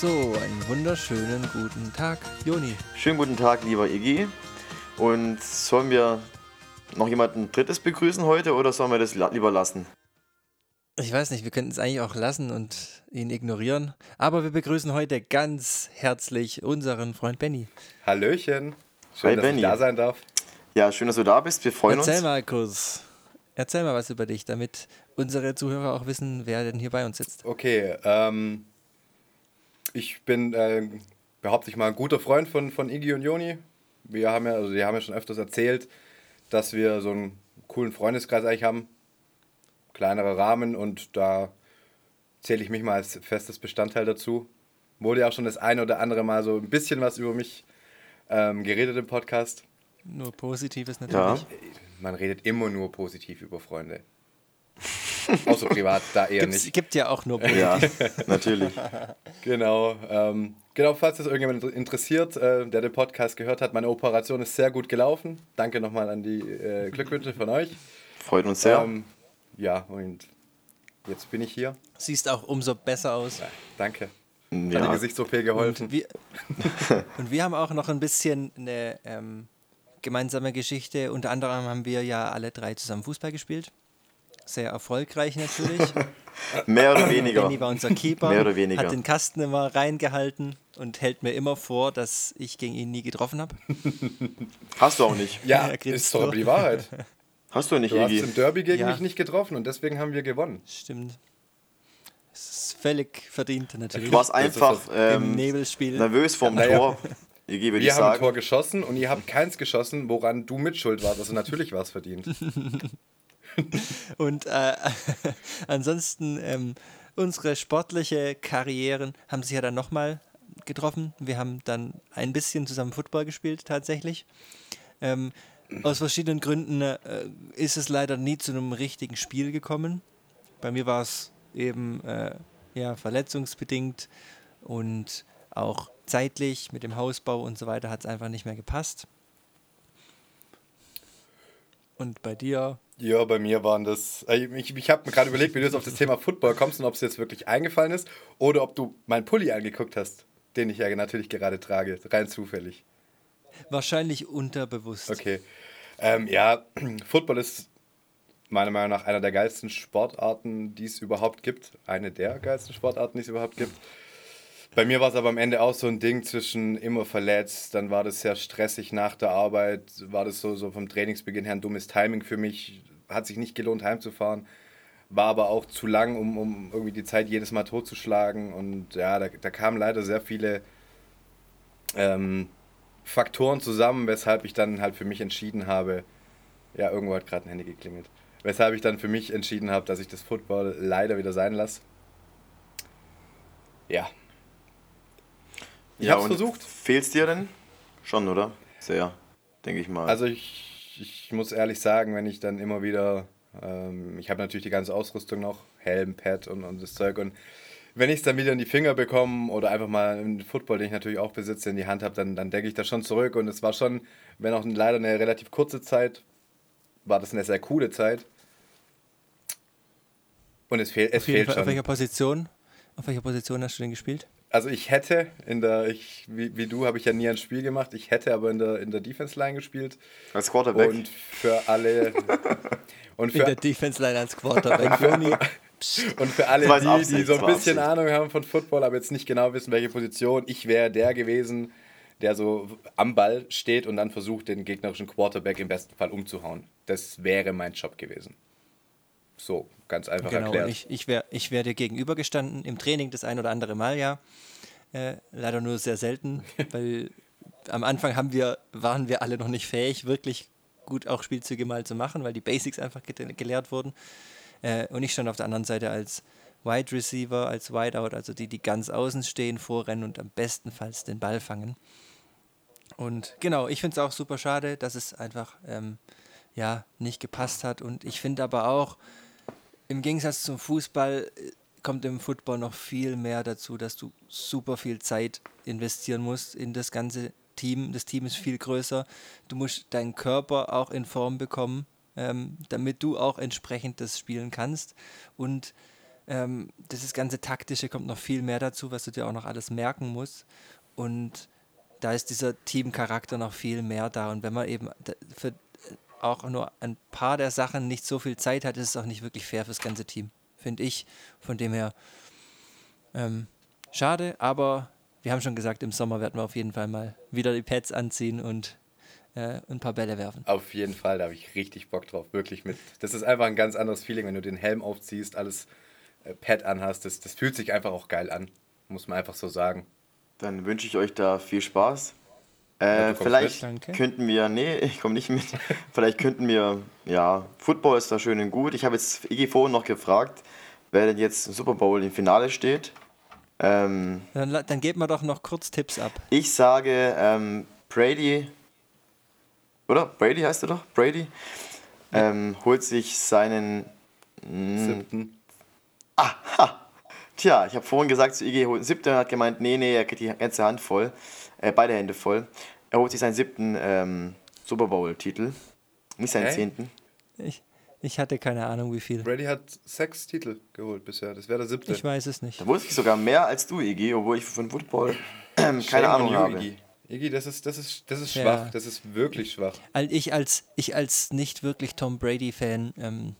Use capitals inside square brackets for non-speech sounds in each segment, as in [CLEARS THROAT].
So, einen wunderschönen guten Tag, Joni. Schönen guten Tag, lieber Iggy. Und sollen wir noch jemanden Drittes begrüßen heute oder sollen wir das lieber lassen? Ich weiß nicht, wir könnten es eigentlich auch lassen und ihn ignorieren. Aber wir begrüßen heute ganz herzlich unseren Freund Benny. Hallöchen. Schön, Hi, dass Benny. ich da sein darf. Ja, schön, dass du da bist. Wir freuen Erzähl uns. mal kurz. Erzähl mal was über dich, damit unsere Zuhörer auch wissen, wer denn hier bei uns sitzt. Okay, ähm, ich bin, äh, behaupte ich mal, ein guter Freund von, von Iggy und Joni. Wir haben ja, also die haben ja schon öfters erzählt, dass wir so einen coolen Freundeskreis eigentlich haben. Kleinerer Rahmen und da zähle ich mich mal als festes Bestandteil dazu. Wurde ja auch schon das eine oder andere Mal so ein bisschen was über mich ähm, geredet im Podcast. Nur Positives Ja. natürlich. Man redet immer nur positiv über Freunde. Außer privat, da eher Gibt's, nicht. gibt ja auch nur Ja, natürlich. Genau, ähm, genau, falls das irgendjemand interessiert, äh, der den Podcast gehört hat, meine Operation ist sehr gut gelaufen. Danke nochmal an die äh, Glückwünsche von euch. Freut uns sehr. Ähm, ja, und jetzt bin ich hier. Siehst auch umso besser aus. Danke. Hat die ja. Gesichts-OP geholfen. Und wir, [LAUGHS] und wir haben auch noch ein bisschen eine ähm, gemeinsame Geschichte. Unter anderem haben wir ja alle drei zusammen Fußball gespielt. Sehr erfolgreich natürlich. [LAUGHS] Mehr oder weniger. Danny war unser Keeper, Mehr oder weniger. hat den Kasten immer reingehalten und hält mir immer vor, dass ich gegen ihn nie getroffen habe. [LAUGHS] Hast du auch nicht. Ja, Er ist doch die Wahrheit. [LAUGHS] Hast du nicht, Du hast Iggy. im Derby gegen Ja. mich nicht getroffen und deswegen haben wir gewonnen. Stimmt. Es ist völlig verdient natürlich. Du warst einfach das- Im ähm, Nebelspiel. nervös vorm Naja. Tor. Iggy, würde Wir ich haben ein Tor geschossen und ihr habt keins geschossen, woran du mitschuld warst. Also natürlich war es verdient. [LAUGHS] Und äh, [LAUGHS] ansonsten, ähm, unsere sportliche Karrieren haben sich ja dann nochmal getroffen. Wir haben dann ein bisschen zusammen Football gespielt, tatsächlich. Ähm, aus verschiedenen Gründen äh, ist es leider nie zu einem richtigen Spiel gekommen. Bei mir war es eben äh, ja, verletzungsbedingt und auch zeitlich mit dem Hausbau und so weiter hat es einfach nicht mehr gepasst. Und bei dir Ja, bei mir waren das. äh, Ich, ich habe mir gerade überlegt, wie du jetzt auf das Thema Football kommst und ob es jetzt wirklich eingefallen ist oder ob du meinen Pulli angeguckt hast, den ich ja natürlich gerade trage, rein zufällig. wahrscheinlich unterbewusst. Okay. Ähm, ja, [CLEARS THROAT] Football ist meiner Meinung nach einer der geilsten Sportarten, die es überhaupt gibt. Eine der geilsten Sportarten, die es überhaupt gibt. Bei mir war es aber am Ende auch so ein Ding zwischen immer verletzt, dann war das sehr stressig nach der Arbeit, war das so, so vom Trainingsbeginn her ein dummes Timing für mich, hat sich nicht gelohnt heimzufahren, war aber auch zu lang, um, um irgendwie die Zeit jedes Mal totzuschlagen und ja, da, da kamen leider sehr viele ähm, Faktoren zusammen, weshalb ich dann halt für mich entschieden habe, ja, irgendwo hat gerade ein Handy geklingelt, weshalb ich dann für mich entschieden habe, dass ich das Football leider wieder sein lasse. Ja, ich hab's und versucht. Fehlt's dir denn? Schon, oder? Sehr, denke ich mal. Also ich, ich muss ehrlich sagen, wenn ich dann immer wieder, ähm, ich habe natürlich die ganze Ausrüstung noch, Helm, Pad und, und das Zeug und wenn ich es dann wieder in die Finger bekomme oder einfach mal einen Football, den ich natürlich auch besitze, in die Hand habe, dann, dann denke ich da schon zurück und es war schon, wenn auch leider eine relativ kurze Zeit, war das eine sehr coole Zeit. Und es, fehl, es Auf, jeden fehlt Fall, auf schon. welcher Position? Auf welcher Position hast du denn gespielt? Also ich hätte in der, ich, wie, wie du habe ich ja nie ein Spiel gemacht, ich hätte aber in der, in der Defense Line gespielt. Als Quarterback. Und für alle [LAUGHS] und In der für, Defense Line als Quarterback. [LAUGHS] Und für alle, die, die so ein bisschen. Ahnung haben von Football, aber jetzt nicht genau wissen, welche Position, ich wäre der gewesen, der so am Ball steht und dann versucht, den gegnerischen Quarterback im besten Fall umzuhauen. Das wäre mein Job gewesen. So, ganz einfach genau, erklärt. ich, ich wäre ich wär dir gegenübergestanden, im Training das ein oder andere Mal, ja. Äh, leider nur sehr selten, [LAUGHS] weil am Anfang haben wir, waren wir alle noch nicht fähig, wirklich gut auch Spielzüge mal zu machen, weil die Basics einfach ge gelehrt wurden. Äh, und ich stand auf der anderen Seite als Wide Receiver, als Wideout, also die, die ganz außen stehen, vorrennen und am bestenfalls den Ball fangen. Und genau, ich finde es auch super schade, dass es einfach ähm, ja, nicht gepasst hat. Und ich finde aber auch, im Gegensatz zum Fußball äh, kommt im Football noch viel mehr dazu, dass du super viel Zeit investieren musst in das ganze Team. Das Team ist viel größer. Du musst deinen Körper auch in Form bekommen, ähm, damit du auch entsprechend das spielen kannst. Und ähm, dieses ganze Taktische kommt noch viel mehr dazu, was du dir auch noch alles merken musst. Und da ist dieser Teamcharakter noch viel mehr da. Und wenn man eben für auch nur ein paar der Sachen nicht so viel Zeit hat, ist es auch nicht wirklich fair fürs ganze Team, finde ich. Von dem her ähm, schade, aber wir haben schon gesagt, im Sommer werden wir auf jeden Fall mal wieder die Pads anziehen und äh, ein paar Bälle werfen. Auf jeden Fall, da habe ich richtig Bock drauf, wirklich mit. Das ist einfach ein ganz anderes Feeling, wenn du den Helm aufziehst, alles äh, Pad anhast. Das, das fühlt sich einfach auch geil an, muss man einfach so sagen. Dann wünsche ich euch da viel Spaß. Äh, vielleicht könnten wir, nee, [LAUGHS] ich komme nicht mit. vielleicht könnten wir, ja, Football ist da schön und gut. Ich habe jetzt Iggy vorhin noch gefragt, wer denn jetzt im Super Bowl im Finale steht. Ähm, dann, dann geben wir doch noch kurz Tipps ab. Ich sage ähm, Brady, oder? Brady heißt er doch? Brady. Ähm, holt sich seinen mm, siebten. Aha! Tja, ich habe vorhin gesagt zu Iggy, holt einen siebten und hat gemeint, nee, nee, er kriegt die ganze Hand voll äh, beide Hände voll. Er holt sich seinen siebten ähm, Super Bowl-Titel, nicht seinen okay. zehnten. Ich, ich hatte keine Ahnung, wie viel. Brady hat sechs Titel geholt bisher. Das wäre der siebte. Ich weiß es nicht. Da wusste ich sogar mehr als du, Iggy, obwohl ich von Football [CLEARS THROAT] keine Ahnung you, habe. Iggy. Iggy, das ist, das ist, das ist schwach. Ja. Das ist wirklich schwach. Ich als, ich als nicht wirklich Tom Brady-Fan ähm,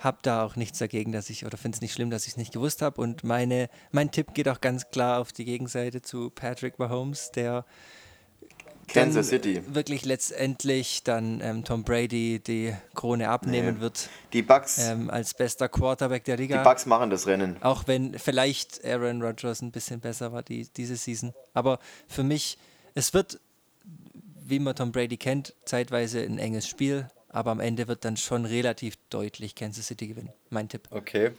habe da auch nichts dagegen, dass ich, oder finde es nicht schlimm, dass ich es nicht gewusst habe. Und meine, mein Tipp geht auch ganz klar auf die Gegenseite zu Patrick Mahomes, der Kansas City. wirklich letztendlich dann ähm, Tom Brady die Krone abnehmen nee. wird. Die Bucks. Ähm, als bester Quarterback der Liga. Die Bucks machen das Rennen. Auch wenn vielleicht Aaron Rodgers ein bisschen besser war die, diese Season. Aber für mich, es wird, wie man Tom Brady kennt, zeitweise ein enges Spiel aber am Ende wird dann schon relativ deutlich Kansas City gewinnen. Mein Tipp. Okay.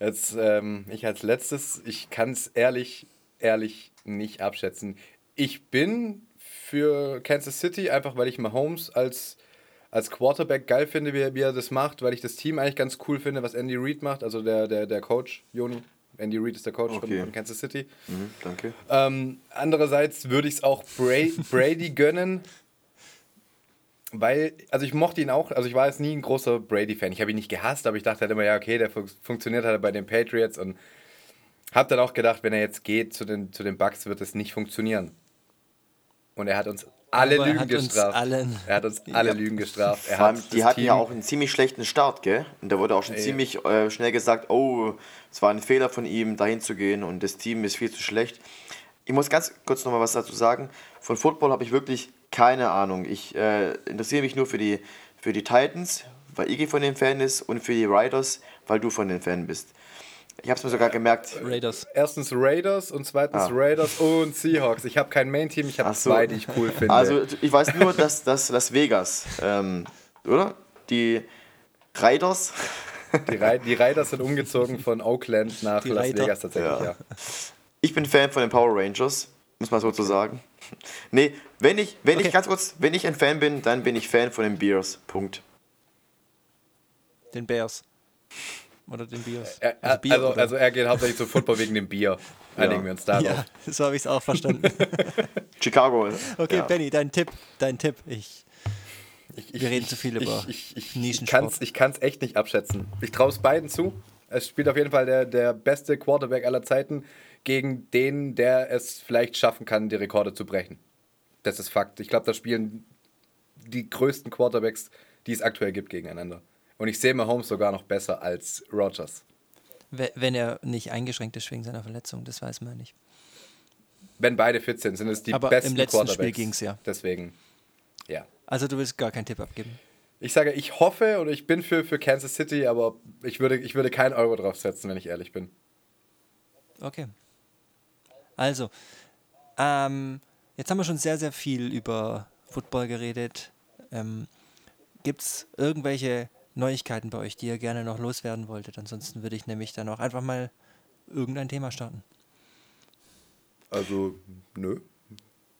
Jetzt ähm, ich als letztes, ich kann es ehrlich, ehrlich nicht abschätzen. Ich bin für Kansas City, einfach weil ich Mahomes als, als Quarterback geil finde, wie, wie er das macht, weil ich das Team eigentlich ganz cool finde, was Andy Reid macht, also der, der, der Coach, Joni. Andy Reid ist der Coach okay. von, Kansas City. Mhm, danke. Ähm, andererseits würde ich es auch Brady, [LAUGHS] Brady gönnen, weil, also ich mochte ihn auch, also ich war jetzt nie ein großer Brady-Fan. Ich habe ihn nicht gehasst, aber ich dachte halt immer, ja, okay, der fun funktioniert halt bei den Patriots und habe dann auch gedacht, wenn er jetzt geht zu den, zu den Bucks, wird es nicht funktionieren. Und er hat uns alle aber Lügen gestraft. Allen, er hat uns alle ja. Lügen gestraft. Er hat die hatten Team ja auch einen ziemlich schlechten Start, gell? Und da wurde auch schon ja. ziemlich äh, schnell gesagt, oh, es war ein Fehler von ihm, dahin zu gehen und das Team ist viel zu schlecht. Ich muss ganz kurz nochmal was dazu sagen. Von Football habe ich wirklich keine Ahnung. Ich äh, interessiere mich nur für die, für die Titans, weil Iggy von den Fan ist, und für die Riders, weil du von den Fan bist. Ich habe es mir sogar gemerkt. Raiders. Erstens Raiders und zweitens ah. Raiders und Seahawks. Ich habe kein Main-Team, ich habe so. zwei, die ich cool [LAUGHS] finde. Also ich weiß nur, dass, dass Las Vegas, ähm, oder? Die Raiders. Die, Re die Raiders sind umgezogen von Oakland nach die Las Raider. Vegas tatsächlich, ja. ja. Ich bin Fan von den Power Rangers, muss man so zu sagen. Nee, wenn ich, wenn okay. ich ganz kurz, wenn ich ein Fan bin, dann bin ich Fan von den Bears. Punkt. Den Bears. Oder den Bears. Er, also, Bier, also, also, er geht hauptsächlich zum Football wegen dem Bier. [LAUGHS] Einigen ja. wir uns darauf. Ja, [LAUGHS] so habe ich es auch verstanden. [LAUGHS] Chicago. Okay, ja. Benny, dein Tipp. Dein Tipp. Ich, ich, wir reden ich, zu viel über ich, ich, Nischensport. Ich kann es echt nicht abschätzen. Ich traue es beiden zu. Es spielt auf jeden Fall der, der beste Quarterback aller Zeiten gegen den, der es vielleicht schaffen kann, die Rekorde zu brechen. Das ist Fakt. Ich glaube, da spielen die größten Quarterbacks, die es aktuell gibt, gegeneinander. Und ich sehe Mahomes sogar noch besser als Rogers. Wenn er nicht eingeschränkt ist wegen seiner Verletzung, das weiß man nicht. Wenn beide fit sind, sind es die Aber besten im letzten Quarterbacks. Spiel ging es ja. Deswegen, ja. Also du willst gar keinen Tipp abgeben? Ich sage, ich hoffe oder ich bin für, für Kansas City, aber ich würde, ich würde keinen Euro drauf setzen, wenn ich ehrlich bin. Okay. Also, ähm, jetzt haben wir schon sehr, sehr viel über Football geredet. Ähm, Gibt es irgendwelche Neuigkeiten bei euch, die ihr gerne noch loswerden wolltet? Ansonsten würde ich nämlich dann auch einfach mal irgendein Thema starten. Also, nö.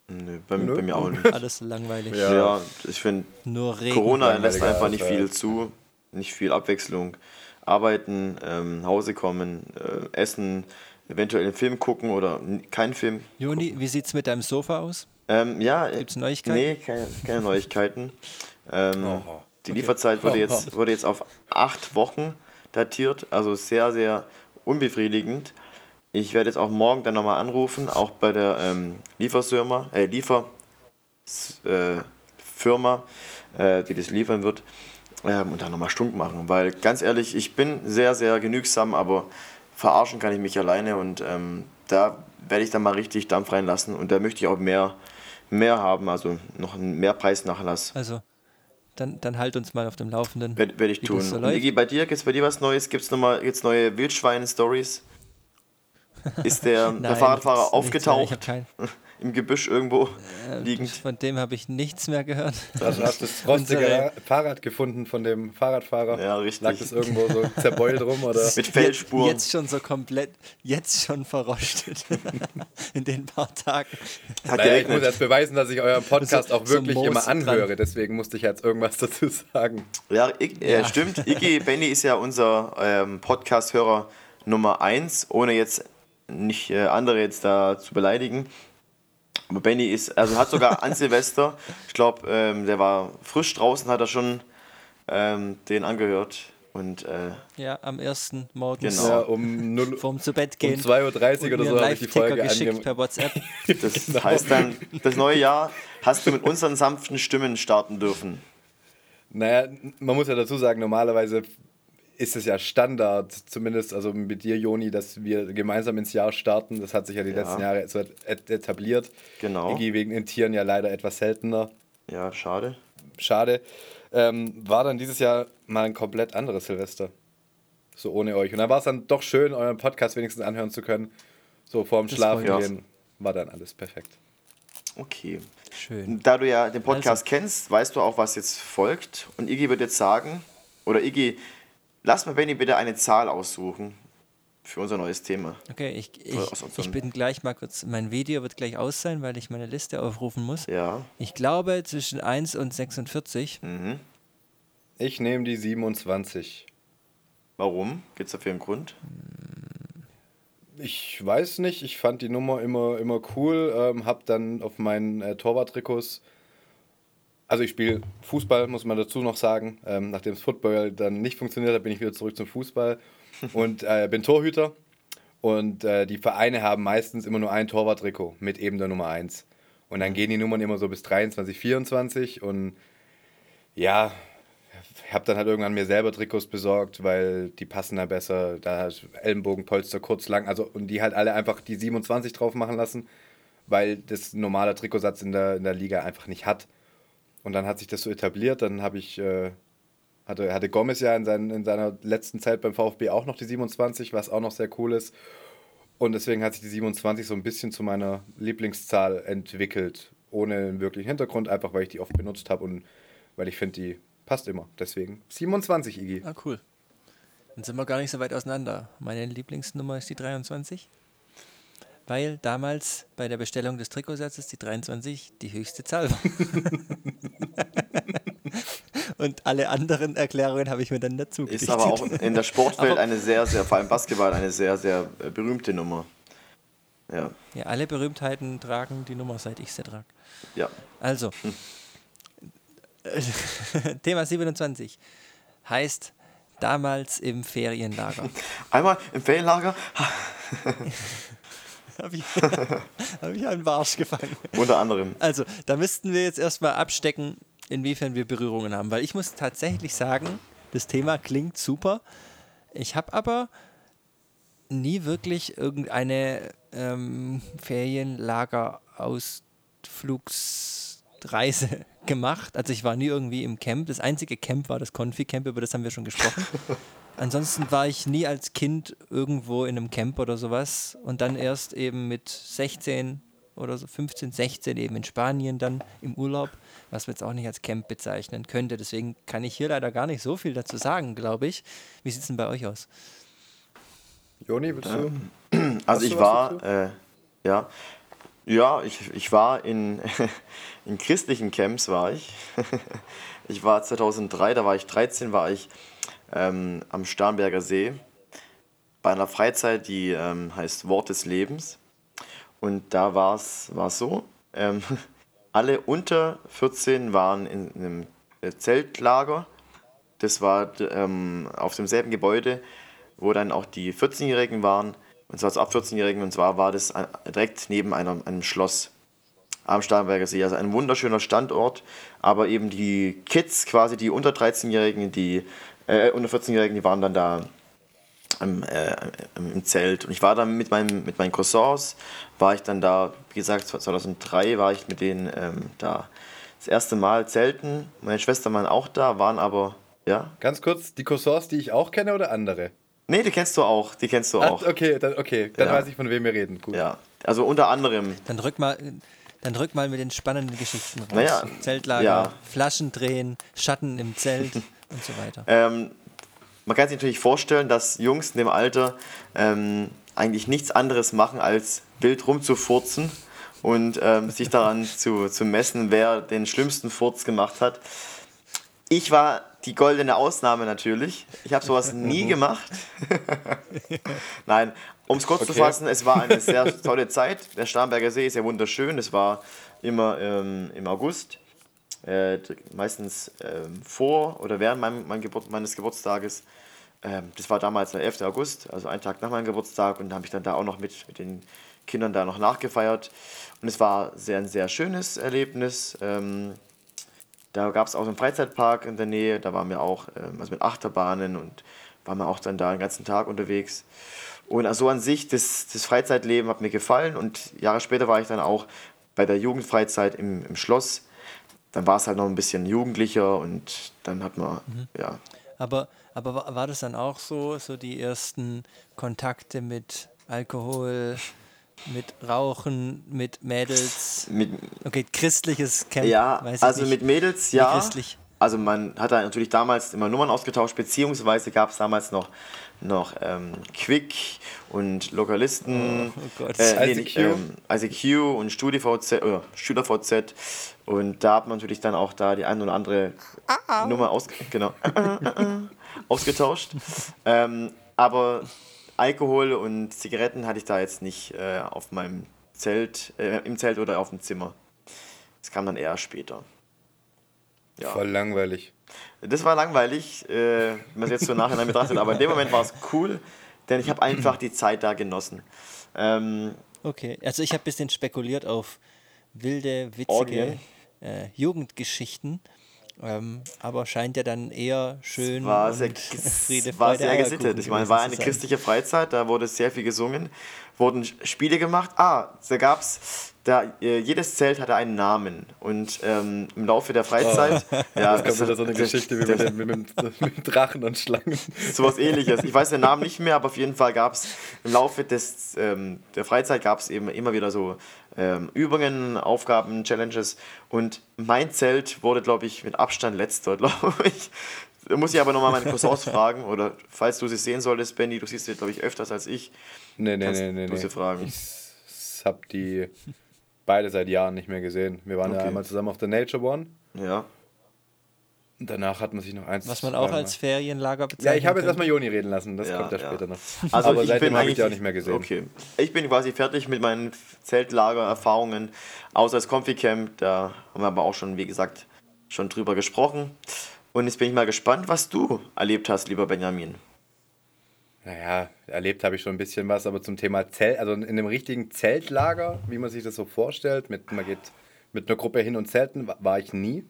Nö, bei, nö. bei mir auch nicht. [LAUGHS] Alles langweilig. Ja, ja ich finde, Corona lässt einfach nicht viel zu, nicht viel Abwechslung. Arbeiten, ähm, Hause kommen, äh, essen, eventuell einen Film gucken oder keinen Film. Juni, wie sieht es mit deinem Sofa aus? Ähm, ja, Gibt es Neuigkeiten? Nee, keine, keine Neuigkeiten. [LAUGHS] Ähm, die Lieferzeit wurde jetzt, [LAUGHS] wurde jetzt auf acht Wochen datiert. Also sehr, sehr unbefriedigend. Ich werde jetzt auch morgen dann nochmal anrufen, auch bei der ähm, Lieferfirma, äh, Liefer, äh, Firma, äh, die das liefern wird, ähm, und dann nochmal stunk machen. Weil ganz ehrlich, ich bin sehr, sehr genügsam, aber verarschen kann ich mich alleine und ähm, da werde ich dann mal richtig Dampf reinlassen und da möchte ich auch mehr, mehr haben, also noch einen Mehrpreisnachlass. Also, dann, dann halt uns mal auf dem Laufenden. Werde werd ich tun. So Iggy, bei dir, gibt es bei dir was Neues? Gibt es nochmal jetzt neue Wildschwein-Stories? [LAUGHS] Ist der, Nein, der Fahrradfahrer aufgetaucht? [LAUGHS] Im Gebüsch irgendwo äh, liegend. Von dem habe ich nichts mehr gehört. Also hast du das [LAUGHS] rostige Fahrrad gefunden von dem Fahrradfahrer? Ja, richtig. Lag das irgendwo so zerbeult rum? Oder? Mit Felsspuren. Jetzt, jetzt, schon so komplett, jetzt schon verrostet. [LAUGHS] In den paar Tagen. Hat naja, ich muss jetzt beweisen, dass ich euren Podcast so, auch wirklich so immer anhöre. Dran. Deswegen musste ich jetzt irgendwas dazu sagen. Ja, ich, äh, ja. stimmt. Iggy [LAUGHS] Benny ist ja unser ähm, Podcast-Hörer Nummer 1, ohne jetzt nicht äh, andere jetzt da zu beleidigen. Benny ist, also hat sogar an Silvester, ich glaube, ähm, der war frisch draußen, hat er schon ähm, den angehört. Und, äh, ja, am ersten Morgen genau. ja, um 0, [LAUGHS] vorm zu Bett gehen. Um 2.30 Uhr oder so habe ich die Folge geschickt per WhatsApp. [LAUGHS] Das genau. heißt dann, das neue Jahr hast du mit unseren sanften Stimmen starten dürfen. Naja, man muss ja dazu sagen, normalerweise ist es ja Standard, zumindest also mit dir, Joni, dass wir gemeinsam ins Jahr starten. Das hat sich ja die ja. letzten Jahre so etabliert. Genau. Iggy wegen den Tieren ja leider etwas seltener. Ja, schade. Schade. Ähm, war dann dieses Jahr mal ein komplett anderes Silvester. So ohne euch. Und dann war es dann doch schön, euren Podcast wenigstens anhören zu können. So vorm Schlafen gehen. War dann alles perfekt. Okay. Schön. Da du ja den Podcast also. kennst, weißt du auch, was jetzt folgt. Und Iggy wird jetzt sagen, oder Iggy, Lass mal Benny bitte eine Zahl aussuchen für unser neues Thema. Okay, ich, ich, ich bin gleich mal kurz, mein Video wird gleich aus sein, weil ich meine Liste aufrufen muss. Ja. Ich glaube zwischen 1 und 46. Mhm. Ich nehme die 27. Warum? Gibt es dafür einen Grund? Ich weiß nicht, ich fand die Nummer immer, immer cool, ähm, hab dann auf meinen äh, Torwarttrikots also ich spiele Fußball, muss man dazu noch sagen. Ähm, nachdem das Football dann nicht funktioniert hat, bin ich wieder zurück zum Fußball [LAUGHS] und äh, bin Torhüter. Und äh, die Vereine haben meistens immer nur ein Torwarttrikot mit eben der Nummer 1. Und dann gehen die Nummern immer so bis 23, 24 und ja, ich habe dann halt irgendwann mir selber Trikots besorgt, weil die passen da besser. Da hat Ellenbogenpolster kurz lang, also und die halt alle einfach die 27 drauf machen lassen, weil das normale Trikotsatz in der, in der Liga einfach nicht hat. Und dann hat sich das so etabliert. Dann habe ich, äh, hatte, hatte Gomez ja in, sein, in seiner letzten Zeit beim VfB auch noch die 27, was auch noch sehr cool ist. Und deswegen hat sich die 27 so ein bisschen zu meiner Lieblingszahl entwickelt. Ohne einen wirklichen Hintergrund, einfach weil ich die oft benutzt habe und weil ich finde, die passt immer. Deswegen 27, Igi. Ah, cool. Dann sind wir gar nicht so weit auseinander. Meine Lieblingsnummer ist die 23 weil damals bei der Bestellung des Trikotsatzes die 23 die höchste Zahl war. [LAUGHS] Und alle anderen Erklärungen habe ich mir dann dazu Ist aber auch in der Sportwelt eine sehr, sehr, vor allem Basketball, eine sehr, sehr äh, berühmte Nummer. Ja. Ja, alle Berühmtheiten tragen die Nummer, seit ich sie trage. Ja. Also, hm. [LAUGHS] Thema 27 heißt damals im Ferienlager. Einmal im Ferienlager? [LAUGHS] [LAUGHS] habe ich, [LAUGHS] hab ich einen Barsch gefangen. Unter anderem. Also, da müssten wir jetzt erstmal abstecken, inwiefern wir Berührungen haben. Weil ich muss tatsächlich sagen, das Thema klingt super. Ich habe aber nie wirklich irgendeine ähm, Ferienlager-Ausflugsreise [LAUGHS] gemacht. Also ich war nie irgendwie im Camp. Das einzige Camp war das Konfi-Camp, über das haben wir schon gesprochen. Ansonsten war ich nie als Kind irgendwo in einem Camp oder sowas und dann erst eben mit 16 oder so 15, 16 eben in Spanien dann im Urlaub, was man jetzt auch nicht als Camp bezeichnen könnte. Deswegen kann ich hier leider gar nicht so viel dazu sagen, glaube ich. Wie sieht es denn bei euch aus? Joni, willst du? [CLEARS THROAT] Also ich war, äh, ja, ja, ich, ich war in, [LAUGHS] in christlichen Camps war ich. [LAUGHS] Ich war 2003, da war ich 13, war ich ähm, am Starnberger See bei einer Freizeit, die ähm, heißt Wort des Lebens. Und da war es so, ähm, [LAUGHS] alle unter 14 waren in, in einem Zeltlager. Das war ähm, auf demselben Gebäude, wo dann auch die 14-Jährigen waren. Und zwar ab 14-Jährigen. Und zwar war das direkt neben einem, einem Schloss am Starnberger See. Also ein wunderschöner Standort. Aber eben die Kids, quasi die unter 13-Jährigen, die äh, unter 14-Jährigen, die waren dann da im, äh, im Zelt. Und ich war dann mit, meinem, mit meinen Cousins, war ich dann da, wie gesagt, 2003 war ich mit denen ähm, da das erste Mal zelten. Meine Schwester waren auch da, waren aber, ja. Ganz kurz, die Cousins, die ich auch kenne oder andere? Nee, die kennst du auch, die kennst du Ach, auch. Okay, dann, okay, dann Ja. weiß ich, von wem wir reden. Gut. Ja, also unter anderem, Dann drück mal, dann drück mal mit den spannenden Geschichten raus. Naja, Zeltlager, ja. Flaschen drehen, Schatten im Zelt [LAUGHS] und so weiter. ähm, man kann sich natürlich vorstellen, dass Jungs in dem Alter ähm, eigentlich nichts anderes machen, als wild rumzufurzen und ähm, sich daran [LAUGHS] zu, zu messen, wer den schlimmsten Furz gemacht hat. Ich war die goldene Ausnahme natürlich. Ich habe sowas nie gemacht. [LAUGHS] Nein, um es kurz zu Okay. fassen, es war eine sehr [LAUGHS] tolle Zeit. Der Starnberger See ist ja wunderschön. Es war immer ähm, im August, äh, meistens ähm, vor oder während meinem, mein Geburt, meines Geburtstages. Ähm, das war damals der 11. August, also einen Tag nach meinem Geburtstag. Und da habe ich dann da auch noch mit, mit den Kindern da noch nachgefeiert. Und es war sehr, ein sehr schönes Erlebnis. Ähm, da gab es auch so einen Freizeitpark in der Nähe, da waren wir auch ähm, also mit Achterbahnen und waren wir auch dann da den ganzen Tag unterwegs. Und also an sich, das, das Freizeitleben hat mir gefallen und Jahre später war ich dann auch bei der Jugendfreizeit im, im Schloss. Dann war es halt noch ein bisschen jugendlicher und dann hat man, ja, Aber, aber wa- war das dann auch so, so die ersten Kontakte mit Alkohol, mit Rauchen, mit Mädels? mit, Okay, christliches Camp, Ja, also nicht. mit Mädels, ja. christlich? Also man hat da natürlich damals immer Nummern ausgetauscht, beziehungsweise gab es damals noch, noch ähm, Quick und Lokalisten, Oh, oh Gott. äh, ICQ. ähm, ICQ und StudiVZ oder SchülerVZ und da hat man natürlich dann auch da die eine oder andere Nummer aus, genau, [LAUGHS] ausgetauscht. ähm, aber Alkohol und Zigaretten hatte ich da jetzt nicht äh, auf meinem Zelt, äh, im Zelt oder auf dem Zimmer. Das kam dann eher später. Ja. Voll langweilig. Das war langweilig, äh, wenn man es jetzt so nachhinein betrachtet, aber in dem Moment war es cool, denn ich habe einfach die Zeit da genossen. Ähm, Okay, also ich habe ein bisschen spekuliert auf wilde, witzige äh, Jugendgeschichten, ähm, aber scheint ja dann eher schön war und sehr, Friede, war Freude, sehr gesittet. Ich meine, war eine christliche Freizeit, da wurde sehr viel gesungen, wurden Spiele gemacht. Ah, da gab es, da, äh, jedes Zelt hatte einen Namen und ähm, im Laufe der Freizeit, [LAUGHS] ja, Das kommt wieder so eine Geschichte wie mit, den, mit, [LAUGHS] mit, mit Drachen und Schlangen. sowas ähnliches. Ich weiß den Namen nicht mehr, aber auf jeden Fall gab es im Laufe des, ähm, der Freizeit gab es eben immer wieder so ähm, Übungen, Aufgaben, Challenges und mein Zelt wurde, glaube ich, mit Abstand letzter, [LAUGHS] glaube ich. Da muss ich aber nochmal meine Cousins fragen oder falls du sie sehen solltest, Benny, du siehst sie, glaube ich, öfters als ich. Nee, nee, Kannst nee, nee. nee. fragen? Ich hab die beide seit Jahren nicht mehr gesehen. Wir waren ja Okay. einmal zusammen auf der Nature One. Ja. Und danach hat man sich noch eins. Was man auch als Ferienlager bezeichnet. Ja, ich habe jetzt erstmal Joni reden lassen. Das Ja, kommt ja ja. später noch. Also Aber ich seitdem bin habe ich eigentlich die auch nicht mehr gesehen. Okay. Ich bin quasi fertig mit meinen Zeltlager-Erfahrungen, außer das Comfy Camp. Da haben wir aber auch schon, wie gesagt, schon drüber gesprochen. Und jetzt bin ich mal gespannt, was du erlebt hast, lieber Benjamin. Naja, erlebt habe ich schon ein bisschen was, aber zum Thema Zelt, also in einem richtigen Zeltlager, wie man sich das so vorstellt, mit, man geht mit einer Gruppe hin und zelten, wa- war ich nie.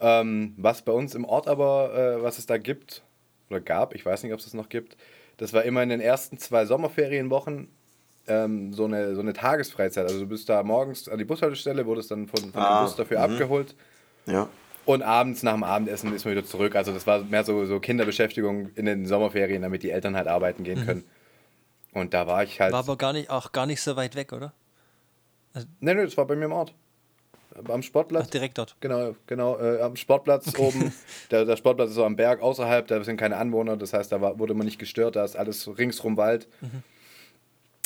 Ähm, was bei uns im Ort aber, äh, was es da gibt, oder gab, ich weiß nicht, ob es das noch gibt, das war immer in den ersten zwei Sommerferienwochen ähm, so, eine, so eine Tagesfreizeit. Also du bist da morgens an die Bushaltestelle, wurdest dann von, von Ah, dem Bus dafür abgeholt. Ja. Und abends nach dem Abendessen ist man wieder zurück. Also das war mehr so, so Kinderbeschäftigung in den Sommerferien, damit die Eltern halt arbeiten gehen können. Und da war ich halt. War aber gar nicht, auch gar nicht so weit weg, oder? nee, nee, das war bei mir im Ort. Am Ach, Sportplatz. direkt dort. Genau, genau, äh, am Sportplatz oben. [LAUGHS] Der, der Sportplatz ist so am Berg außerhalb, da sind keine Anwohner, das heißt, da war, wurde man nicht gestört, da ist alles ringsrum Wald.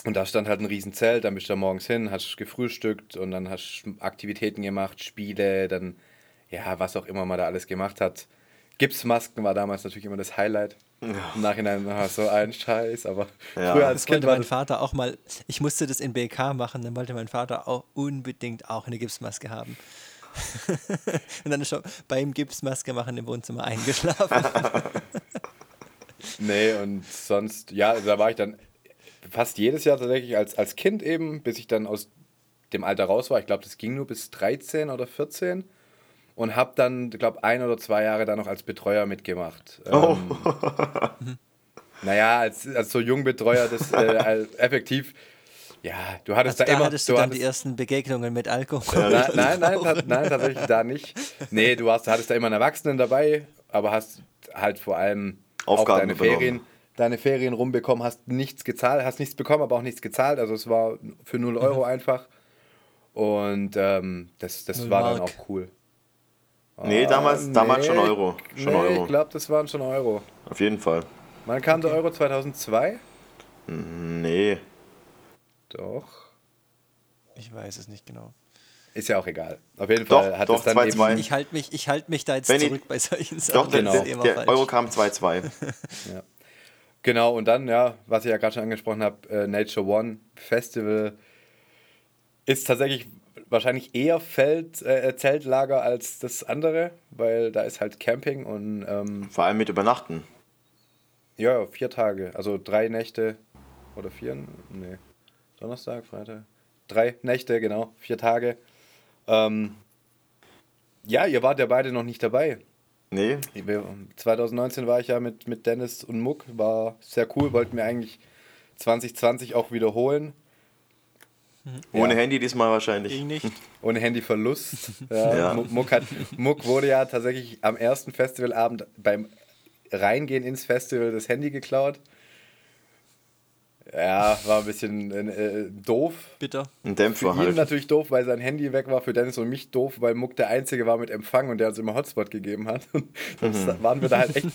Und da stand halt ein Riesenzelt, dann bist du da morgens hin, hast gefrühstückt und dann hast Aktivitäten gemacht, Spiele, dann, ja, was auch immer man da alles gemacht hat. Gipsmasken war damals natürlich immer das Highlight. Im Nachhinein war so ein Scheiß, aber Ja. früher als Das Kind wollte mein Vater auch mal, ich musste das in BK machen, dann wollte mein Vater auch unbedingt auch eine Gipsmaske haben. [LAUGHS] und dann schon beim Gipsmaske machen im Wohnzimmer eingeschlafen. nee, und sonst, ja, da war ich dann fast jedes Jahr tatsächlich als, als Kind eben, bis ich dann aus dem Alter raus war. Ich glaube, das ging nur bis 13 oder 14 und habe dann, glaube ein oder zwei Jahre da noch als Betreuer mitgemacht. Oh. Ähm, [LAUGHS] naja, als, als so Jungbetreuer, das äh, effektiv. Ja, du hattest also da, immer. Hattest du, du dann die ersten Begegnungen mit Alkohol? Ja, nein, [LAUGHS] nein, nein, nein, tatsächlich da nicht. Nee, du hast, hattest da immer einen Erwachsenen dabei, aber hast halt vor allem Aufgaben auch deine Ferien, deine Ferien rumbekommen, hast nichts gezahlt, hast nichts bekommen, aber auch nichts gezahlt. Also es war für 0 Euro mhm. einfach. Und ähm, das, das war Mark. dann auch cool. Nee, damals, nee, damals schon Euro. Schon nee, Euro. ich glaube, das waren schon Euro. Auf jeden Fall. Wann kam okay. der Euro 2002? Nee. Doch. Ich weiß es nicht genau. Ist ja auch egal. Auf jeden Fall doch, hat doch, es dann 2, eben... 2. Ich halte mich, ich halt mich da jetzt Wenn zurück ich, bei solchen Sachen. Doch, genau. der, der Euro kam 2-2. [LAUGHS] ja. Genau, und dann, ja, was ich ja gerade schon angesprochen habe, äh, Nature One Festival ist tatsächlich wahrscheinlich eher Feld, äh, Zeltlager als das andere, weil da ist halt Camping und. Ähm, Vor allem mit Übernachten. Ja, vier Tage. Also drei Nächte oder vier? Nee. Donnerstag, Freitag. Drei Nächte, genau. Vier Tage. Ähm, ja, ihr wart ja beide noch nicht dabei. Nee. 2019 war ich ja mit, mit Dennis und Muck. War sehr cool. Wollten wir eigentlich 2020 auch wiederholen. Ohne ja. Handy diesmal wahrscheinlich. Ging nicht. [LAUGHS] Ohne Handyverlust. [LAUGHS] Ja, ja. Muck, hat, Muck wurde ja tatsächlich am ersten Festivalabend beim Reingehen ins Festival das Handy geklaut. Ja, war ein bisschen äh, doof. Bitter. Ein Dämpfer Für ihn halt. natürlich doof, weil sein Handy weg war. Für Dennis und mich doof, weil Muck der Einzige war mit Empfang und der uns immer Hotspot gegeben hat. [LAUGHS] Und mhm. waren wir da halt echt.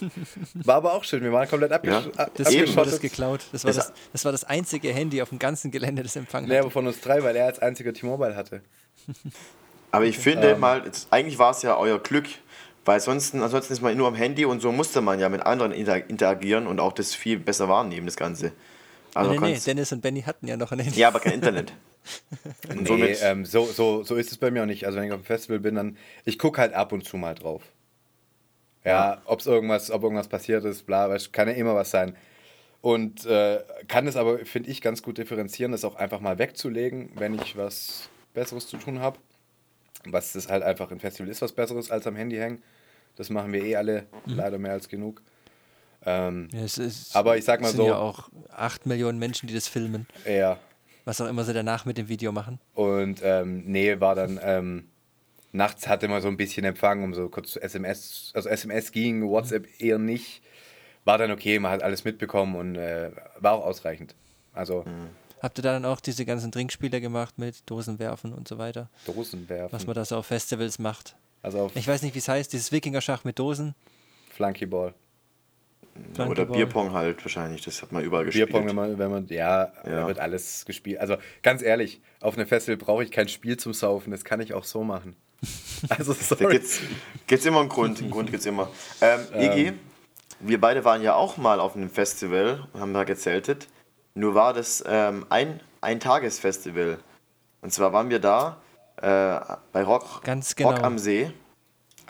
War aber auch schön. Wir waren komplett abgesch ja. das abgeschottet. Das geklaut. Das war das, das war das einzige Handy auf dem ganzen Gelände, das Empfang nee, aber von uns drei, weil er als einziger T-Mobile hatte. Aber ich finde ähm. mal, eigentlich war es ja euer Glück, weil ansonsten, ansonsten ist man nur am Handy und so musste man ja mit anderen interagieren und auch das viel besser wahrnehmen, das Ganze. Also nee, nee, Dennis und Benny hatten ja noch ein Handy. Ja, aber kein Internet. [LAUGHS] nee, ähm, so, so, so ist es bei mir auch nicht. Also wenn ich auf dem Festival bin, dann, ich gucke halt ab und zu mal drauf. Ja, ja. ob's irgendwas, ob irgendwas passiert ist, bla, kann ja immer was sein. Und äh, kann es aber, finde ich, ganz gut differenzieren, das auch einfach mal wegzulegen, wenn ich was Besseres zu tun habe. Was das halt einfach im Festival ist, was Besseres als am Handy hängen. Das machen wir eh alle mhm. leider mehr als genug. Ähm, ja, es ist, aber ich sag mal es sind so. ja auch 8 Millionen Menschen, die das filmen. Ja. Was auch immer sie danach mit dem Video machen. Und ähm, nee, war dann. Ähm, nachts hatte man so ein bisschen Empfang, um so kurz zu SMS. Also SMS ging, WhatsApp eher nicht. War dann okay, man hat alles mitbekommen und äh, war auch ausreichend. Also. Mhm. Habt ihr da dann auch diese ganzen Trinkspiele gemacht mit Dosenwerfen und so weiter? Dosenwerfen. Was man da so auf Festivals macht. Also ich weiß nicht, wie es heißt, dieses Wikinger-Schach mit Dosen. Flunkyball. Flunkyball. Oder Bierpong halt wahrscheinlich, das hat man überall gespielt. Bierpong, wenn man, wenn man ja, ja. Da wird alles gespielt. Also ganz ehrlich, auf einem Festival brauche ich kein Spiel zum Saufen, das kann ich auch so machen. [LAUGHS] Also sorry. Da gibt's, gibt's immer einen Grund, einen Grund gibt's immer. Ähm, Iggy, ähm. wir beide waren ja auch mal auf einem Festival und haben da gezeltet. Nur war das ähm, ein, ein Tagesfestival. Und zwar waren wir da äh, bei Rock, Ganz genau. Rock am See,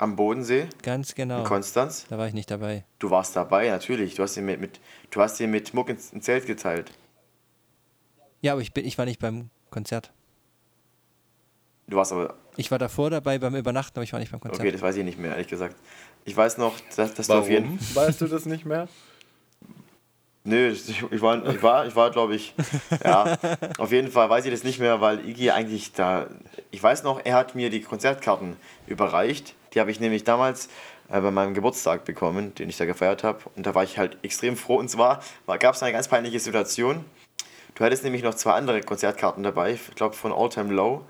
am Bodensee. Ganz genau. In Konstanz. Da war ich nicht dabei. Du warst dabei, natürlich. Du hast ihn mit, mit, du hast ihn mit Muck ins, ins Zelt geteilt. Ja, aber ich, bin, ich war nicht beim Konzert. Du warst aber. Ich war davor dabei beim Übernachten, aber ich war nicht beim Konzert. Okay, das weiß ich nicht mehr, ehrlich gesagt. Ich weiß noch, dass, dass du auf jeden Fall. [LAUGHS] Weißt du das nicht mehr? Nö, ich, ich war, ich war, ich war glaube ich, [LAUGHS] ja, auf jeden Fall weiß ich das nicht mehr, weil Iggy eigentlich da, ich weiß noch, er hat mir die Konzertkarten überreicht. Die habe ich nämlich damals äh, bei meinem Geburtstag bekommen, den ich da gefeiert habe. Und da war ich halt extrem froh. Und zwar gab es eine ganz peinliche Situation. Du hattest nämlich noch zwei andere Konzertkarten dabei, ich glaube von All Time Low.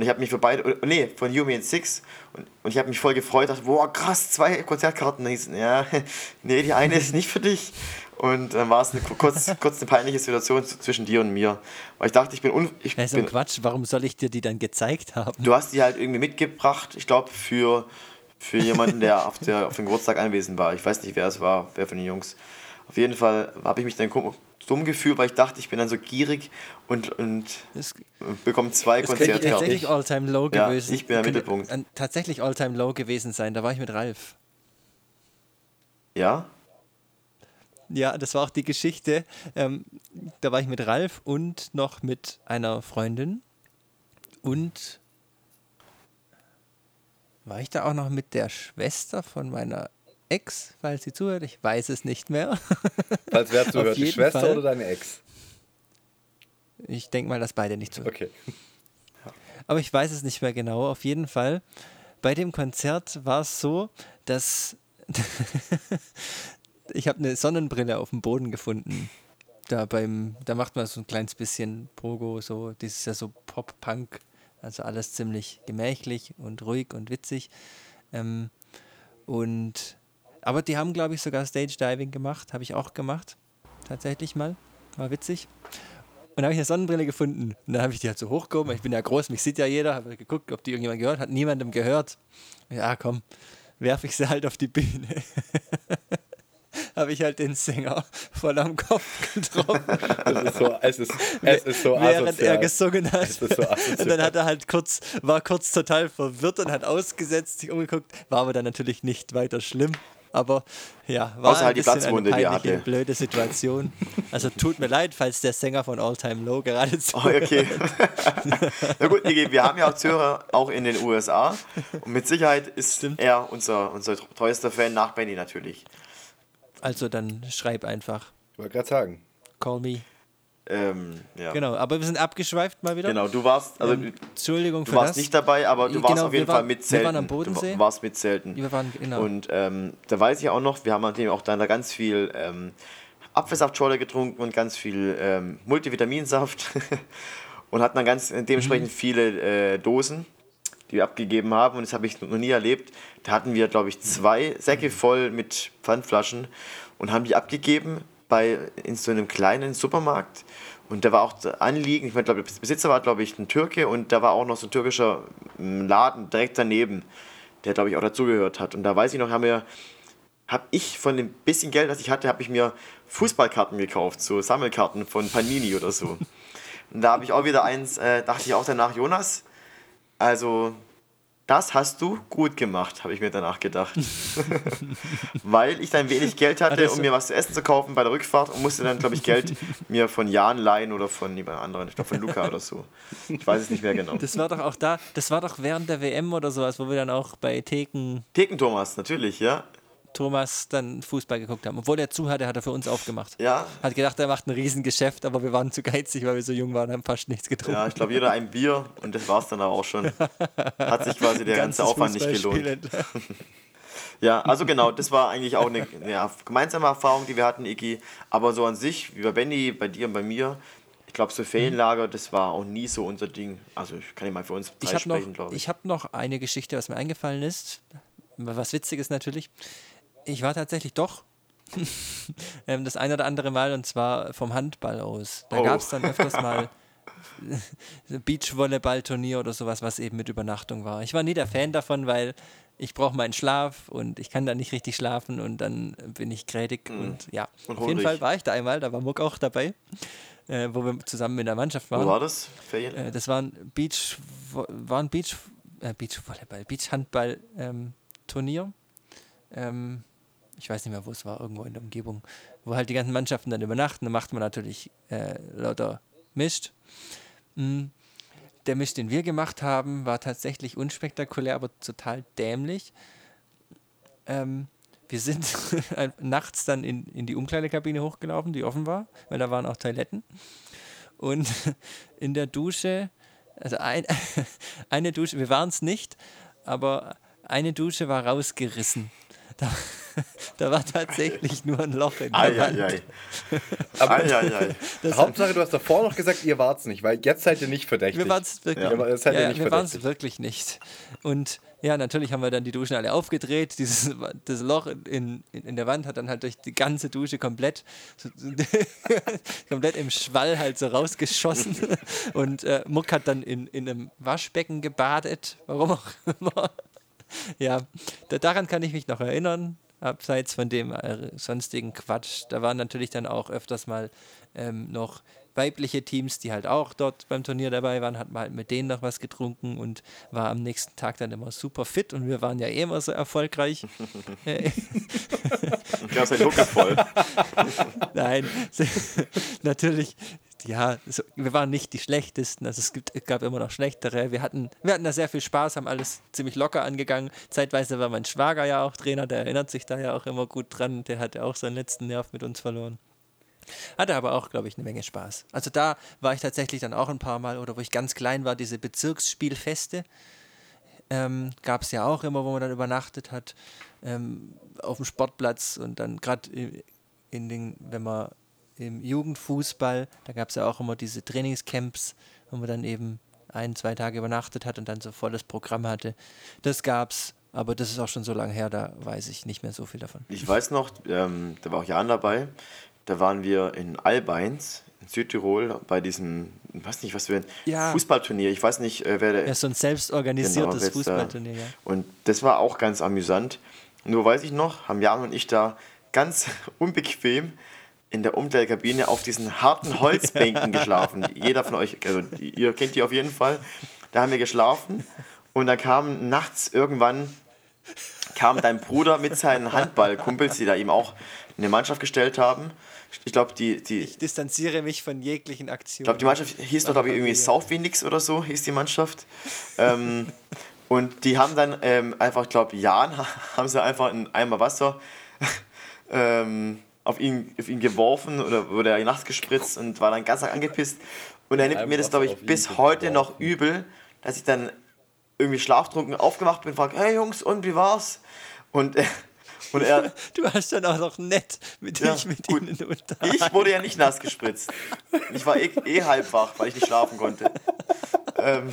Und ich habe mich für beide, nee, von Yumi and Six. Und, und ich habe mich voll gefreut, dachte, boah, krass, zwei Konzertkarten. Und ich so, ja, [LAUGHS] nee, die eine ist nicht für dich. Und dann war es eine, kurz, [LAUGHS] kurz eine peinliche Situation zwischen dir und mir. Weil ich dachte, ich bin. Un, ich das ist bin, Quatsch, warum soll ich dir die dann gezeigt haben? Du hast die halt irgendwie mitgebracht, ich glaube, für, für jemanden, der [LAUGHS] auf, der auf dem Geburtstag anwesend war. Ich weiß nicht, wer es war, wer von den Jungs. Auf jeden Fall habe ich mich dann dumm gefühlt, weil ich dachte, ich bin dann so gierig und, und Das, bekomme zwei das könnte Konzertkarten. tatsächlich All-Time Low Ja, gewesen ich bin der Mittelpunkt. Tatsächlich All-Time Low gewesen sein. Da war ich mit Ralf. Ja? Ja, das war auch die Geschichte. Ähm, da war ich mit Ralf und noch mit einer Freundin. Und war ich da auch noch mit der Schwester von meiner Ex, falls sie zuhört? Ich weiß es nicht mehr. [LAUGHS] Falls wer zuhört, die Schwester Fall. oder deine Ex? Ich denke mal, dass beide nicht zuhören. Okay. [LAUGHS] Aber ich weiß es nicht mehr genau. Auf jeden Fall, bei dem Konzert war es so, dass [LAUGHS] ich habe eine Sonnenbrille auf dem Boden gefunden. Da beim, da macht man so ein kleines bisschen Pogo, so, das ist ja so Pop-Punk, also alles ziemlich gemächlich und ruhig und witzig. Ähm, und aber die haben, glaube ich, sogar Stage Diving gemacht, habe ich auch gemacht, tatsächlich mal, war witzig. Und dann habe ich eine Sonnenbrille gefunden. Und dann habe ich die halt so hochgehoben. Ich bin ja groß, mich sieht ja jeder. Habe geguckt, ob die irgendjemand gehört hat. Niemandem gehört. Ja, komm, werfe ich sie halt auf die Bühne. [LAUGHS] habe ich halt den Sänger voll am Kopf getroffen, Es ist so, es ist, es ist so während asozial. er gesungen hat. So und dann hat er halt kurz, war kurz total verwirrt und hat ausgesetzt, sich umgeguckt. War aber dann natürlich nicht weiter schlimm. Aber ja, war Außer ein halt die Platzwunde, die eine peinliche, hatte. blöde Situation. Also tut mir leid, falls der Sänger von All Time Low gerade [LAUGHS] Oh, zuhört. okay. [LAUGHS] Na gut, Niki, wir haben ja auch Zuhörer auch in den USA. Und mit Sicherheit ist Stimmt. er unser, unser treuester Fan nach Benny natürlich. Also dann schreib einfach. Ich wollte gerade sagen. Call me. Ähm, ja. Genau, aber wir sind abgeschweift mal wieder. Genau, du warst, also Ähm, Entschuldigung du warst das. nicht dabei, aber du Genau, warst auf jeden wir Fall waren- mit wir Zelten. waren am Bodensee. Du warst mit Zelten. Wir waren, genau. Und ähm, da weiß ich auch noch, wir haben natürlich auch dann da ganz viel ähm, Apfelsaftschorle getrunken und ganz viel ähm, Multivitaminsaft [LAUGHS] und hatten dann ganz dementsprechend Mhm. viele äh, Dosen, die wir abgegeben haben und das habe ich noch nie erlebt. Da hatten wir, glaube ich, zwei Säcke voll mit Pfandflaschen und haben die abgegeben bei in so einem kleinen Supermarkt. Und da war auch Anliegen, ich meine, der Besitzer war, glaube ich, ein Türke und da war auch noch so ein türkischer mm, Laden direkt daneben, der, glaube ich, auch dazugehört hat. Und da weiß ich noch, haben wir habe ich von dem bisschen Geld, das ich hatte, habe ich mir Fußballkarten gekauft, so Sammelkarten von Panini oder so. Und da habe ich auch wieder eins, äh, dachte ich auch danach, Jonas, also das hast du gut gemacht, habe ich mir danach gedacht. [LAUGHS] Weil ich dann wenig Geld hatte, um mir was zu essen zu kaufen bei der Rückfahrt und musste dann, glaube ich, Geld [LAUGHS] mir von Jan leihen oder von jemand anderem, ich glaube von Luca oder so. Ich weiß es nicht mehr genau. Das war doch auch da, das war doch während der WM oder sowas, wo wir dann auch bei Theken Theken Thomas, natürlich, ja. Thomas dann Fußball geguckt haben. Obwohl er zu hatte, hat er für uns aufgemacht. Ja, Hat gedacht, er macht ein Riesengeschäft, aber wir waren zu geizig, weil wir so jung waren und haben fast nichts getrunken. Ja, ich glaube, jeder ein Bier und das war es dann auch schon. Hat sich quasi der ganze Aufwand nicht gelohnt. [LAUGHS] Ja, also genau, das war eigentlich auch eine ja, gemeinsame Erfahrung, die wir hatten, Iki. Aber so an sich, wie bei Benny, bei dir und bei mir, ich glaube, so Ferienlager, das war auch nie so unser Ding. Also ich kann ja mal für uns Ich habe sprechen, glaube ich. ich hab noch eine Geschichte, was mir eingefallen ist. Was Witziges natürlich. Ich war tatsächlich doch [LAUGHS] ähm, das ein oder andere Mal und zwar vom Handball aus. Da Oh. gab es dann öfters [LAUGHS] mal Beachvolleyball-Turnier oder sowas, was eben mit Übernachtung war. Ich war nie der Fan davon, weil ich brauche meinen Schlaf und ich kann da nicht richtig schlafen und dann bin ich grätig und ja. Mhm. Und Auf jeden. Fall war ich da einmal, da war Muck auch dabei, äh, wo wir zusammen in der Mannschaft waren. Wo war das? Ferien? Äh, das war ein Beach, war ein Beach, äh, Beachvolleyball, Beachhandball-Turnier. Ähm, ich weiß nicht mehr, wo es war, irgendwo in der Umgebung, wo halt die ganzen Mannschaften dann übernachten. Da macht man natürlich äh, lauter Mist. Mm, Der Mist, den wir gemacht haben, war tatsächlich unspektakulär, aber total dämlich. Ähm, wir sind [LAUGHS] nachts dann in, in die Umkleidekabine hochgelaufen, die offen war, weil da waren auch Toiletten. Und [LAUGHS] in der Dusche, also ein, [LAUGHS] eine Dusche, wir waren es nicht, aber eine Dusche war rausgerissen. Da, [LAUGHS] da war tatsächlich nur ein Loch in der Wand. Eieiei. Aber [LAUGHS] Eieiei. Hauptsache, du hast davor noch gesagt, ihr wart's nicht, weil jetzt seid ihr nicht verdächtig. Wir waren es wirklich, Ja, ihr ja, nicht wir waren's wirklich nicht. Und ja, natürlich haben wir dann die Duschen alle aufgedreht. Dieses das Loch in, in, in der Wand hat dann halt durch die ganze Dusche komplett, so- [LAUGHS] komplett im Schwall halt so rausgeschossen. Und äh, Muck hat dann in, in einem Waschbecken gebadet, warum auch immer. Ja, da, daran kann ich mich noch erinnern. Abseits von dem äh, sonstigen Quatsch. Da waren natürlich dann auch öfters mal ähm, noch weibliche Teams, die halt auch dort beim Turnier dabei waren, hat man halt mit denen noch was getrunken und war am nächsten Tag dann immer super fit und wir waren ja eh immer so erfolgreich. ich glaube, sein Hucke voll. Nein, [LAUGHS] natürlich, ja, so, wir waren nicht die schlechtesten, also es, gibt, es gab immer noch schlechtere. Wir hatten, wir hatten da sehr viel Spaß, haben alles ziemlich locker angegangen. Zeitweise war mein Schwager ja auch Trainer, der erinnert sich da ja auch immer gut dran, der hat ja auch seinen letzten Nerv mit uns verloren. Hatte aber auch, glaube ich, eine Menge Spaß. Also da war ich tatsächlich dann auch ein paar Mal, oder wo ich ganz klein war, diese Bezirksspielfeste. Ähm, Gab es ja auch immer, wo man dann übernachtet hat, ähm, auf dem Sportplatz und dann gerade in den, wenn man im Jugendfußball, da gab es ja auch immer diese Trainingscamps, wo man dann eben ein, zwei Tage übernachtet hat und dann so volles Programm hatte. Das gab's, aber das ist auch schon so lange her, da weiß ich nicht mehr so viel davon. Ich weiß noch, ähm, da war auch Jan dabei, da waren wir in Albeins, in Südtirol, bei diesem, weiß nicht, was für ein ja. Fußballturnier. Ich weiß nicht, äh, wer der. Ja, so ein selbstorganisiertes genau, Fußballturnier, ja. Und das war auch ganz amüsant. Nur weiß ich noch, haben Jan und ich da ganz [LAUGHS] unbequem in der Umkleidekabine auf diesen harten Holzbänken [LAUGHS] geschlafen. Jeder von euch, also ihr kennt die auf jeden Fall. Da haben wir geschlafen und da kam nachts irgendwann kam dein Bruder mit seinen Handballkumpels, die da ihm auch eine Mannschaft gestellt haben. Ich glaube, die, die. Ich distanziere mich von jeglichen Aktionen. Ich glaube, die Mannschaft hieß doch, glaube ich, irgendwie South Phoenix oder so, hieß die Mannschaft. ähm, und die haben dann ähm, einfach, ich glaube, Jan [LAUGHS] haben sie einfach in Eimer Wasser [LAUGHS] ähm, auf, ihn, auf ihn geworfen oder wurde er nachts gespritzt und war dann ganz angepisst. Und er nimmt mir das, glaube ich, bis heute noch übel, dass ich dann irgendwie schlaftrunken aufgewacht bin und frage, hey Jungs, und wie war's? Und äh, [LAUGHS] und er, [LAUGHS] du hast dann auch noch nett mit ja, ich mit gut. ihnen unterhalten. Ich wurde ja nicht nass gespritzt. Ich war eh, eh halb wach, weil ich nicht schlafen konnte. Ähm,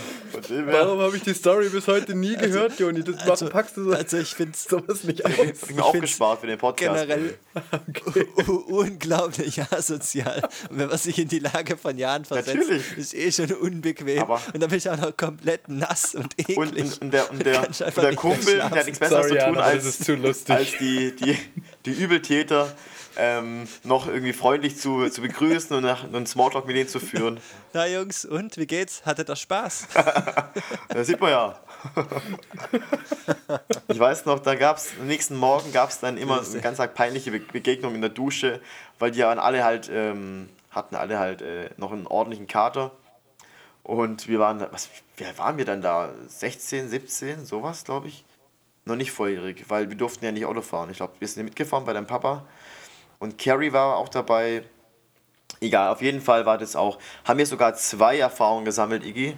Warum habe ich die Story bis heute nie also, gehört, Joni? Das also, packst du so, also ich finde [LAUGHS] sowas nicht aus. Ich habe mir aufgespart für den Podcast. Generell [LAUGHS] okay. unglaublich asozial. Und wenn man sich in die Lage von Jahren versetzt, Natürlich. ist eh schon unbequem. Aber und dann bin ich auch noch komplett nass und eklig. Und, und, und der, und der, und der Kumpel, der hat nichts Besseres zu tun, Jan, als, als die, die, die Übeltäter ähm, noch irgendwie freundlich zu, zu begrüßen und nach, einen Smalltalk mit denen zu führen. [LAUGHS] Na Jungs, und wie geht's? Hattet ihr Spaß? [LAUGHS] das sieht man ja. [LAUGHS] ich weiß noch, da gab es, am nächsten Morgen gab es dann immer eine ganz peinliche Begegnung in der Dusche, weil die waren alle halt, ähm, hatten alle halt äh, noch einen ordentlichen Kater. Und wir waren, was, wer waren wir dann da? 16, 17, sowas, glaube ich. Noch nicht volljährig, weil wir durften ja nicht Auto fahren. Ich glaube, wir sind mitgefahren bei deinem Papa. Und Carrie war auch dabei. Egal, auf jeden Fall war das auch. Haben wir sogar zwei Erfahrungen gesammelt, Iggy.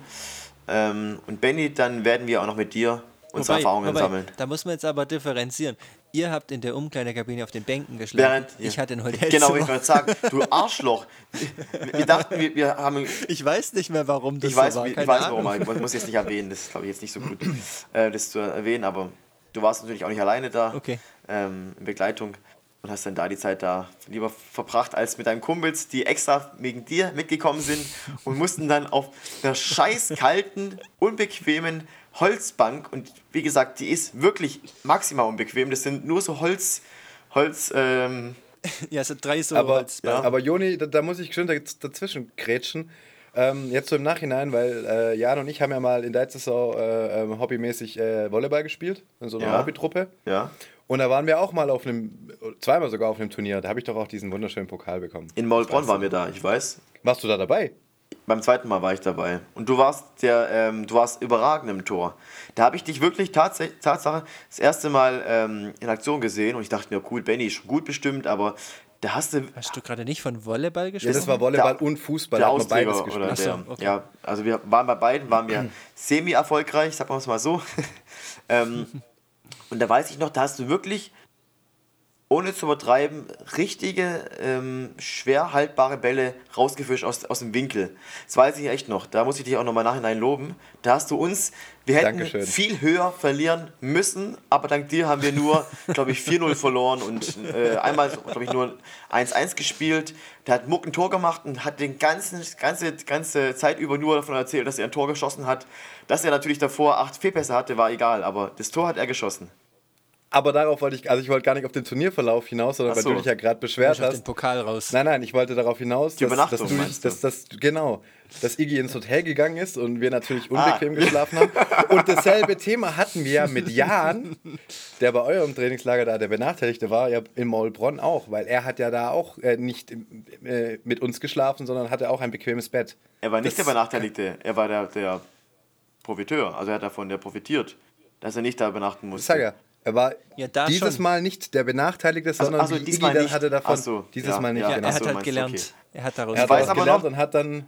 Ähm, und Benny, dann werden wir auch noch mit dir unsere wobei, Erfahrungen wobei, sammeln. Da muss man jetzt aber differenzieren. Ihr habt in der Umkleidekabine auf den Bänken geschlafen. Während, ich hatte ein Hotel. Genau, ich wollte sagen, du Arschloch. Wir dachten, wir, wir haben. [LAUGHS] Ich weiß nicht mehr, warum das ich weiß, so war. Ich weiß, warum. Ich muss jetzt nicht erwähnen. Das ist, glaube ich, jetzt nicht so gut, äh, das zu erwähnen. Aber du warst natürlich auch nicht alleine da. Okay. Ähm, in Begleitung und hast dann da die Zeit da lieber verbracht als mit deinen Kumpels, die extra wegen dir mitgekommen sind und mussten dann auf einer scheiß kalten, unbequemen Holzbank und wie gesagt, die ist wirklich maximal unbequem. Das sind nur so Holz, Holz, ähm, [LAUGHS] ja, so drei so aber, Holzbank. Aber Joni, da, da, muss ich schön dazwischen grätschen. Ähm, jetzt so im Nachhinein, weil äh, Jan und ich haben ja mal in der Saison äh, äh, hobbymäßig äh, Volleyball gespielt, in so einer ja. Hobbytruppe. Ja. Und da waren wir auch mal auf einem, zweimal sogar auf einem Turnier. Da habe ich doch auch diesen wunderschönen Pokal bekommen. In Maulbronn waren wir da, ich weiß. Warst du da dabei? Beim zweiten Mal war ich dabei. Und du warst der, ähm, du warst überragend im Tor. Da habe ich dich wirklich tats Tatsache das erste Mal ähm, in Aktion gesehen und ich dachte mir, cool, Benny ist schon gut bestimmt, aber da hast du. Hast du gerade nicht von Volleyball gesprochen? Ja, das war Volleyball der, und Fußball. Der beides gespielt. Oder der, okay. Ja, also wir waren bei beiden, waren wir [CLEARS THROAT] semi-erfolgreich, sagen wir es mal so. [LAUGHS] ähm, und da weiß ich noch, da hast du wirklich ohne zu übertreiben, richtige, ähm, schwer haltbare Bälle rausgefischt aus, aus dem Winkel. Das weiß ich echt noch. Da muss ich dich auch nochmal nachhinein loben. Da hast du uns, wir hätten Dankeschön. viel höher verlieren müssen, aber dank dir haben wir nur, [LAUGHS] glaube ich, 4-0 verloren und äh, einmal, glaube ich, nur 1-1 gespielt. Der hat Muck ein Tor gemacht und hat den ganzen, ganze, ganze Zeit über nur davon erzählt, dass er ein Tor geschossen hat. Dass er natürlich davor acht Fehlpässe hatte, war egal, aber das Tor hat er geschossen. Aber darauf wollte ich, also ich wollte gar nicht auf den Turnierverlauf hinaus, sondern Ach weil so. du dich ja gerade beschwert Ich auf den hast. Pokal raus. Nein, nein, ich wollte darauf hinaus, Die dass, Übernachtung, dass du, du? dass, dass, genau, dass Iggy ins Hotel gegangen ist und wir natürlich Ah. unbequem geschlafen haben. Und dasselbe Thema hatten wir ja mit Jan, der bei eurem Trainingslager da der Benachteiligte war, ja in Maulbronn auch, weil er hat ja da auch äh, nicht äh, mit uns geschlafen, sondern hatte auch ein bequemes Bett. Er war nicht Das- der Benachteiligte, er war der, der Profiteur. Also er hat davon der profitiert, dass er nicht da übernachten Ich musste. sag ja, er war Ja, da dieses schon. Mal nicht der Benachteiligte, sondern ach so, wie Iggy diesmal dann nicht. hatte davon, so, dieses ja, Mal nicht. ja, Ja, genau. er hat halt gelernt. okay. Er hat daraus Er hat weiß aber gelernt noch- und hat dann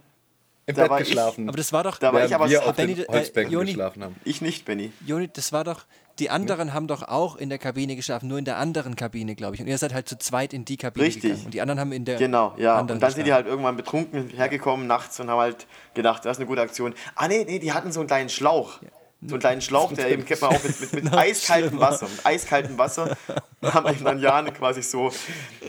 im Da Bett war ich- geschlafen. Aber das war doch. Da war ich aber wir auf Benny, den äh, Holzbänken Joni- geschlafen haben. Ich nicht, Benny. Joni, das war doch. Die anderen haben doch auch in der Kabine geschlafen, nur in der anderen Kabine, glaube ich. Und ihr seid halt zu zweit in die Kabine Richtig. gegangen. Und die anderen haben in der Genau, ja. anderen Und dann sind die geschlafen. halt irgendwann betrunken hergekommen nachts und haben halt gedacht, das ist eine gute Aktion. Ah, nee, nee, die hatten so einen kleinen Schlauch. So einen kleinen Schlauch, [LAUGHS] der eben kennt man auch mit, mit, mit [LAUGHS] eiskaltem. Wasser. Mit eiskaltem Wasser haben eben dann Jan quasi so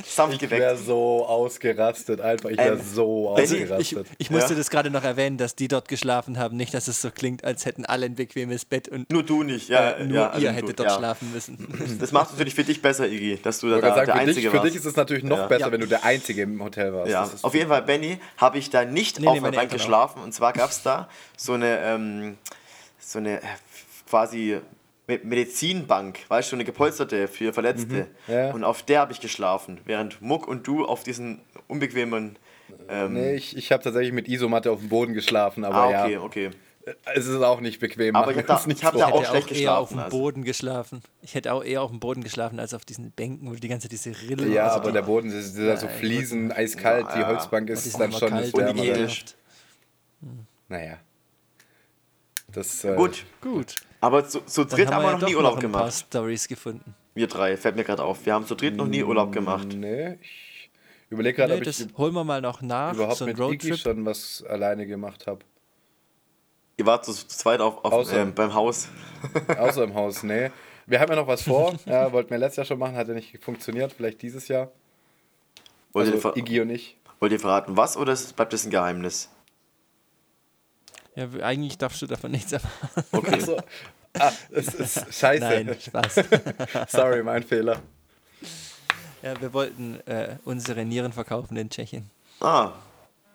sanft Ich wäre geweckt. so ausgerastet, einfach. Ich wäre Ähm, so Benny, Ich, ausgerastet. ich musste Ja. das gerade noch erwähnen, dass die dort geschlafen haben. Nicht, dass es so klingt, als hätten alle ein bequemes Bett und Nur du nicht, ja. äh, nur ja, also ihr du, hättet dort ja. schlafen müssen. [LAUGHS] Das macht natürlich für dich besser, Iggy, dass du da, Ich da wollte der sagen, für, dich, Einzige für warst. dich ist es natürlich noch Ja. besser, Ja. wenn du der Einzige im Hotel warst. Ja, auf jeden Fall, Benny, habe ich da nicht Nee, auf nee, der meine Bank geschlafen. Und zwar gab es da so eine, ähm, so eine äh, quasi Me- Medizinbank, weißt du, so eine gepolsterte für Verletzte. Mhm. ja. Und auf der habe ich geschlafen, während Muck und du auf diesen unbequemen. Ähm, Nee, ich, ich habe tatsächlich mit Isomatte auf dem Boden geschlafen, aber ah, okay, ja, okay. es ist auch nicht bequem. Aber ich hab wir da- nicht ich hab da [LAUGHS] Ich auch hätte schlecht auch eher auf geschlafen, dem also. Boden geschlafen. Ich hätte auch eher auf dem Boden geschlafen als auf diesen Bänken, wo die ganze diese Rillen. Ja, also aber der Boden das ist ja so Fliesen, eiskalt, die Ja, Holzbank die ist sind dann schon kalt das und Wärmere. hygienisch. Naja. Das, äh, Gut, Gut. aber zu, zu dritt haben haben wir wir ja noch nie Urlaub noch ein paar gemacht. Stories gefunden. Wir drei, fällt mir gerade auf. Wir haben zu dritt noch nie Urlaub gemacht. Nee, ich überlege gerade, Nee, ob ich das holen wir mal noch nach. überhaupt so ein mit Iggy Roadtrip. schon was alleine gemacht habe. Ihr wart zu zweit auf, auf, Außer- ähm, beim Haus. [LAUGHS] Außer im Haus, nee. Wir haben ja noch was vor. [LAUGHS] Ja, wollten wir letztes Jahr schon machen, hat ja nicht funktioniert. Vielleicht dieses Jahr. Wollt, ihr, Also ver Iggy und ich. wollt ihr verraten, was oder bleibt das ein Geheimnis? Ja, eigentlich darfst du davon nichts erfahren. Okay. So. Ah, es ist [LAUGHS] scheiße. Nein, Spaß. [LAUGHS] Sorry, mein Fehler. ja, wir wollten äh, unsere Nieren verkaufen in Tschechien. Ah,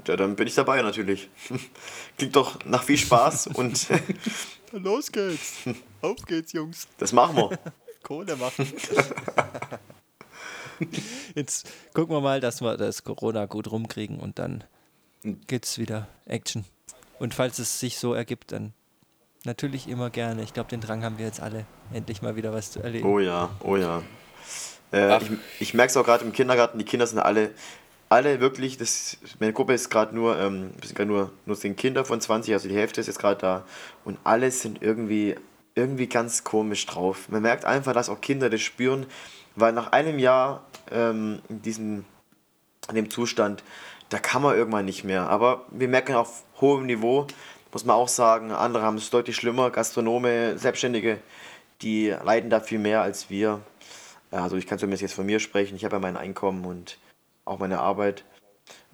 ja, dann bin ich dabei natürlich. [LAUGHS] Klingt doch nach viel Spaß und Los geht's. Auf geht's, Jungs. das machen wir. Kohle machen. Jetzt gucken wir mal, dass wir das Corona gut rumkriegen und dann gibt's wieder Action. Und falls es sich so ergibt, dann natürlich immer gerne. Ich glaube, den Drang haben wir jetzt alle, endlich mal wieder was zu erleben. Oh ja, oh ja. Äh, ich ich merke es auch gerade im Kindergarten, die Kinder sind alle, alle wirklich, das, meine Gruppe ist gerade nur, ähm, sind gerade nur, nur zehn Kinder von 20, also die Hälfte ist jetzt gerade da und alle sind irgendwie, irgendwie ganz komisch drauf. Man merkt einfach, dass auch Kinder das spüren, weil nach einem Jahr ähm, in diesem in dem Zustand, da kann man irgendwann nicht mehr. Aber wir merken auf hohem Niveau, muss man auch sagen, andere haben es deutlich schlimmer, Gastronome, Selbstständige, die leiden da viel mehr als wir. Also ich kann zumindest jetzt von mir sprechen, ich habe ja mein Einkommen und auch meine Arbeit.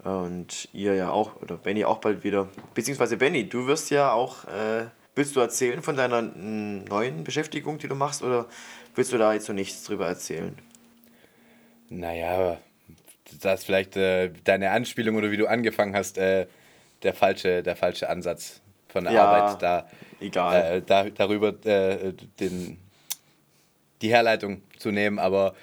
Und ihr ja auch, oder Benny auch bald wieder. Beziehungsweise Benny, du wirst ja auch, äh, willst du erzählen von deiner mm, neuen Beschäftigung, die du machst, oder willst du da jetzt noch nichts drüber erzählen? Naja, das ist vielleicht äh, deine Anspielung oder wie du angefangen hast, äh, der, falsche, der falsche Ansatz von der Ja, Arbeit da, egal. äh, da darüber äh, den, die Herleitung zu nehmen, aber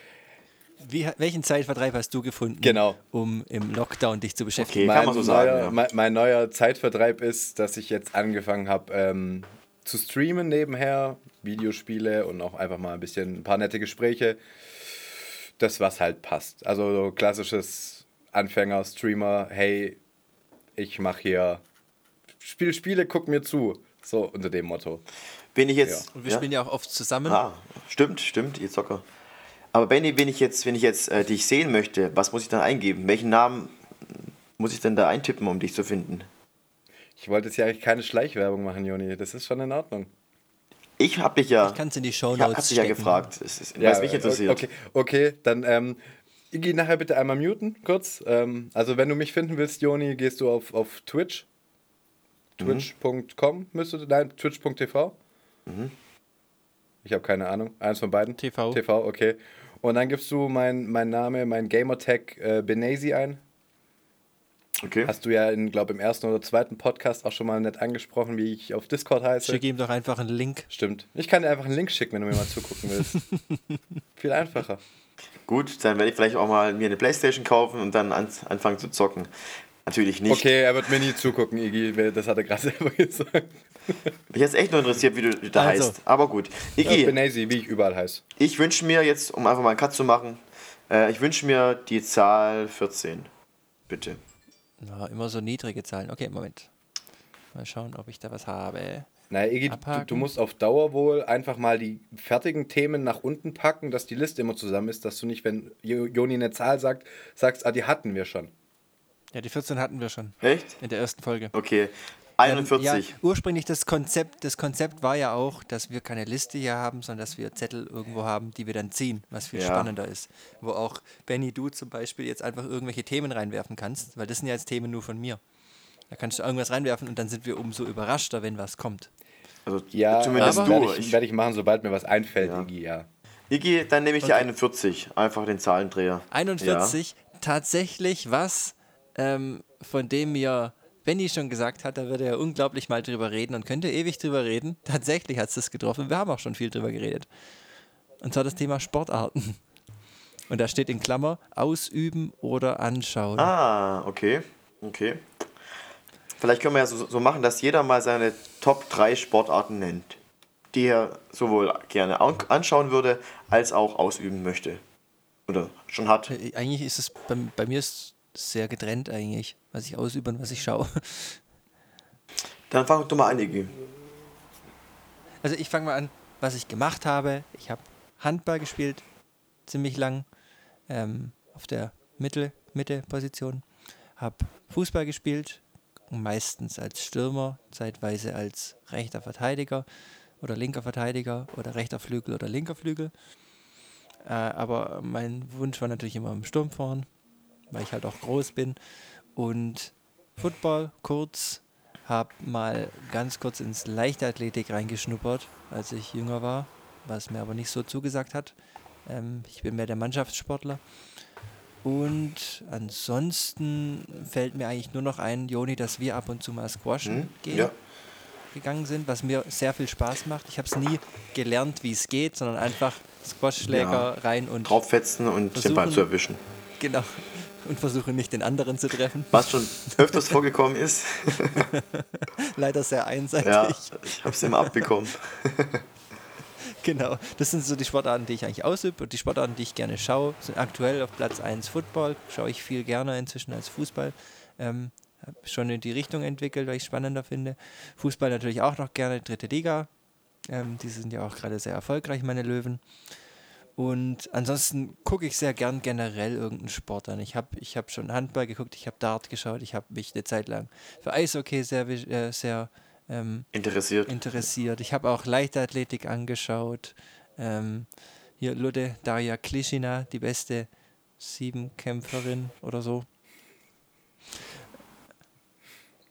Wie, welchen Zeitvertreib hast du gefunden, Genau. um im Lockdown dich zu beschäftigen? Okay. Kann man so sagen, neuer, ja. mein, mein neuer Zeitvertreib ist, dass ich jetzt angefangen habe ähm, zu streamen nebenher, Videospiele und auch einfach mal ein bisschen ein paar nette Gespräche. Das, was halt passt. Also so klassisches Anfänger, Streamer, hey, ich mache hier Spiel Spiele, guck mir zu. So unter dem Motto. Bin ich jetzt. Und wir ja? spielen ja auch oft zusammen. Ah, stimmt, stimmt, ihr Zocker. Aber Benny, wenn ich jetzt, wenn ich jetzt äh, dich sehen möchte, was muss ich dann eingeben? Welchen Namen muss ich denn da eintippen, um dich zu finden? Ich wollte jetzt ja eigentlich keine Schleichwerbung machen, Joni. Das ist schon in Ordnung. Ich habe dich ja. Ich kann's in die ich Shownotes hab dich ja gefragt. Das ist, was mich interessiert. Okay, okay dann ähm, geh nachher bitte einmal muten, kurz. Ähm, also wenn du mich finden willst, Joni, gehst du auf, auf Twitch. Mhm. Twitch.com müsste, nein, twitch.tv. Ich habe keine Ahnung. Eins von beiden? TV. TV, okay. Und dann gibst du mein, mein Name, mein Gamertag äh, Benesi ein. Okay. Hast du ja, in, glaube im ersten oder zweiten Podcast auch schon mal nett angesprochen, wie ich auf Discord heiße. Schick ihm doch einfach einen Link. Stimmt. Ich kann dir einfach einen Link schicken, wenn du mir mal zugucken willst. [LAUGHS] Viel einfacher. Gut, dann werde ich vielleicht auch mal mir eine Playstation kaufen und dann an, anfangen zu zocken. Natürlich nicht. Okay, er wird mir nie zugucken, Iggy. Das hat er gerade [LAUGHS] selber gesagt. Mich jetzt echt nur interessiert, wie du da Also. heißt. Aber gut. Iggy, Benesi, wie ich überall heiße. ich wünsche mir jetzt, um einfach mal einen Cut zu machen, äh, ich wünsche mir die Zahl 14. Bitte. Ja, immer so niedrige Zahlen. Okay, Moment. Mal schauen, ob ich da was habe. Naja, Iggy, du, du musst auf Dauer wohl einfach mal die fertigen Themen nach unten packen, dass die Liste immer zusammen ist, dass du nicht, wenn Jo- Joni eine Zahl sagt, sagst, ah, die hatten wir schon. Ja, die 14 hatten wir schon Echt? in der ersten Folge. Okay. Ähm, 41. ja, ursprünglich das Konzept, das Konzept war ja auch, dass wir keine Liste hier haben, sondern dass wir Zettel irgendwo haben, die wir dann ziehen, was viel Ja. spannender ist. Wo auch Benny, du zum Beispiel jetzt einfach irgendwelche Themen reinwerfen kannst, weil das sind ja jetzt Themen nur von mir. Da kannst du irgendwas reinwerfen und dann sind wir umso überraschter, wenn was kommt. Also Ja, zumindest das du. werde ich, Ich, werd ich machen, sobald mir was einfällt, Ja. Iggy, ja. Iggy, dann nehme ich die Okay. 41. Einfach den Zahlendreher. 41, tatsächlich was, ähm, von dem mir Benny schon gesagt hat, da würde er unglaublich mal drüber reden und könnte ewig drüber reden. [LAUGHS] Tatsächlich hat es das getroffen. Wir haben auch schon viel drüber geredet. Und zwar das Thema Sportarten. [LAUGHS] Und da steht in Klammer ausüben oder anschauen. Ah, okay. Okay. Vielleicht können wir ja so, so machen, dass jeder mal seine Top 3 Sportarten nennt, die er sowohl gerne an- anschauen würde, als auch ausüben möchte. Oder schon hat. Äh, Eigentlich ist es, bei, bei mir ist sehr getrennt eigentlich, was ich ausübe und was ich schaue. Dann fang doch mal an, Iggy. Also ich fange mal an, was ich gemacht habe. Ich habe Handball gespielt, ziemlich lang, ähm, auf der Mitte, Mitte-Position. Habe Fußball gespielt, meistens als Stürmer, zeitweise als rechter Verteidiger oder linker Verteidiger oder rechter Flügel oder linker Flügel. Äh, aber mein Wunsch war natürlich immer im Sturm fahren, weil ich halt auch groß bin. Und Football kurz, habe mal ganz kurz ins Leichtathletik reingeschnuppert, als ich jünger war, was mir aber nicht so zugesagt hat. Ähm, ich bin mehr der Mannschaftssportler. Und ansonsten fällt mir eigentlich nur noch ein, Joni, dass wir ab und zu mal squashen Hm? gehen, Ja. gegangen sind, was mir sehr viel Spaß macht. Ich habe es nie gelernt, wie es geht, sondern einfach Squashschläger Ja. rein und Drauffetzen und den Ball zu erwischen. genau und versuche nicht den anderen zu treffen. Was schon öfters [LAUGHS] vorgekommen ist. Leider sehr einseitig. Ja, ich habe es immer abbekommen. [LAUGHS] Genau, das sind so die Sportarten, die ich eigentlich ausübe und die Sportarten, die ich gerne schaue. Sind aktuell auf Platz 1 Football, schaue ich viel gerne inzwischen als Fußball. Ähm, habe schon in die Richtung entwickelt, weil ich es spannender finde. Fußball natürlich auch noch gerne, dritte Liga. Ähm, die sind ja auch gerade sehr erfolgreich, meine Löwen. Und ansonsten gucke ich sehr gern generell irgendeinen Sport an. Ich habe ich hab schon Handball geguckt, ich habe Dart geschaut, ich habe mich eine Zeit lang für Eishockey sehr, äh, sehr ähm, Interessiert. interessiert. Ich habe auch Leichtathletik angeschaut. Ähm, hier Ludde Daria Klischina, die beste Siebenkämpferin oder so.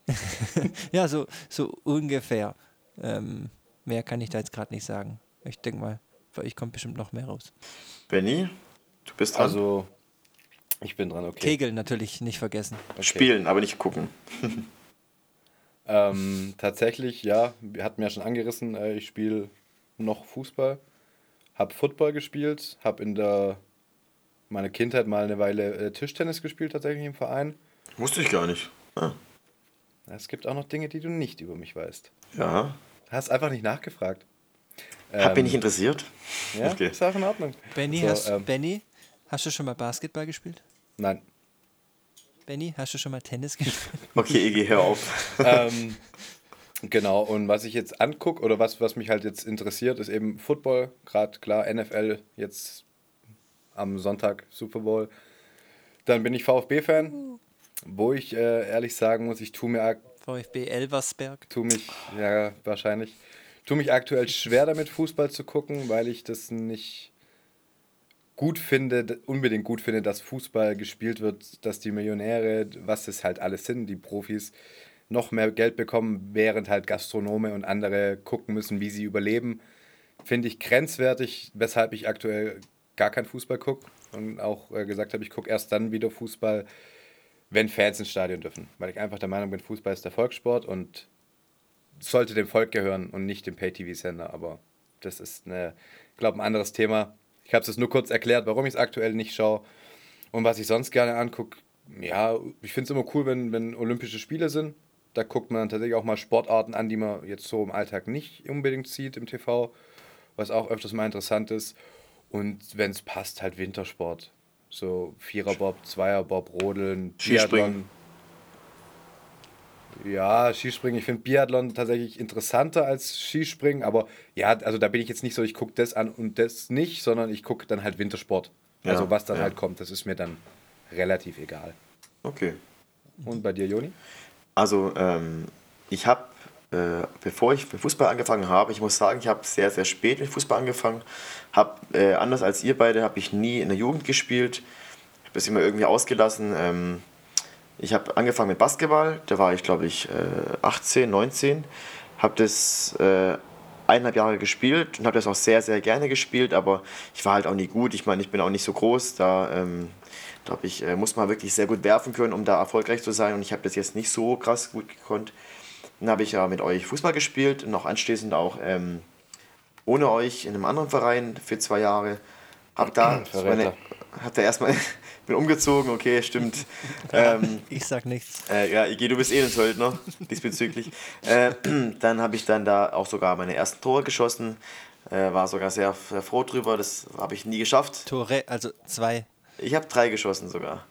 [LAUGHS] ja, so, so ungefähr. Ähm, mehr kann ich da jetzt gerade nicht sagen. Ich denke mal, für euch kommt bestimmt noch mehr raus. Benny, du bist dran. Also, ich bin dran, okay. Kegeln natürlich nicht vergessen. okay. Spielen, aber nicht gucken. [LAUGHS] Ähm, tatsächlich, ja, wir hatten ja schon angerissen, äh, ich spiele noch Fußball, habe Football gespielt, habe in der meiner Kindheit mal eine Weile äh, Tischtennis gespielt, tatsächlich im Verein. Wusste ich gar nicht. Ah, Es gibt auch noch Dinge, die du nicht über mich weißt. ja. Hast einfach nicht nachgefragt. Hab mich Ähm, nicht interessiert. Ja, Okay. ist auch in Ordnung. Benny, So, hast, ähm, Benny, hast du schon mal Basketball gespielt? Nein. Benny, hast du schon mal Tennis gespielt? [LAUGHS] Okay, Iggy, hör auf. ähm, genau, und was ich jetzt angucke oder was, was mich halt jetzt interessiert, ist eben Football, gerade klar, NFL, jetzt am Sonntag Super Bowl. Dann bin ich VfB-Fan, wo ich äh, ehrlich sagen muss, ich tue mir, VfB Elversberg. tu mich, ja, wahrscheinlich, tue mich aktuell schwer damit, Fußball zu gucken, weil ich das nicht gut finde, unbedingt gut finde, dass Fußball gespielt wird, dass die Millionäre, was es halt alles sind, die Profis, noch mehr Geld bekommen, während halt Gastronome und andere gucken müssen, wie sie überleben. finde ich grenzwertig, weshalb ich aktuell gar keinen Fußball gucke und auch äh, gesagt habe, ich gucke erst dann wieder Fußball, wenn Fans ins Stadion dürfen. Weil ich einfach der Meinung bin, Fußball ist der Volkssport und sollte dem Volk gehören und nicht dem Pay-TV-Sender. Aber das ist, eine, glaube ein anderes Thema. Ich habe es nur kurz erklärt, warum ich es aktuell nicht schaue und was ich sonst gerne angucke. Ja, ich finde es immer cool, wenn, wenn Olympische Spiele sind. Da guckt man tatsächlich auch mal Sportarten an, die man jetzt so im Alltag nicht unbedingt sieht im TV, was auch öfters mal interessant ist. Und wenn es passt, halt Wintersport. So Viererbob, Zweierbob, Rodeln, Biathlon. Ja, Skispringen. Ich finde Biathlon tatsächlich interessanter als Skispringen, aber ja, also da bin ich jetzt nicht so, ich gucke das an und das nicht, sondern ich gucke dann halt Wintersport. Ja, also was dann ja. halt kommt, das ist mir dann relativ egal. Okay. Und bei dir, Joni? Also, ähm, ich habe, äh, bevor ich mit Fußball angefangen habe, ich muss sagen, ich habe sehr, sehr spät mit Fußball angefangen. Habe, äh, anders als ihr beide, habe ich nie in der Jugend gespielt. Ich habe das immer irgendwie ausgelassen. Ähm, ich habe angefangen mit Basketball, da war ich glaube ich äh, 18, 19. Habe das äh, eineinhalb Jahre gespielt und habe das auch sehr, sehr gerne gespielt, aber ich war halt auch nie gut. Ich meine, ich bin auch nicht so groß, da ähm, glaube ich, äh, muss man wirklich sehr gut werfen können, um da erfolgreich zu sein und ich habe das jetzt nicht so krass gut gekonnt. Dann habe ich ja mit euch Fußball gespielt und auch anschließend auch ähm, ohne euch in einem anderen Verein für zwei Jahre. Hab da, [CLEARS THROAT] meine, hab da erstmal bin umgezogen, okay, stimmt. [LAUGHS] Ähm, ich sag nichts. Äh, ja, Iggy, du bist eh ein Söldner [LAUGHS] diesbezüglich. Äh, [CLEARS THROAT] dann habe ich dann da auch sogar meine ersten Tore geschossen. Äh, war sogar sehr, sehr froh drüber, das habe ich nie geschafft. Tore, also zwei. Ich habe drei geschossen sogar.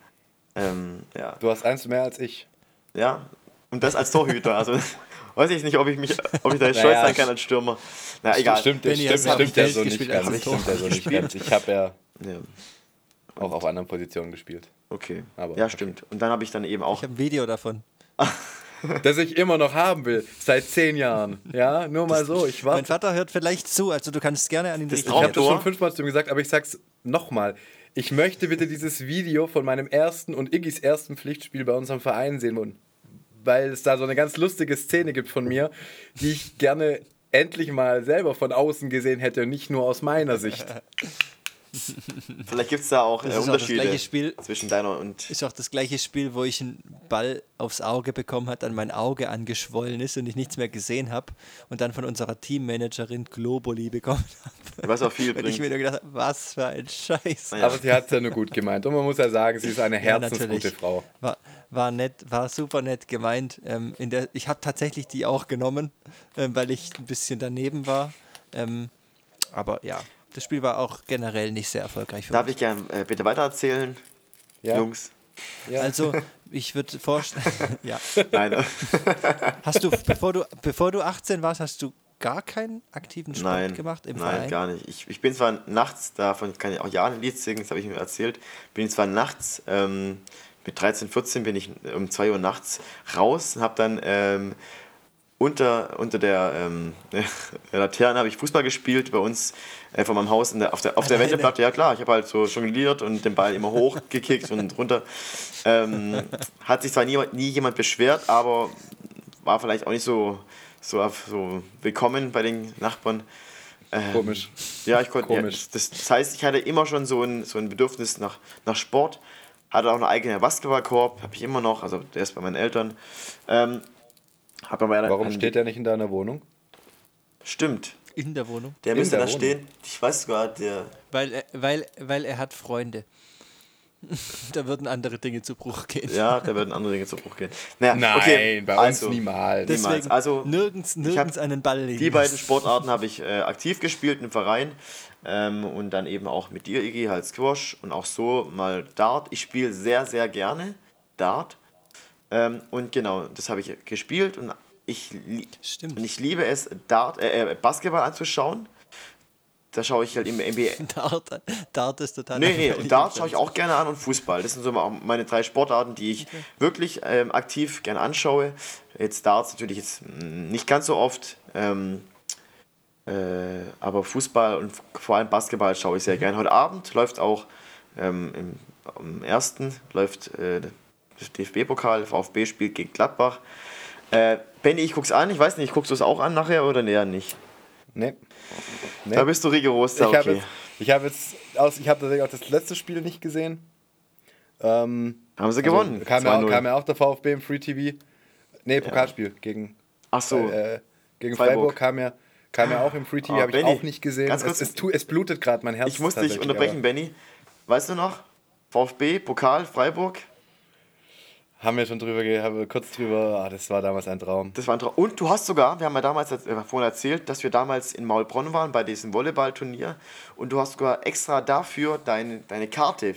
Ähm, ja. Du hast eins mehr als ich. Ja, und das als Torhüter. Also [LAUGHS] weiß ich nicht, ob ich mich, ob ich da naja, stolz sein kann als Stürmer. Na egal. Stimmt, stimmt, stimmt, stimmt ja so nicht ganz. Stimmt ja so nicht ganz. Ich habe ja, ja, auch auf anderen Positionen gespielt. Okay. Aber, ja, stimmt. Und dann habe ich dann eben auch. Ich habe ein Video davon. [LAUGHS] das ich immer noch haben will, seit zehn Jahren. Ja, nur mal das, so. Ich warte. Mein Vater hört vielleicht zu, also du kannst gerne an ihn das Ich habe das schon fünfmal zu ihm gesagt, aber ich sag's nochmal. Ich möchte bitte dieses Video von meinem ersten und Iggis ersten Pflichtspiel bei unserem Verein sehen, weil es da so eine ganz lustige Szene gibt von mir, die ich gerne endlich mal selber von außen gesehen hätte und nicht nur aus meiner Sicht. [LAUGHS] Vielleicht gibt es da auch äh, Unterschiede auch Spiel, zwischen deiner und. Ist auch das gleiche Spiel, wo ich einen Ball aufs Auge bekommen hat, dann mein Auge angeschwollen ist und ich nichts mehr gesehen habe und dann von unserer Teammanagerin Globuli bekommen habe. Was auch viel bringt. [LAUGHS] Und ich mir nur gedacht was für ein Scheiß. Ja. Aber sie hat es ja nur gut gemeint. Und man muss ja sagen, sie ist eine herzensgute ja, Frau. War, war nett, war super nett gemeint. Ähm, in der, ich habe tatsächlich die auch genommen, ähm, weil ich ein bisschen daneben war. Ähm, aber ja, das Spiel war auch generell nicht sehr erfolgreich für Darf mich. ich gerne äh, bitte weitererzählen, ja. Jungs? Ja. Also, ich würde vorstellen, [LAUGHS] ja. Nein. hast du bevor, du, bevor du 18 warst, hast du gar keinen aktiven Sport nein, gemacht im nein, Verein? gar nicht. Ich, ich bin zwar nachts, davon kann ich auch ja ein Lied singen, das habe ich mir erzählt, bin zwar nachts, ähm, mit 13, 14 bin ich um 2 Uhr nachts raus und habe dann ähm, unter, unter der, ähm, [LAUGHS] Laterne habe ich Fußball gespielt bei uns äh, vor meinem Haus der, auf der, auf der Wendeplatte. Ja klar, ich habe halt so jongliert und den Ball immer hochgekickt [LAUGHS] und runter. Ähm, hat sich zwar nie, nie jemand beschwert, aber war vielleicht auch nicht so, so, so willkommen bei den Nachbarn. Ähm, Komisch. Ja, ich konnte. Ja, das, das, heißt, ich hatte immer schon so ein, so ein Bedürfnis nach, nach Sport. Hatte auch einen eigenen Basketballkorb, habe ich immer noch, also der ist bei meinen Eltern. Ähm, Warum steht der nicht in deiner Wohnung? Stimmt. In der Wohnung? Der müsste da stehen. Ich weiß sogar, der. Weil er, weil, weil er hat Freunde. [LAUGHS] da würden andere Dinge zu Bruch gehen. Ja, da würden andere Dinge zu Bruch gehen. Naja, Nein, okay, bei uns also, niemals. niemals. Also, nirgends, nirgends einen Ball legen. Die beiden Sportarten habe ich äh, aktiv gespielt im Verein. Ähm, und dann eben auch mit dir, Iggy, halt Squash und auch so mal Dart. Ich spiele sehr, sehr gerne Dart. Ähm, und genau, das habe ich gespielt und ich, Stimmt. und ich liebe es, Dart, äh, äh Basketball anzuschauen. Da schaue ich halt im NBA. [LAUGHS] Dart, Dart ist total. Nee, nee, und Dart schaue ich auch gerne an und Fußball. Das sind so meine drei Sportarten, die ich okay. wirklich ähm, aktiv gerne anschaue. Jetzt Darts natürlich jetzt nicht ganz so oft. Ähm, äh, aber Fußball und vor allem Basketball schaue ich sehr mhm. gerne. Heute Abend läuft auch ähm, im, am ersten läuft äh, DFB-Pokal, VfB spielt gegen Gladbach. Äh, Benny, ich guck's an, ich weiß nicht, guckst du es auch an nachher oder näher nicht? Nee. nee. Da bist du rigoros, ich okay. habe jetzt, ich habe jetzt aus, ich habe tatsächlich auch das letzte Spiel nicht gesehen. Ähm, Haben sie gewonnen. also kam, ja, auch- 2-0. kam ja auch der VfB im Free TV. Nee, Pokalspiel gegen, Ach so. äh, gegen Freiburg. Freiburg. kam ja, kam ja auch im Free TV, Ah, habe ich auch nicht gesehen. ganz Es, kurz- es, tu, es blutet gerade mein Herz. ich muss dich unterbrechen, Benny. Weißt du noch? VfB, Pokal, Freiburg. Haben wir schon drüber, haben wir kurz drüber, ah, das war damals ein Traum. Das war ein Traum. Und du hast sogar, wir haben ja damals äh, vorhin erzählt, dass wir damals in Maulbronn waren bei diesem Volleyballturnier und du hast sogar extra dafür deine, deine Karte,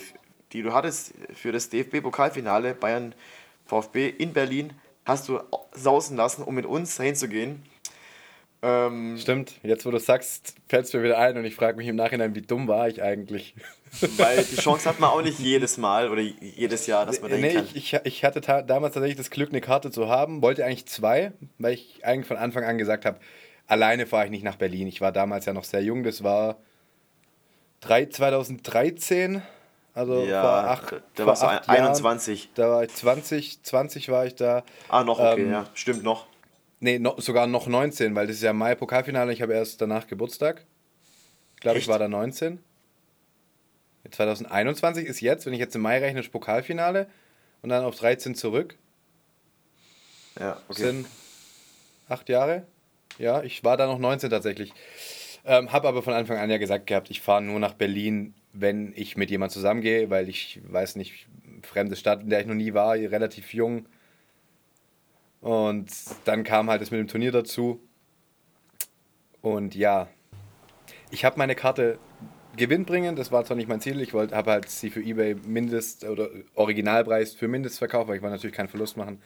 die du hattest für das DFB-Pokalfinale Bayern VfB in Berlin, hast du sausen lassen, um mit uns dahin zu gehen. Ähm, Stimmt, jetzt wo du sagst, fällt es mir wieder ein und ich frage mich im Nachhinein, wie dumm war ich eigentlich? weil die [LAUGHS] Chance hat man auch nicht jedes Mal oder jedes Jahr, dass man dahin Nee, kann. ich, ich, ich hatte ta damals tatsächlich das Glück, eine Karte zu haben, wollte eigentlich zwei, weil ich eigentlich von Anfang an gesagt habe, alleine fahre ich nicht nach Berlin. Ich war damals ja noch sehr jung, das war drei, 2013, also vor ja, acht, da vor du acht 21. Jahren. Da war ich 20, 20 war ich da. Ah, noch okay, Ähm, ja, stimmt noch. Nee, no, sogar noch 19, weil das ist ja Mai Pokalfinale, ich habe erst danach Geburtstag. Ich glaube, ich war da 19. 2021 ist jetzt, wenn ich jetzt im Mai rechne, das Pokalfinale und dann auf 13 zurück. Ja, okay. Sind acht Jahre. Ja, ich war da noch 19 tatsächlich. Ähm, habe aber von Anfang an ja gesagt gehabt, ich fahre nur nach Berlin, wenn ich mit jemand zusammengehe, weil ich weiß nicht, fremde Stadt, in der ich noch nie war, relativ jung. Und dann kam halt das mit dem Turnier dazu. Und ja, ich habe meine Karte gewinnbringend, das war zwar nicht mein Ziel, ich wollte habe halt sie für eBay Mindest oder Originalpreis für Mindest verkauft, weil ich wollte natürlich keinen Verlust machen.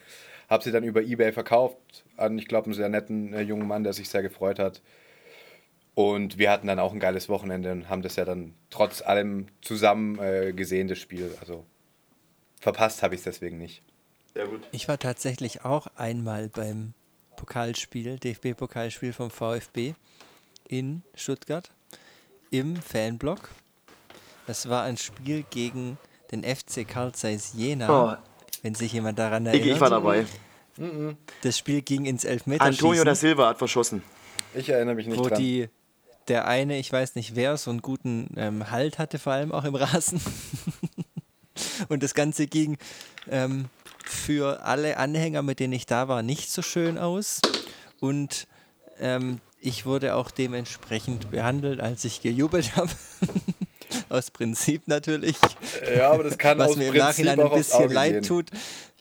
Habe sie dann über eBay verkauft an, ich glaube, einen sehr netten äh, jungen Mann, der sich sehr gefreut hat. Und wir hatten dann auch ein geiles Wochenende und haben das ja dann trotz allem zusammen äh, gesehen, das Spiel. Also verpasst habe ich es deswegen nicht. Sehr gut. Ich war tatsächlich auch einmal beim Pokalspiel, DFB-Pokalspiel vom VfB in Stuttgart im Fanblock. Das war ein Spiel gegen den FC Carl Zeiss Jena, wenn sich jemand daran erinnert. Oh. ich war dabei. Das Spiel ging ins Elfmeterschießen, Antonio da Silva hat verschossen. Ich erinnere mich nicht wo dran. die der eine, ich weiß nicht wer, so einen guten ähm, Halt hatte, vor allem auch im Rasen. [LAUGHS] Und das Ganze ging ähm, für alle Anhänger, mit denen ich da war, nicht so schön aus. Und ähm, ich wurde auch dementsprechend behandelt, als ich gejubelt [LAUGHS] habe. aus Prinzip natürlich. ja, aber das kann Was aus mir im Prinzip Nachhinein ein bisschen leid gehen. tut.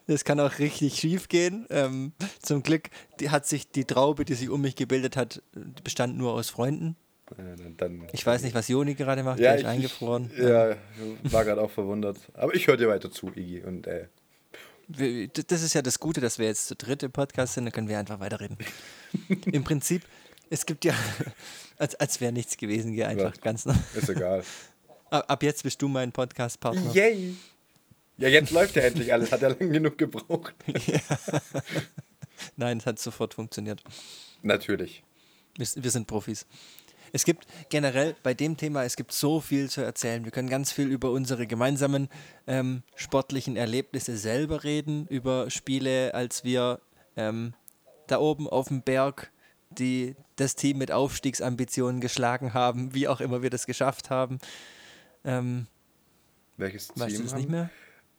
Das kann auch richtig schief gehen. Ähm, zum Glück hat sich die Traube, die sich um mich gebildet hat, bestand nur aus Freunden. Dann, Ich weiß nicht, was Joni gerade macht. ja, der ist ich, eingefroren. Ja, war gerade auch verwundert. Aber ich höre dir weiter zu, Iggy. Und äh, Das ist ja das Gute, dass wir jetzt zu dritt im Podcast sind, dann können wir einfach weiterreden. [LAUGHS] Im Prinzip, es gibt ja, als, als wäre nichts gewesen, geh einfach Ja. ganz noch. ist egal. [LAUGHS] Ab, ab jetzt bist du mein Podcast-Partner. Yay! Ja, jetzt läuft ja endlich alles. Hat ja lang genug gebraucht. [LAUGHS] Nein, es hat sofort funktioniert. Natürlich. Wir, wir sind Profis. Es gibt generell bei dem Thema, es gibt so viel zu erzählen. Wir können ganz viel über unsere gemeinsamen ähm, sportlichen Erlebnisse selber reden, über Spiele, als wir ähm, da oben auf dem Berg die, das Team mit Aufstiegsambitionen geschlagen haben, wie auch immer wir das geschafft haben. Ähm, Welches Team? weißt du das haben? nicht mehr?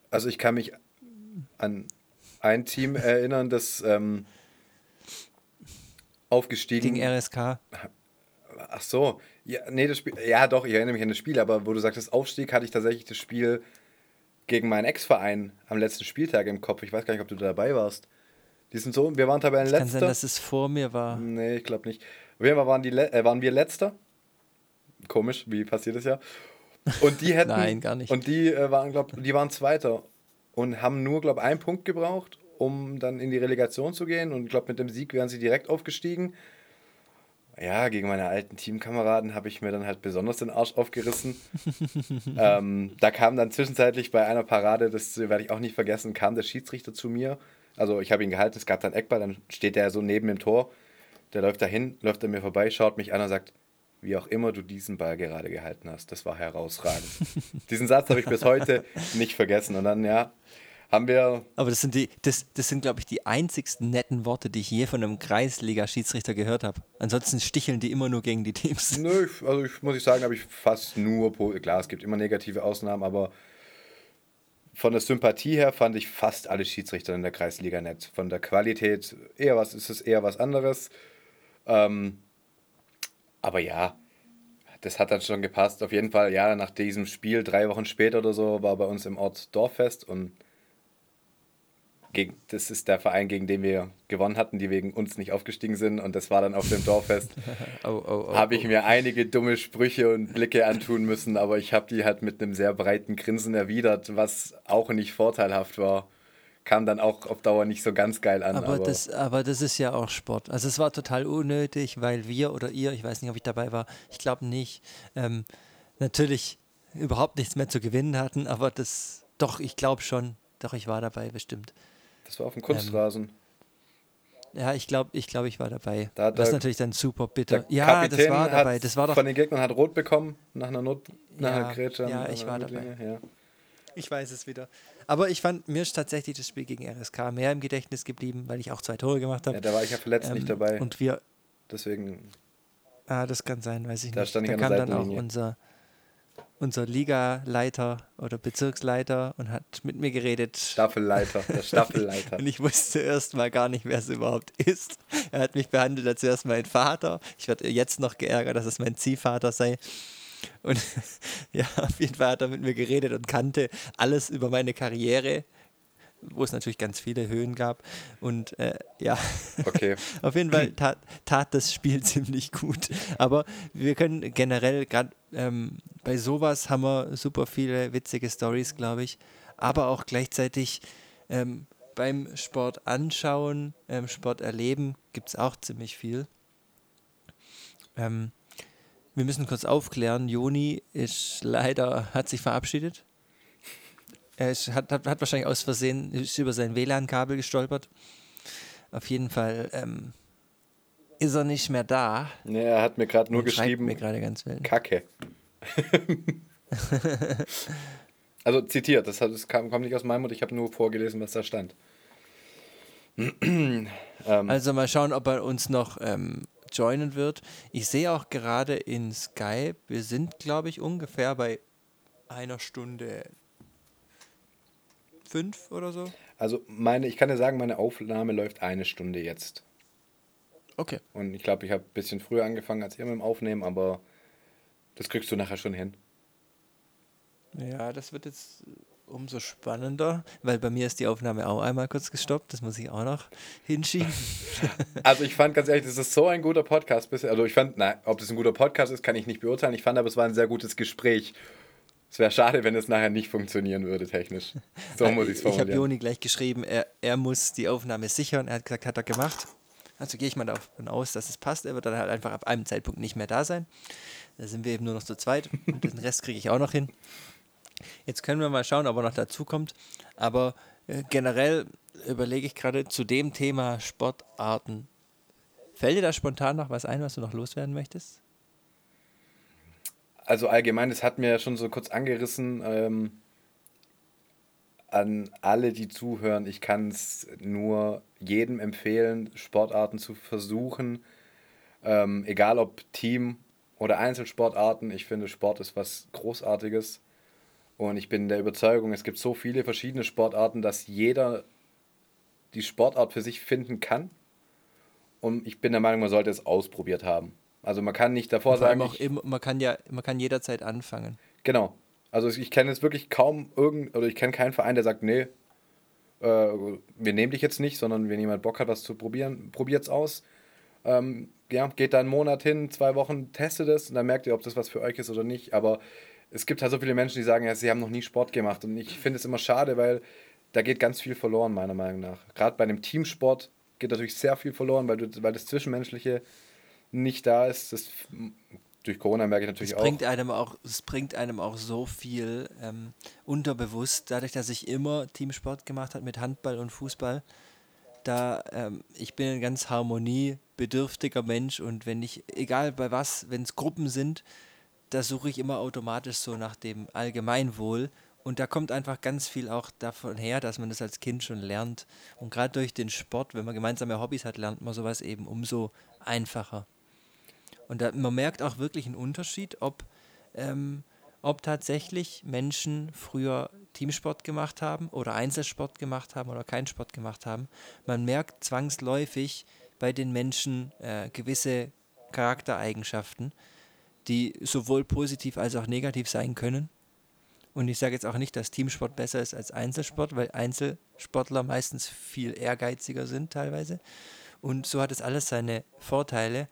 Also ich kann mich an ein Team erinnern, das ähm, aufgestiegen Gegen RSK. Ach so, ja, nee, das Spiel, ja doch, ich erinnere mich an das Spiel, aber wo du sagtest Aufstieg, hatte ich tatsächlich das Spiel gegen meinen Ex-Verein am letzten Spieltag im Kopf. Ich weiß gar nicht, ob du da dabei warst. Die sind so, wir waren Kann sein, Tabellenletzter. dass es vor mir war. Nee, ich glaube nicht. Auf jeden Fall waren, die, äh, waren wir Letzter. Komisch, wie passiert das ja. Und die [LAUGHS] hätten. Nein, gar nicht. Und die äh, waren, glaube die waren Zweiter und haben nur, glaube einen Punkt gebraucht, um dann in die Relegation zu gehen. Und ich glaube, mit dem Sieg wären sie direkt aufgestiegen. Ja, gegen meine alten Teamkameraden habe ich mir dann halt besonders den Arsch aufgerissen. [LAUGHS] ähm, da kam dann zwischenzeitlich bei einer Parade, das werde ich auch nicht vergessen, kam der Schiedsrichter zu mir. Also ich habe ihn gehalten, es gab dann Eckball, dann steht er so neben dem Tor. Der läuft dahin, läuft an mir vorbei, schaut mich an und sagt, wie auch immer du diesen Ball gerade gehalten hast, das war herausragend. [LAUGHS] Diesen Satz habe ich bis heute nicht vergessen. Und dann, ja, haben wir. Aber das sind die, das, das sind, glaube ich, die einzigsten netten Worte, die ich je von einem Kreisliga-Schiedsrichter gehört habe. Ansonsten sticheln die immer nur gegen die Teams. Nö, also ich muss ich sagen, habe ich fast nur, klar, es gibt immer negative Ausnahmen, aber von der Sympathie her fand ich fast alle Schiedsrichter in der Kreisliga nett. Von der Qualität eher was, ist es eher was anderes. Ähm, aber ja, das hat dann schon gepasst. Auf jeden Fall, ja, nach diesem Spiel, drei Wochen später oder so, war bei uns im Ort Dorffest und gegen, das ist der Verein, gegen den wir gewonnen hatten, die wegen uns nicht aufgestiegen sind. Und das war dann auf dem Dorffest. [LAUGHS] oh, oh, oh, habe ich oh. mir einige dumme Sprüche und Blicke antun müssen, aber ich habe die halt mit einem sehr breiten Grinsen erwidert, was auch nicht vorteilhaft war. Kam dann auch auf Dauer nicht so ganz geil an. Aber, aber, das, aber das ist ja auch Sport. Also es war total unnötig, weil wir oder ihr, ich weiß nicht, ob ich dabei war, ich glaube nicht, ähm, natürlich überhaupt nichts mehr zu gewinnen hatten, aber das, doch, ich glaube schon, doch, ich war dabei, bestimmt. Das war auf dem Kunstrasen. Ähm, ja, ich glaube, ich, glaub, ich war dabei. Da das ist natürlich dann super bitter. Ja, Kapitän das war dabei. Das war doch von den Gegnern hat rot bekommen nach einer Not, nach ja, einer Grätsche. Ja, ich war dabei. Ja. Ich weiß es wieder. Aber ich fand, mir ist tatsächlich das Spiel gegen RSK mehr im Gedächtnis geblieben, weil ich auch zwei Tore gemacht habe. Ja, da war ich ja verletzt ähm, nicht dabei. Und wir. Deswegen. Ah, das kann sein, weiß ich da nicht. Stand ich da kam dann auch unser unser Liga-Leiter oder Bezirksleiter und hat mit mir geredet. Staffelleiter, der [LAUGHS] Staffelleiter. und ich wusste erst mal gar nicht, wer es überhaupt ist. Er hat mich behandelt als erst mein Vater. Ich werde jetzt noch geärgert, dass es mein Ziehvater sei. Und [LAUGHS] ja, auf jeden Fall hat er mit mir geredet und kannte alles über meine Karriere wo es natürlich ganz viele Höhen gab. Und äh, ja, okay. [LAUGHS] auf jeden Fall tat, tat, das Spiel [LAUGHS] ziemlich gut. Aber wir können generell, gerade ähm, bei sowas haben wir super viele witzige Stories, glaube ich. Aber auch gleichzeitig ähm, beim Sport anschauen, ähm, Sport erleben, gibt es auch ziemlich viel. Ähm, wir müssen kurz aufklären, Joni ist leider, hat sich verabschiedet. Er ist, hat, hat, hat, wahrscheinlich aus Versehen ist über sein WLAN-Kabel gestolpert. Auf jeden Fall ähm, ist er nicht mehr da. Nee, er hat mir gerade nur geschrieben. Mir gerade ganz wild. Kacke. [LAUGHS] also zitiert, das, hat, das kam, kam nicht aus meinem Mund, ich habe nur vorgelesen, was da stand. [CLEARS THROAT] ähm. Also mal schauen, ob er uns noch ähm, joinen wird. Ich sehe auch gerade in Skype, wir sind, glaube ich, ungefähr bei einer Stunde fünf oder so? Also meine, ich kann dir sagen, meine Aufnahme läuft eine Stunde jetzt. Okay. Und ich glaube, ich habe ein bisschen früher angefangen als ihr mit dem Aufnehmen, aber das kriegst du nachher schon hin. Ja, das wird jetzt umso spannender, weil bei mir ist die Aufnahme auch einmal kurz gestoppt. Das muss ich auch noch hinschieben. [LAUGHS] Also ich fand ganz ehrlich, das ist so ein guter Podcast bisher. Also ich fand, nein, ob das ein guter Podcast ist, kann ich nicht beurteilen. Ich fand aber, es war ein sehr gutes Gespräch. Es wäre schade, wenn es nachher nicht funktionieren würde, technisch. So muss ich es formulieren. Ich habe Joni gleich geschrieben, er, er muss die Aufnahme sichern. Er hat gesagt, hat er gemacht. Also gehe ich mal davon aus, dass es passt. Er wird dann halt einfach ab einem Zeitpunkt nicht mehr da sein. Da sind wir eben nur noch zu zweit. Und den Rest kriege ich auch noch hin. Jetzt können wir mal schauen, ob er noch dazu kommt. Aber äh, generell überlege ich gerade zu dem Thema Sportarten. Fällt dir da spontan noch was ein, was du noch loswerden möchtest? Also allgemein, das hat mir ja schon so kurz angerissen. Ähm, an alle, die zuhören, ich kann es nur jedem empfehlen, Sportarten zu versuchen. Ähm, egal ob Team oder Einzelsportarten, ich finde, Sport ist was Großartiges. Und ich bin der Überzeugung, es gibt so viele verschiedene Sportarten, dass jeder die Sportart für sich finden kann. Und ich bin der Meinung, man sollte es ausprobiert haben. Also man kann nicht davor sagen. Auch ich, man kann ja, man kann jederzeit anfangen. Genau. Also ich kenne jetzt wirklich kaum irgend, oder ich kenne keinen Verein, der sagt, nee, äh, wir nehmen dich jetzt nicht, sondern wenn jemand Bock hat, was zu probieren, probiert es aus. Ähm, ja, geht da einen Monat hin, zwei Wochen, testet es und dann merkt ihr, ob das was für euch ist oder nicht. Aber es gibt halt so viele Menschen, die sagen, ja, sie haben noch nie Sport gemacht. Und ich finde es immer schade, weil da geht ganz viel verloren, meiner Meinung nach. Gerade bei einem Teamsport geht natürlich sehr viel verloren, weil, du, weil das Zwischenmenschliche nicht da ist. Das, durch Corona merke ich natürlich es bringt auch. Einem auch. Es bringt einem auch so viel ähm, unterbewusst, dadurch, dass ich immer Teamsport gemacht habe mit Handball und Fußball. Da, ähm, ich bin ein ganz harmoniebedürftiger Mensch und wenn ich, egal bei was, wenn es Gruppen sind, da suche ich immer automatisch so nach dem Allgemeinwohl und da kommt einfach ganz viel auch davon her, dass man das als Kind schon lernt. Und gerade durch den Sport, wenn man gemeinsame Hobbys hat, lernt man sowas eben umso einfacher. Und da, man merkt auch wirklich einen Unterschied, ob, ähm, ob tatsächlich Menschen früher Teamsport gemacht haben oder Einzelsport gemacht haben oder keinen Sport gemacht haben. Man merkt zwangsläufig bei den Menschen äh, gewisse Charaktereigenschaften, die sowohl positiv als auch negativ sein können. Und ich sage jetzt auch nicht, dass Teamsport besser ist als Einzelsport, weil Einzelsportler meistens viel ehrgeiziger sind teilweise. Und so hat es alles seine Vorteile.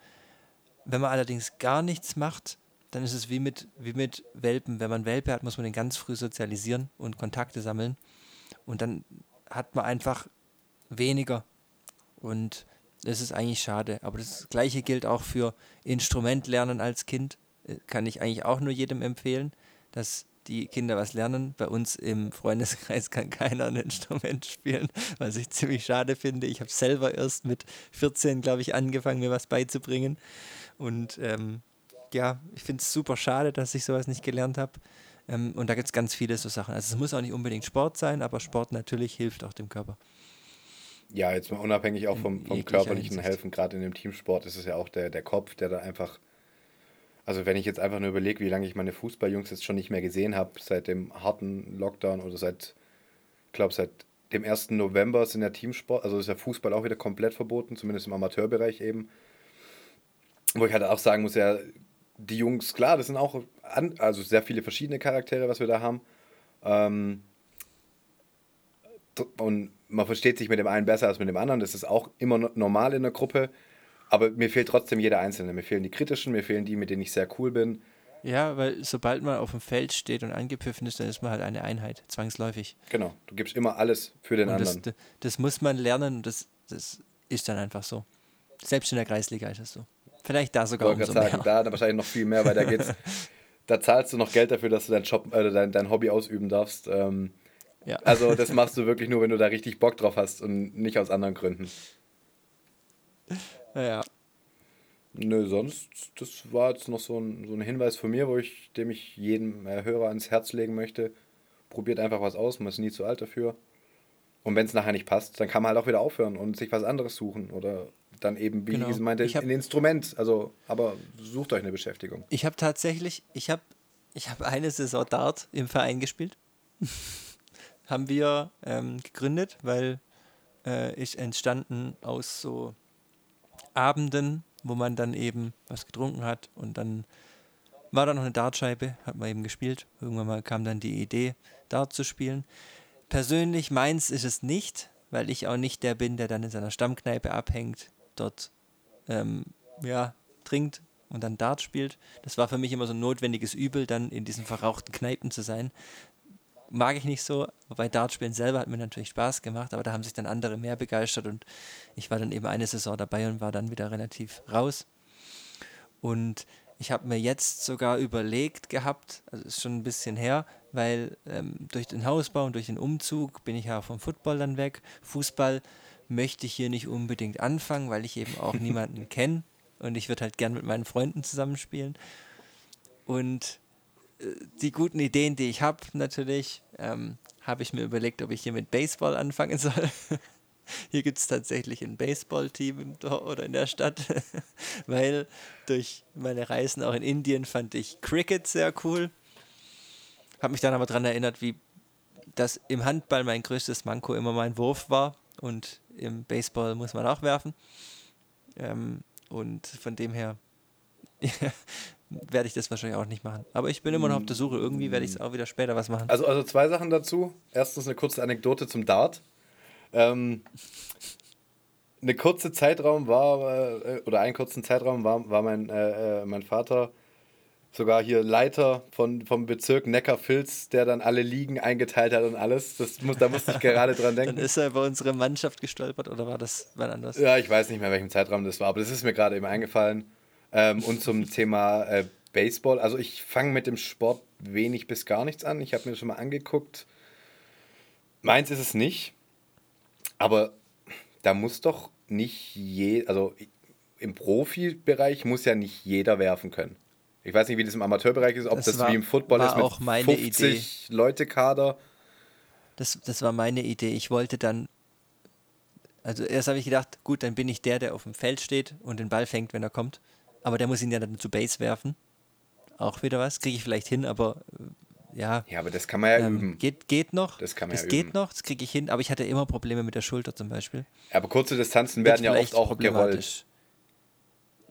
Wenn man allerdings gar nichts macht, dann ist es wie mit, wie mit Welpen. Wenn man Welpe hat, muss man den ganz früh sozialisieren und Kontakte sammeln. Und dann hat man einfach weniger. Und das ist eigentlich schade. Aber das Gleiche gilt auch für Instrumentlernen als Kind. Äh, kann ich eigentlich auch nur jedem empfehlen, dass die Kinder was lernen. Bei uns im Freundeskreis [LAUGHS] kann keiner ein Instrument spielen, was ich ziemlich schade finde. Ich habe selber erst mit 14, glaube ich, angefangen, mir was beizubringen. Und ähm, ja, ich finde es super schade, dass ich sowas nicht gelernt habe. Ähm, und da gibt es ganz viele so Sachen. Also es muss auch nicht unbedingt Sport sein, aber Sport natürlich hilft auch dem Körper. Ja, jetzt mal unabhängig auch vom, vom körperlichen. Helfen, gerade in dem Teamsport ist es ja auch der, der Kopf, der da einfach also wenn ich jetzt einfach nur überlege, wie lange ich meine Fußballjungs jetzt schon nicht mehr gesehen habe, seit dem harten Lockdown oder seit, ich glaube, seit dem 1. November sind ja Teamsport, also ist ja Fußball auch wieder komplett verboten, zumindest im Amateurbereich eben. Wo ich halt auch sagen muss, ja, die Jungs, klar, das sind auch an, also sehr viele verschiedene Charaktere, was wir da haben. Ähm, und man versteht sich mit dem einen besser als mit dem anderen. Das ist auch immer normal in der Gruppe. Aber mir fehlt trotzdem jeder Einzelne. Mir fehlen die kritischen, mir fehlen die, mit denen ich sehr cool bin. Ja, weil sobald man auf dem Feld steht und angepfiffen ist, dann ist man halt eine Einheit, zwangsläufig. Genau, du gibst immer alles für den und anderen. Das, das, muss man lernen und das, das ist dann einfach so. Selbst in der Kreisliga ist es so. Vielleicht da sogar umso sagen, mehr. Da wahrscheinlich noch viel mehr, weil da [LAUGHS] geht's, da zahlst du noch Geld dafür, dass du dein, Job, äh, dein, dein Hobby ausüben darfst. Ähm, ja. Also das [LAUGHS] machst du wirklich nur, wenn du da richtig Bock drauf hast und nicht aus anderen Gründen. Ja. Nö, sonst, das war jetzt noch so ein, so ein Hinweis von mir, wo ich, dem ich jedem äh, Hörer ans Herz legen möchte. Probiert einfach was aus, man ist nie zu alt dafür. Und wenn es nachher nicht passt, dann kann man halt auch wieder aufhören und sich was anderes suchen. Oder dann eben, wie genau. ich meinte, ich hab, ein Instrument. Also, aber sucht euch eine Beschäftigung. Ich habe tatsächlich, ich habe ich hab eine Saison Dart im Verein gespielt. [LAUGHS] Haben wir ähm, gegründet, weil äh, ist entstanden aus so Abenden, wo man dann eben was getrunken hat und dann war da noch eine Dartscheibe, hat man eben gespielt. Irgendwann mal kam dann die Idee, Dart zu spielen. Persönlich meins ist es nicht, weil ich auch nicht der bin, der dann in seiner Stammkneipe abhängt, dort ähm, ja, trinkt und dann Dart spielt. Das war für mich immer so ein notwendiges Übel, dann in diesen verrauchten Kneipen zu sein mag ich nicht so. Wobei Dartspielen selber hat mir natürlich Spaß gemacht, aber da haben sich dann andere mehr begeistert und ich war dann eben eine Saison dabei und war dann wieder relativ raus. Und ich habe mir jetzt sogar überlegt gehabt, also ist schon ein bisschen her, weil ähm, durch den Hausbau und durch den Umzug bin ich ja vom Football dann weg. Fußball möchte ich hier nicht unbedingt anfangen, weil ich eben auch niemanden [LAUGHS] kenne und ich würde halt gern mit meinen Freunden zusammenspielen. Und die guten Ideen, die ich habe, natürlich, ähm, habe ich mir überlegt, ob ich hier mit Baseball anfangen soll. [LAUGHS] hier gibt es tatsächlich ein Baseballteam oder in der Stadt, [LAUGHS] weil durch meine Reisen auch in Indien fand ich Cricket sehr cool. Habe mich dann aber daran erinnert, wie das im Handball mein größtes Manko immer mein Wurf war und im Baseball muss man auch werfen. Ähm, und von dem her [LAUGHS] werde ich das wahrscheinlich auch nicht machen. Aber ich bin immer noch auf der Suche. Irgendwie werde ich es auch wieder später was machen. Also, also zwei Sachen dazu. Erstens eine kurze Anekdote zum Dart. Ähm, eine kurze Zeitraum war, äh, oder einen kurzen Zeitraum war, war mein, äh, äh, mein Vater sogar hier Leiter von, vom Bezirk Neckarfilz, der dann alle Ligen eingeteilt hat und alles. Das muss, da musste ich gerade dran [LAUGHS] denken. dann ist er über unsere Mannschaft gestolpert oder war das wann anders? Ja, ich weiß nicht mehr, welchem Zeitraum das war, aber das ist mir gerade eben eingefallen. Ähm, und zum Thema äh, Baseball, also ich fange mit dem Sport wenig bis gar nichts an. Ich habe mir schon mal angeguckt. Meins ist es nicht. Aber da muss doch nicht je, also im Profibereich muss ja nicht jeder werfen können. Ich weiß nicht, wie das im Amateurbereich ist, ob das, Das war- wie im Football ist mit auch meine 50 Leute Kader. Das, das war meine Idee. Ich wollte dann, also erst habe ich gedacht, gut, dann bin ich der, der auf dem Feld steht und den Ball fängt, wenn er kommt. Aber der muss ihn ja dann zu Base werfen. Auch wieder was, kriege ich vielleicht hin, aber äh, ja, Ja, aber das kann man ja ähm, üben. geht, geht noch. Das kann man das ja geht üben. noch, das kriege ich hin, aber ich hatte immer Probleme mit der Schulter zum Beispiel. Aber kurze Distanzen werden ja oft auch gerollt.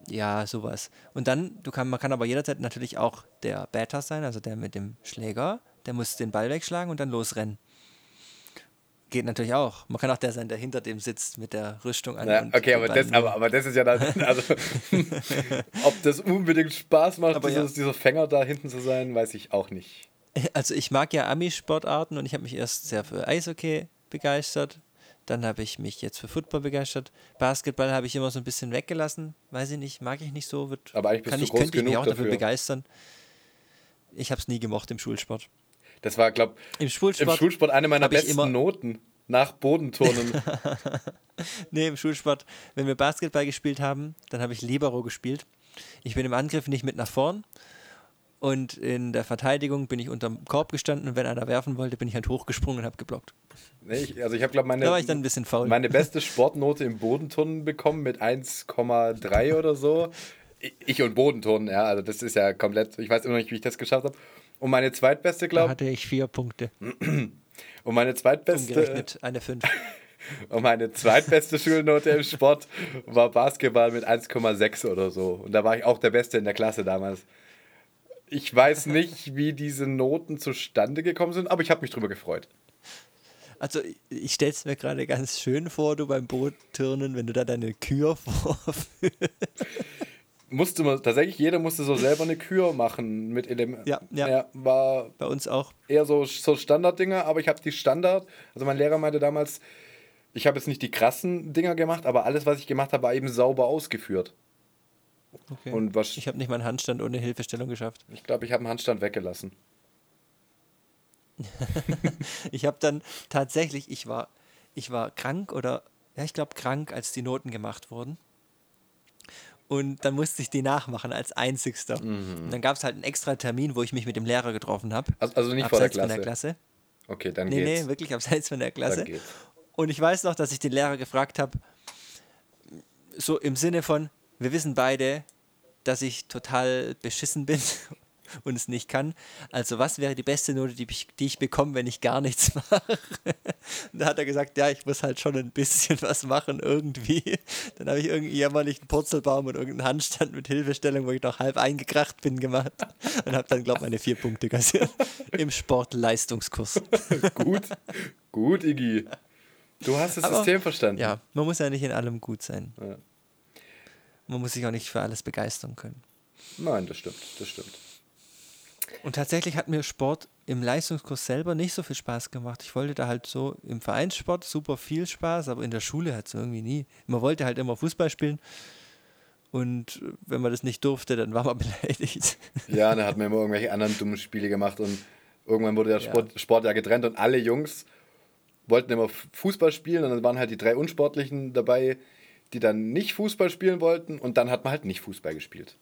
Ja, sowas. Und dann, du kann, man kann aber jederzeit natürlich auch der Batter sein, also der mit dem Schläger, der muss den Ball wegschlagen und dann losrennen. Geht natürlich auch. Man kann auch der sein, der hinter dem sitzt mit der Rüstung an. Ja, okay, aber das, aber, aber das ist ja dann, [LAUGHS] also, ob das unbedingt Spaß macht, Aber ja. dieses, dieser Fänger da hinten zu sein, weiß ich auch nicht. Also ich mag ja Ami-Sportarten und ich habe mich erst sehr für Eishockey begeistert. Dann habe ich mich jetzt für Football begeistert. Basketball habe ich immer so ein bisschen weggelassen. Weiß ich nicht, mag ich nicht so. Wird, Aber eigentlich bist du ich, groß könnte ich mich genug auch dafür dafür. begeistern. Ich habe es nie gemocht im Schulsport. Das war, glaube Im im Schulsport, Schulsport eine meiner besten Noten. Nach Bodenturnen. [LAUGHS] nee, im Schulsport, wenn wir Basketball gespielt haben, dann habe ich Libero gespielt. Ich bin im Angriff nicht mit nach vorn und in der Verteidigung bin ich unterm Korb gestanden und wenn einer werfen wollte, bin ich halt hochgesprungen und habe geblockt. nee, ich, also ich habe, glaube meine, Da war ich dann ein bisschen faul. meine beste Sportnote im Bodenturnen bekommen mit 1,3 oder so. Ich- Ich und Bodenturnen, ja, also das ist ja komplett, ich weiß immer noch nicht, wie ich das geschafft habe. Und meine zweitbeste, Da glaube hatte ich vier Punkte. [CLEARS THROAT] und meine zweitbeste, Umgerechnet eine fünf. [LAUGHS] und meine zweitbeste Schulnote im Sport war Basketball mit 1,6 oder so. Und da war ich auch der Beste in der Klasse damals. Ich weiß nicht, wie diese Noten zustande gekommen sind, aber ich habe mich drüber gefreut. Also ich- stelle es mir gerade ganz schön vor, du beim Bootturnen, wenn du da deine Kür [LAUGHS] vorführst. Musste man, tatsächlich jeder musste so selber eine Kür machen mit Elementen. Ja, ja. war Bei uns auch. eher so, so Standarddinger, aber ich habe die Standard, also mein Lehrer meinte damals, ich habe jetzt nicht die krassen Dinger gemacht, aber alles, was ich gemacht habe, war eben sauber ausgeführt. Okay. Und was, ich habe nicht mal einen Handstand ohne Hilfestellung geschafft. ich glaube, ich habe einen Handstand weggelassen. [LAUGHS] Ich habe dann tatsächlich, ich war, ich war krank oder, ja, ich glaube krank, als die Noten gemacht wurden. Und dann musste ich die nachmachen als einzigster. Mhm. Und dann gab es halt einen extra Termin, wo ich mich mit dem Lehrer getroffen habe. Also, also nicht vor der abseits von Klasse. der Klasse. Okay, dann Nee, geht's. nee, wirklich abseits von der Klasse. Und ich weiß noch, dass ich den Lehrer gefragt habe, so im Sinne von, wir wissen beide, dass ich total beschissen bin [LAUGHS] und es nicht kann. Also was wäre die beste Note, die ich, die ich bekomme, wenn ich gar nichts [LAUGHS] mache? Und da hat er gesagt, ja, ich muss halt schon ein bisschen was machen irgendwie. Dann habe ich irgendwie jämmerlich einen Purzelbaum und irgendeinen Handstand mit Hilfestellung, wo ich noch halb eingekracht bin, gemacht. Und habe dann, glaube ich, meine vier Punkte kassiert [LAUGHS] im Sportleistungskurs. Gut, gut, Iggy. Du hast das Aber- System verstanden. Ja, man muss ja nicht in allem gut sein. Ja. Man muss sich auch nicht für alles begeistern können. Nein, das stimmt, das stimmt. Und tatsächlich hat mir Sport im Leistungskurs selber nicht so viel Spaß gemacht. Ich wollte da halt so im Vereinssport super viel Spaß, aber in der Schule hat es irgendwie nie. Man wollte halt immer Fußball spielen. Und wenn man das nicht durfte, dann war man [LAUGHS] beleidigt. Ja, dann hat man immer irgendwelche anderen dummen Spiele gemacht und irgendwann wurde der Ja. Sport, Sport ja getrennt und alle Jungs wollten immer Fußball spielen und dann waren halt die drei Unsportlichen dabei, die dann nicht Fußball spielen wollten und dann hat man halt nicht Fußball gespielt.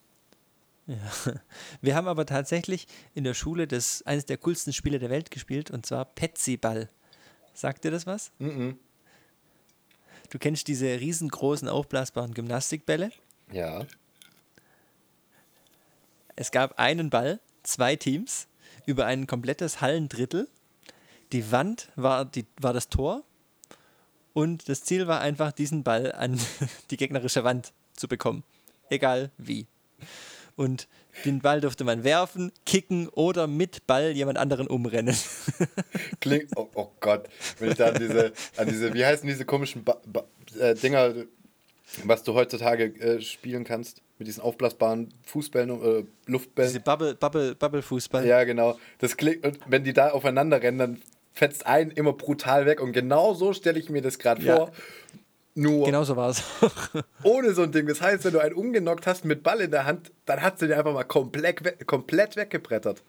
[LAUGHS] Wir haben aber tatsächlich in der Schule das eines der coolsten Spiele der Welt gespielt und zwar Petsyball. Sagt dir das was? Mhm. Du kennst diese riesengroßen aufblasbaren Gymnastikbälle? Ja. Es gab einen Ball, zwei Teams, über ein komplettes Hallendrittel. Die Wand war, die, war das Tor und das Ziel war einfach, diesen Ball an [LAUGHS] die gegnerische Wand zu bekommen. Egal wie. Und den Ball durfte man werfen, kicken oder mit Ball jemand anderen umrennen. [LAUGHS] Klingt, oh, oh Gott, wenn ich da an diese, an diese, wie heißen diese komischen ba ba äh, Dinger, was du heutzutage äh, spielen kannst, mit diesen aufblasbaren Fußbällen, äh, Luftbällen. Diese Bubble, Bubble, Bubble Fußball. Ja, genau. Das klingt, und wenn die da aufeinander rennen, dann fetzt ein immer brutal weg. Und genau so stelle ich mir das gerade Ja. vor. Nur Genau so war es. [LAUGHS] ohne so ein Ding. Das heißt, wenn du einen umgenockt hast mit Ball in der Hand, dann hat sie dir einfach mal komplett, we komplett weggebrettert.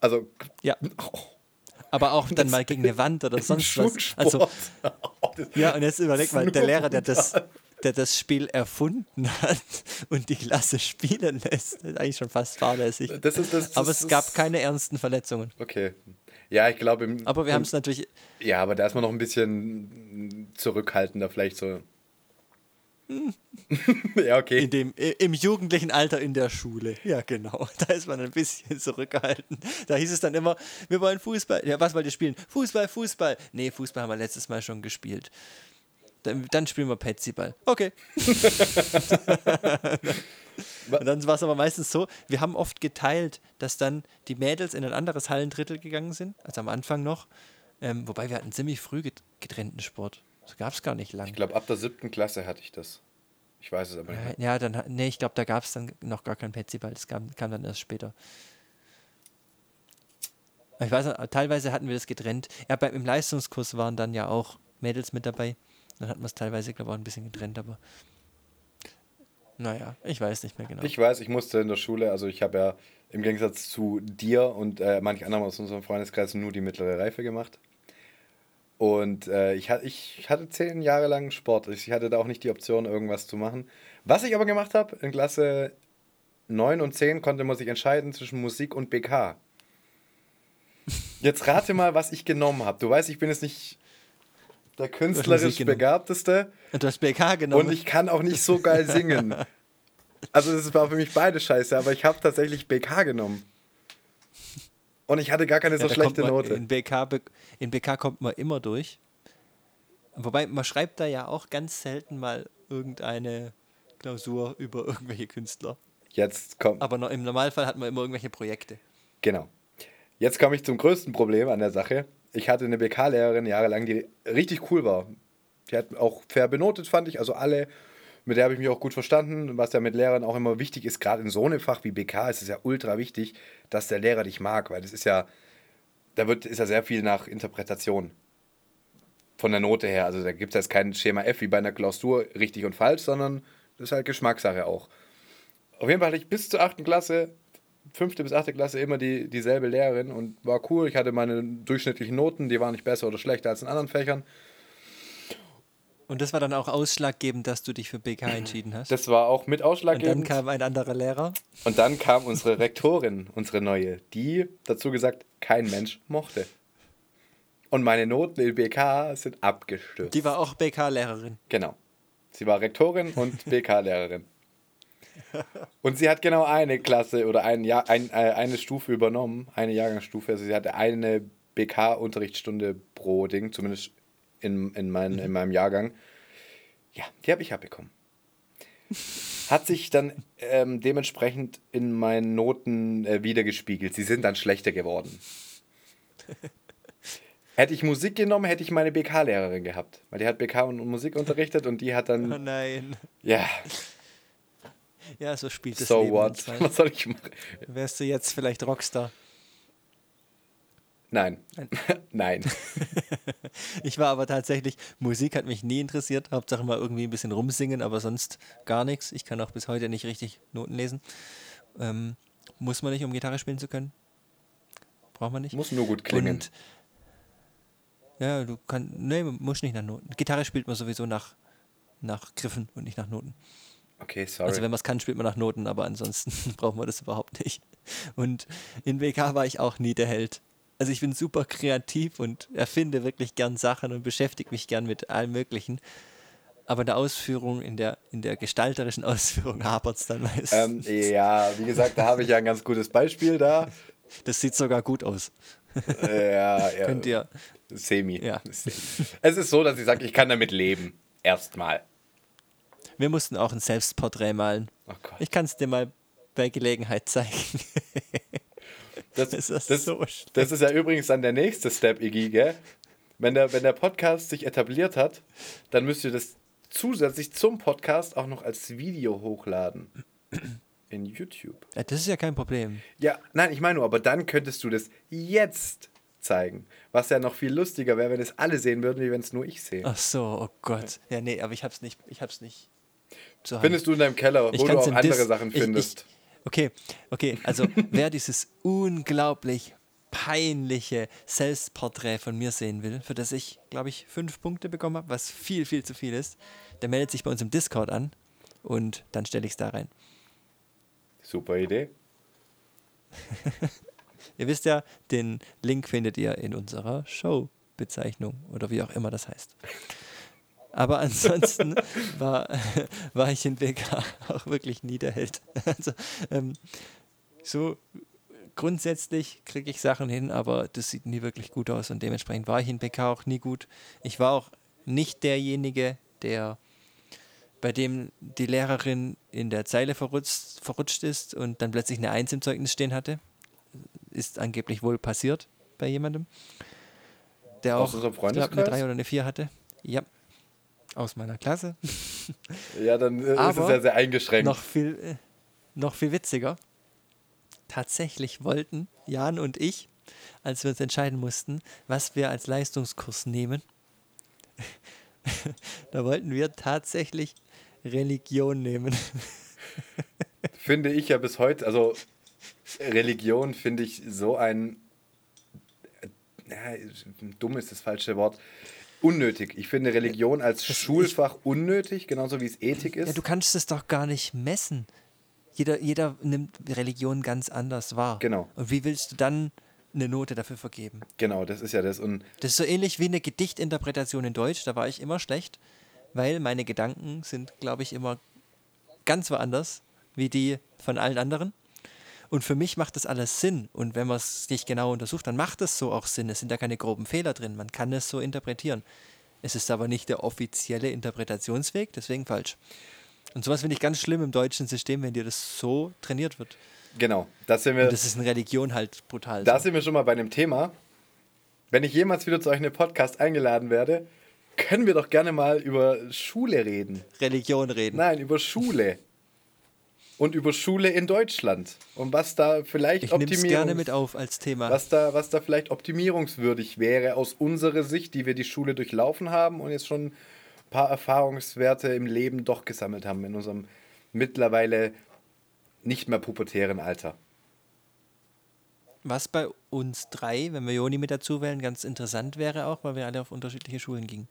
Also, ja. oh, Aber auch dann mal gegen eine Wand oder sonst was. Also, das- ja, und jetzt überleg mal, der Lehrer, der das, der das Spiel erfunden hat und die Klasse spielen lässt. Das ist eigentlich schon fast fahrlässig. Das ist, das, das aber es gab keine ernsten Verletzungen. Okay. Ja, ich glaube. Aber wir haben es natürlich. Ja, aber da ist man noch ein bisschen zurückhaltender, vielleicht so. [LAUGHS] ja, okay. In dem, Im jugendlichen Alter in der Schule. Ja, genau. [LAUGHS] Da ist man ein bisschen zurückgehalten. Da hieß es dann immer, wir wollen Fußball. Ja, was wollt ihr spielen? Fußball, Fußball. Nee, Fußball haben wir letztes Mal schon gespielt. Dann, dann spielen wir Petsyball. Okay. [LAUGHS] Und dann war es aber meistens so, wir haben oft geteilt, dass dann die Mädels in ein anderes Hallendrittel gegangen sind, als am Anfang noch. Ähm, wobei wir hatten ziemlich früh getrennten Sport. Das gab es gar nicht lange. Ich glaube, ab der siebten Klasse hatte ich das. Ich weiß es aber nicht. Ja, dann, nee, ich glaube, da gab es dann noch gar kein Petsyball. Das kam, kam dann erst später. Ich weiß, teilweise hatten wir das getrennt. Ja, beim, im Leistungskurs waren dann ja auch Mädels mit dabei. Dann hatten wir es teilweise, glaube ich, auch ein bisschen getrennt, aber naja, ich weiß nicht mehr genau. Ich weiß, ich musste in der Schule, also ich habe ja im Gegensatz zu dir und äh, manch anderen aus unserem Freundeskreis nur die mittlere Reife gemacht. Und äh, ich, ich hatte zehn Jahre lang Sport. Ich hatte da auch nicht die Option, irgendwas zu machen. Was ich aber gemacht habe, in Klasse 9 und 10 konnte man sich entscheiden zwischen Musik und BK. Jetzt rate mal, was ich genommen habe. Du weißt, ich bin jetzt nicht der künstlerisch Begabteste. Und du hast BK genommen. Und ich kann auch nicht so geil singen. [LAUGHS] Also das war für mich beide scheiße, aber ich habe tatsächlich BK genommen. Und ich hatte gar keine ja, so schlechte Note. In BK, in BK kommt man immer durch. Wobei, man schreibt da ja auch ganz selten mal irgendeine Klausur über irgendwelche Künstler. Jetzt kommt. Aber noch, im Normalfall hat man immer irgendwelche Projekte. Genau. Jetzt komme ich zum größten Problem an der Sache. Ich hatte eine BK-Lehrerin jahrelang, die richtig cool war. Die hat auch fair benotet, fand ich. Also alle, mit der habe ich mich auch gut verstanden. Was ja mit Lehrern auch immer wichtig ist, gerade in so einem Fach wie BK, ist es ja ultra wichtig, dass der Lehrer dich mag, weil das ist ja, da wird, ist ja sehr viel nach Interpretation von der Note her. Also da gibt es jetzt kein Schema F wie bei einer Klausur richtig und falsch, sondern das ist halt Geschmackssache auch. Auf jeden Fall hatte ich bis zur 8. Klasse, 5. bis 8. Klasse immer die, dieselbe Lehrerin und war cool. Ich hatte meine durchschnittlichen Noten, die waren nicht besser oder schlechter als in anderen Fächern. Und das war dann auch ausschlaggebend, dass du dich für BK entschieden hast? Das war auch mit ausschlaggebend. Und dann kam ein anderer Lehrer. Und dann kam unsere Rektorin, unsere neue, die dazu gesagt kein Mensch mochte. Und meine Noten in BK sind abgestürzt. Die war auch BK-Lehrerin. Genau. Sie war Rektorin und BK-Lehrerin. Und sie hat genau eine Klasse oder ein Jahr, ein, äh, eine Stufe übernommen, eine Jahrgangsstufe. Also sie hatte eine BK-Unterrichtsstunde pro Ding, zumindest in, in, mein, in meinem Jahrgang. Ja, die habe ich abbekommen. Hat sich dann ähm, dementsprechend in meinen Noten äh, wiedergespiegelt. Sie sind dann schlechter geworden. Hätte ich Musik genommen, hätte ich meine BK-Lehrerin gehabt. Weil die hat BK und Musik unterrichtet und die hat dann. Oh nein. Ja. Ja, so spielt es. So Leben what? [LAUGHS] Was soll ich machen? Wärst du jetzt vielleicht Rockstar? Nein. Nein. [LAUGHS] [LAUGHS] ich war aber tatsächlich, Musik hat mich nie interessiert. Hauptsache mal irgendwie ein bisschen rumsingen, aber sonst gar nichts. Ich kann auch bis heute nicht richtig Noten lesen. Ähm, muss man nicht, um Gitarre spielen zu können. Braucht man nicht. Muss nur gut klingen. Und, ja, du kannst, nee, muss nicht nach Noten. Gitarre spielt man sowieso nach, nach Griffen und nicht nach Noten. Okay, sorry. Also wenn man es kann, spielt man nach Noten, aber ansonsten [LAUGHS] braucht man das überhaupt nicht. Und in WK war ich auch nie der Held. Also ich bin super kreativ und erfinde wirklich gern Sachen und beschäftige mich gern mit allem Möglichen. Aber in der Ausführung, in der, in der gestalterischen [LAUGHS] Ausführung hapert es dann meistens. Ähm, ja, wie gesagt, da habe ich ja ein ganz gutes Beispiel da. Das sieht sogar gut aus. Ja, [LAUGHS] ja. Könnt ihr. Semi. Ja. Es ist so, dass ich sage, ich kann damit leben. Erstmal. Wir mussten auch ein Selbstporträt malen. Oh Gott. Ich kann es dir mal bei Gelegenheit zeigen. [LAUGHS] Das, das, ist, das, so das ist ja übrigens dann der nächste Step, Iggy, gell? Wenn der, wenn der Podcast sich etabliert hat, dann müsst ihr das zusätzlich zum Podcast auch noch als Video hochladen. In YouTube. Ja, das ist ja kein Problem. Ja, nein, ich meine nur, aber dann könntest du das jetzt zeigen. Was ja noch viel lustiger wäre, wenn es alle sehen würden, wie wenn es nur ich sehe. Ach so, oh Gott. Ja, nee, aber ich hab's nicht, ich hab's nicht. Findest du in deinem Keller, wo du auch andere Dis Sachen findest. Ich, ich, Okay, okay, also wer dieses unglaublich peinliche Selbstporträt von mir sehen will, für das ich, glaube ich, fünf Punkte bekommen habe, was viel, viel zu viel ist, der meldet sich bei uns im Discord an und dann stelle ich es da rein. Super Idee. [LAUGHS] ihr wisst ja, den Link findet ihr in unserer Show-Bezeichnung oder wie auch immer das heißt. Aber ansonsten war, [LAUGHS] war ich in BK auch wirklich nie der Held. [LAUGHS] Also, ähm, so grundsätzlich kriege ich Sachen hin, aber das sieht nie wirklich gut aus und dementsprechend war ich in BK auch nie gut. Ich war auch nicht derjenige, der bei dem die Lehrerin in der Zeile verrutscht, verrutscht ist und dann plötzlich eine Eins im Zeugnis stehen hatte. Ist angeblich wohl passiert bei jemandem, der auch glaub, eine 3 oder eine 4 hatte. Ja, aus meiner Klasse. [LAUGHS] Ja, dann äh, ist es ja sehr eingeschränkt. Noch viel, äh, noch viel witziger. Tatsächlich wollten Jan und ich, als wir uns entscheiden mussten, was wir als Leistungskurs nehmen, [LAUGHS] da wollten wir tatsächlich Religion nehmen. [LAUGHS] finde ich ja bis heute, also Religion finde ich so ein, ja, dumm ist das falsche Wort, unnötig. Ich finde Religion als das Schulfach unnötig, genauso wie es Ethik ist. Ja, du kannst es doch gar nicht messen. Jeder, jeder nimmt Religion ganz anders wahr. Genau. Und wie willst du dann eine Note dafür vergeben? Genau, das ist ja das. Und das ist so ähnlich wie eine Gedichtinterpretation in Deutsch. Da war ich immer schlecht weil meine Gedanken sind, glaube ich, immer ganz woanders wie die von allen anderen. Und für mich macht das alles Sinn. Und wenn man es nicht genau untersucht, dann macht es so auch Sinn. Es sind da keine groben Fehler drin. Man kann es so interpretieren. Es ist aber nicht der offizielle Interpretationsweg, deswegen falsch. Und sowas finde ich ganz schlimm im deutschen System, wenn dir das so trainiert wird. Genau, das sind wir. Und das ist in Religion halt brutal. Da so. sind wir schon mal bei einem Thema. Wenn ich jemals wieder zu euch in den Podcast eingeladen werde, können wir doch gerne mal über Schule reden. Religion reden. Nein, über Schule. Und über Schule in Deutschland. Und was da vielleicht ich Optimierungs gerne mit auf als Thema. Was da, was da vielleicht optimierungswürdig wäre aus unserer Sicht, die wir die Schule durchlaufen haben und jetzt schon ein paar Erfahrungswerte im Leben doch gesammelt haben in unserem mittlerweile nicht mehr pubertären Alter. Was bei uns drei, wenn wir Joni mit dazu wählen, ganz interessant wäre auch, weil wir alle auf unterschiedliche Schulen gingen.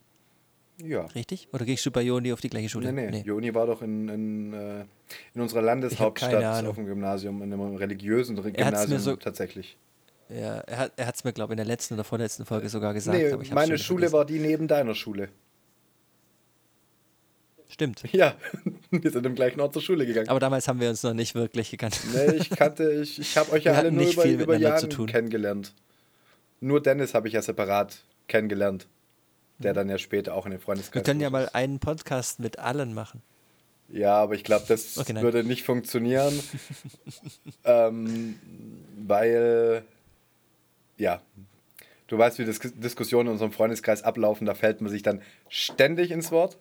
Ja. Richtig? Oder gehst du bei Joni auf die gleiche Schule? Nee, nee. nee. Joni war doch in, in, äh, in unserer Landeshauptstadt auf dem Gymnasium, in einem religiösen Gymnasium so, tatsächlich. Ja, er hat es mir, glaube ich, in der letzten oder vorletzten Folge sogar gesagt. Nee, meine Schule vergessen. war die neben deiner Schule. Stimmt. [LAUGHS] Ja, wir sind im gleichen Ort zur Schule gegangen. Aber damals haben wir uns noch nicht wirklich gekannt. Nee, ich kannte, [LAUGHS] ich, ich habe euch ja alle nur über, über Jahre kennengelernt. Nur Dennis habe ich ja separat kennengelernt der dann ja später auch in den Freundeskreis. Wir können ja mal einen Podcast mit allen machen. Ja, aber ich glaube, das okay, würde nicht funktionieren, [LAUGHS] ähm, weil, ja, du weißt, wie Dis Diskussionen in unserem Freundeskreis ablaufen, da fällt man sich dann ständig ins Wort.